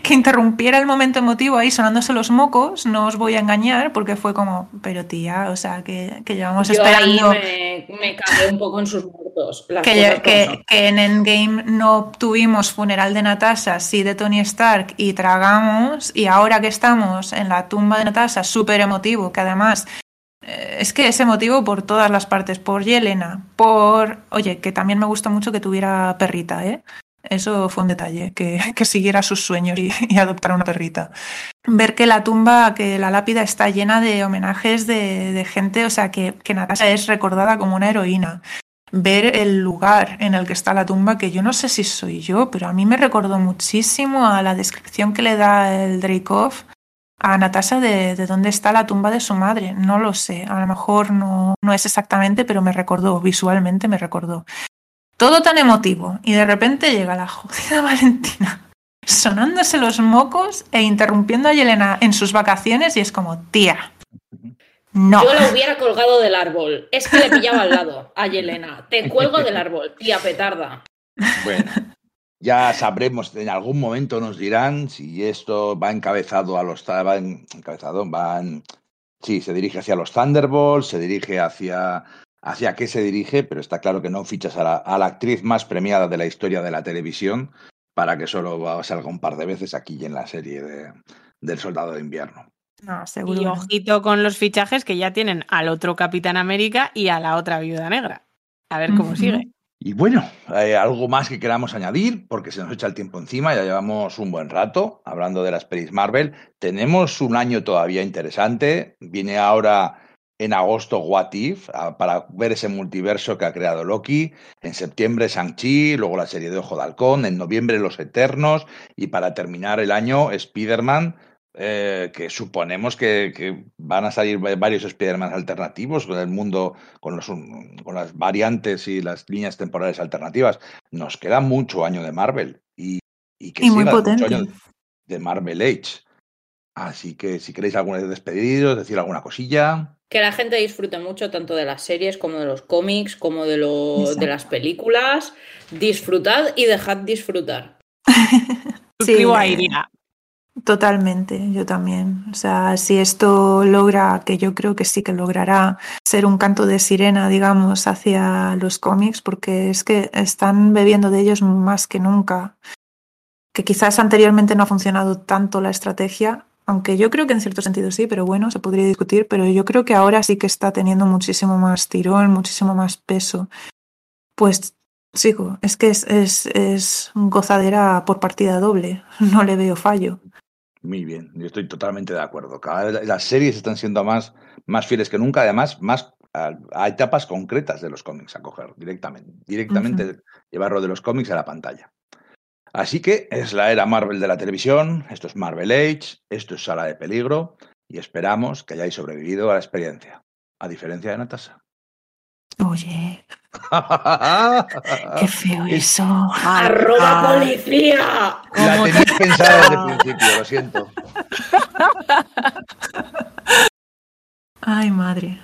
C: que interrumpiera el momento emotivo ahí sonándose los mocos, no os voy a engañar, porque fue como, pero tía, o sea, que, que llevamos
B: Yo ahí
C: esperando
B: me, me cagué un poco en sus muertos.
C: que, que- en Endgame no tuvimos funeral de Natasha, sí de Tony Stark y tragamos, y ahora que estamos en la tumba de Natasha, súper emotivo, que además eh, es que es emotivo por todas las partes, por Yelena, por... Oye, que también me gustó mucho que tuviera perrita, ¿eh? Eso fue un detalle, que, que siguiera sus sueños y, y adoptara una perrita. Ver que la tumba, que la lápida está llena de homenajes de, gente, o sea, que, que Natasha es recordada como una heroína ver el lugar en el que está la tumba, que yo no sé si soy yo, pero a mí me recordó muchísimo a la descripción que le da el Dreykov a Natasha de, de dónde está la tumba de su madre. No lo sé, a lo mejor no, no es exactamente, pero me recordó, visualmente me recordó. Todo tan emotivo y de repente llega la jodida Valentina sonándose los mocos e interrumpiendo a Yelena en sus vacaciones y es como, tía, no.
B: Yo la hubiera colgado del árbol. Es que le pillaba al lado a Yelena. Te cuelgo del árbol, tía petarda.
A: Bueno, ya sabremos, en algún momento nos dirán si esto va encabezado a los va en- encabezado, van sí, se dirige hacia los Thunderbolts, se dirige hacia hacia qué se dirige, pero está claro que no fichas a la, a la actriz más premiada de la historia de la televisión para que solo salga un par de veces aquí y en la serie de, del Soldado de Invierno.
C: No, seguro.
D: Y ojito con los fichajes que ya tienen al otro Capitán América y a la otra Viuda Negra. A ver cómo sigue.
A: Y bueno, eh, algo más que queramos añadir, porque se nos echa el tiempo encima, ya llevamos un buen rato hablando de las pelis Marvel. Tenemos un año todavía interesante. Viene ahora en agosto What If, a- para ver ese multiverso que ha creado Loki. En septiembre Shang-Chi, luego la serie de Ojo de Halcón. En noviembre Los Eternos. Y para terminar el año, Spider-Man. eh, que suponemos que, que van a salir va- varios Spider-Man alternativos con el mundo, con, los, con las variantes y las líneas temporales alternativas. Nos queda mucho año de Marvel y, y que
C: Y muy
A: mucho
C: potente.
A: año de Marvel Age. Así que si queréis alguna vez despediros, decir alguna cosilla.
B: Que la gente disfrute mucho tanto de las series como de los cómics, como de, lo, de las películas. Disfrutad y dejad disfrutar.
D: Suscribo a
C: eh,
D: Iria.
C: Totalmente, yo también. O sea, si esto logra, que yo creo que sí que logrará ser un canto de sirena, digamos, hacia los cómics, porque es que están bebiendo de ellos más que nunca. Que quizás anteriormente no ha funcionado tanto la estrategia, aunque yo creo que en cierto sentido sí, pero bueno, se podría discutir, pero yo creo que ahora sí que está teniendo muchísimo más tirón, muchísimo más peso. Pues sigo, es que es, es, es gozadera por partida doble, no le veo fallo.
A: Muy bien, yo estoy totalmente de acuerdo. Cada vez las series están siendo más, más fieles que nunca, además, más a, a etapas concretas de los cómics a coger directamente. Directamente llevarlo de los cómics a la pantalla. Así que es la era Marvel de la televisión, esto es Marvel Age, esto es Sala de Peligro y esperamos que hayáis sobrevivido a la experiencia, a diferencia de Natasha.
C: Oye, qué feo
A: Es-
C: eso.
B: ¡Arroba
D: Ay,
B: policía!
A: La
D: ¿Cómo
A: tenía
D: te-
A: pensada desde el principio, lo siento.
C: Ay, madre.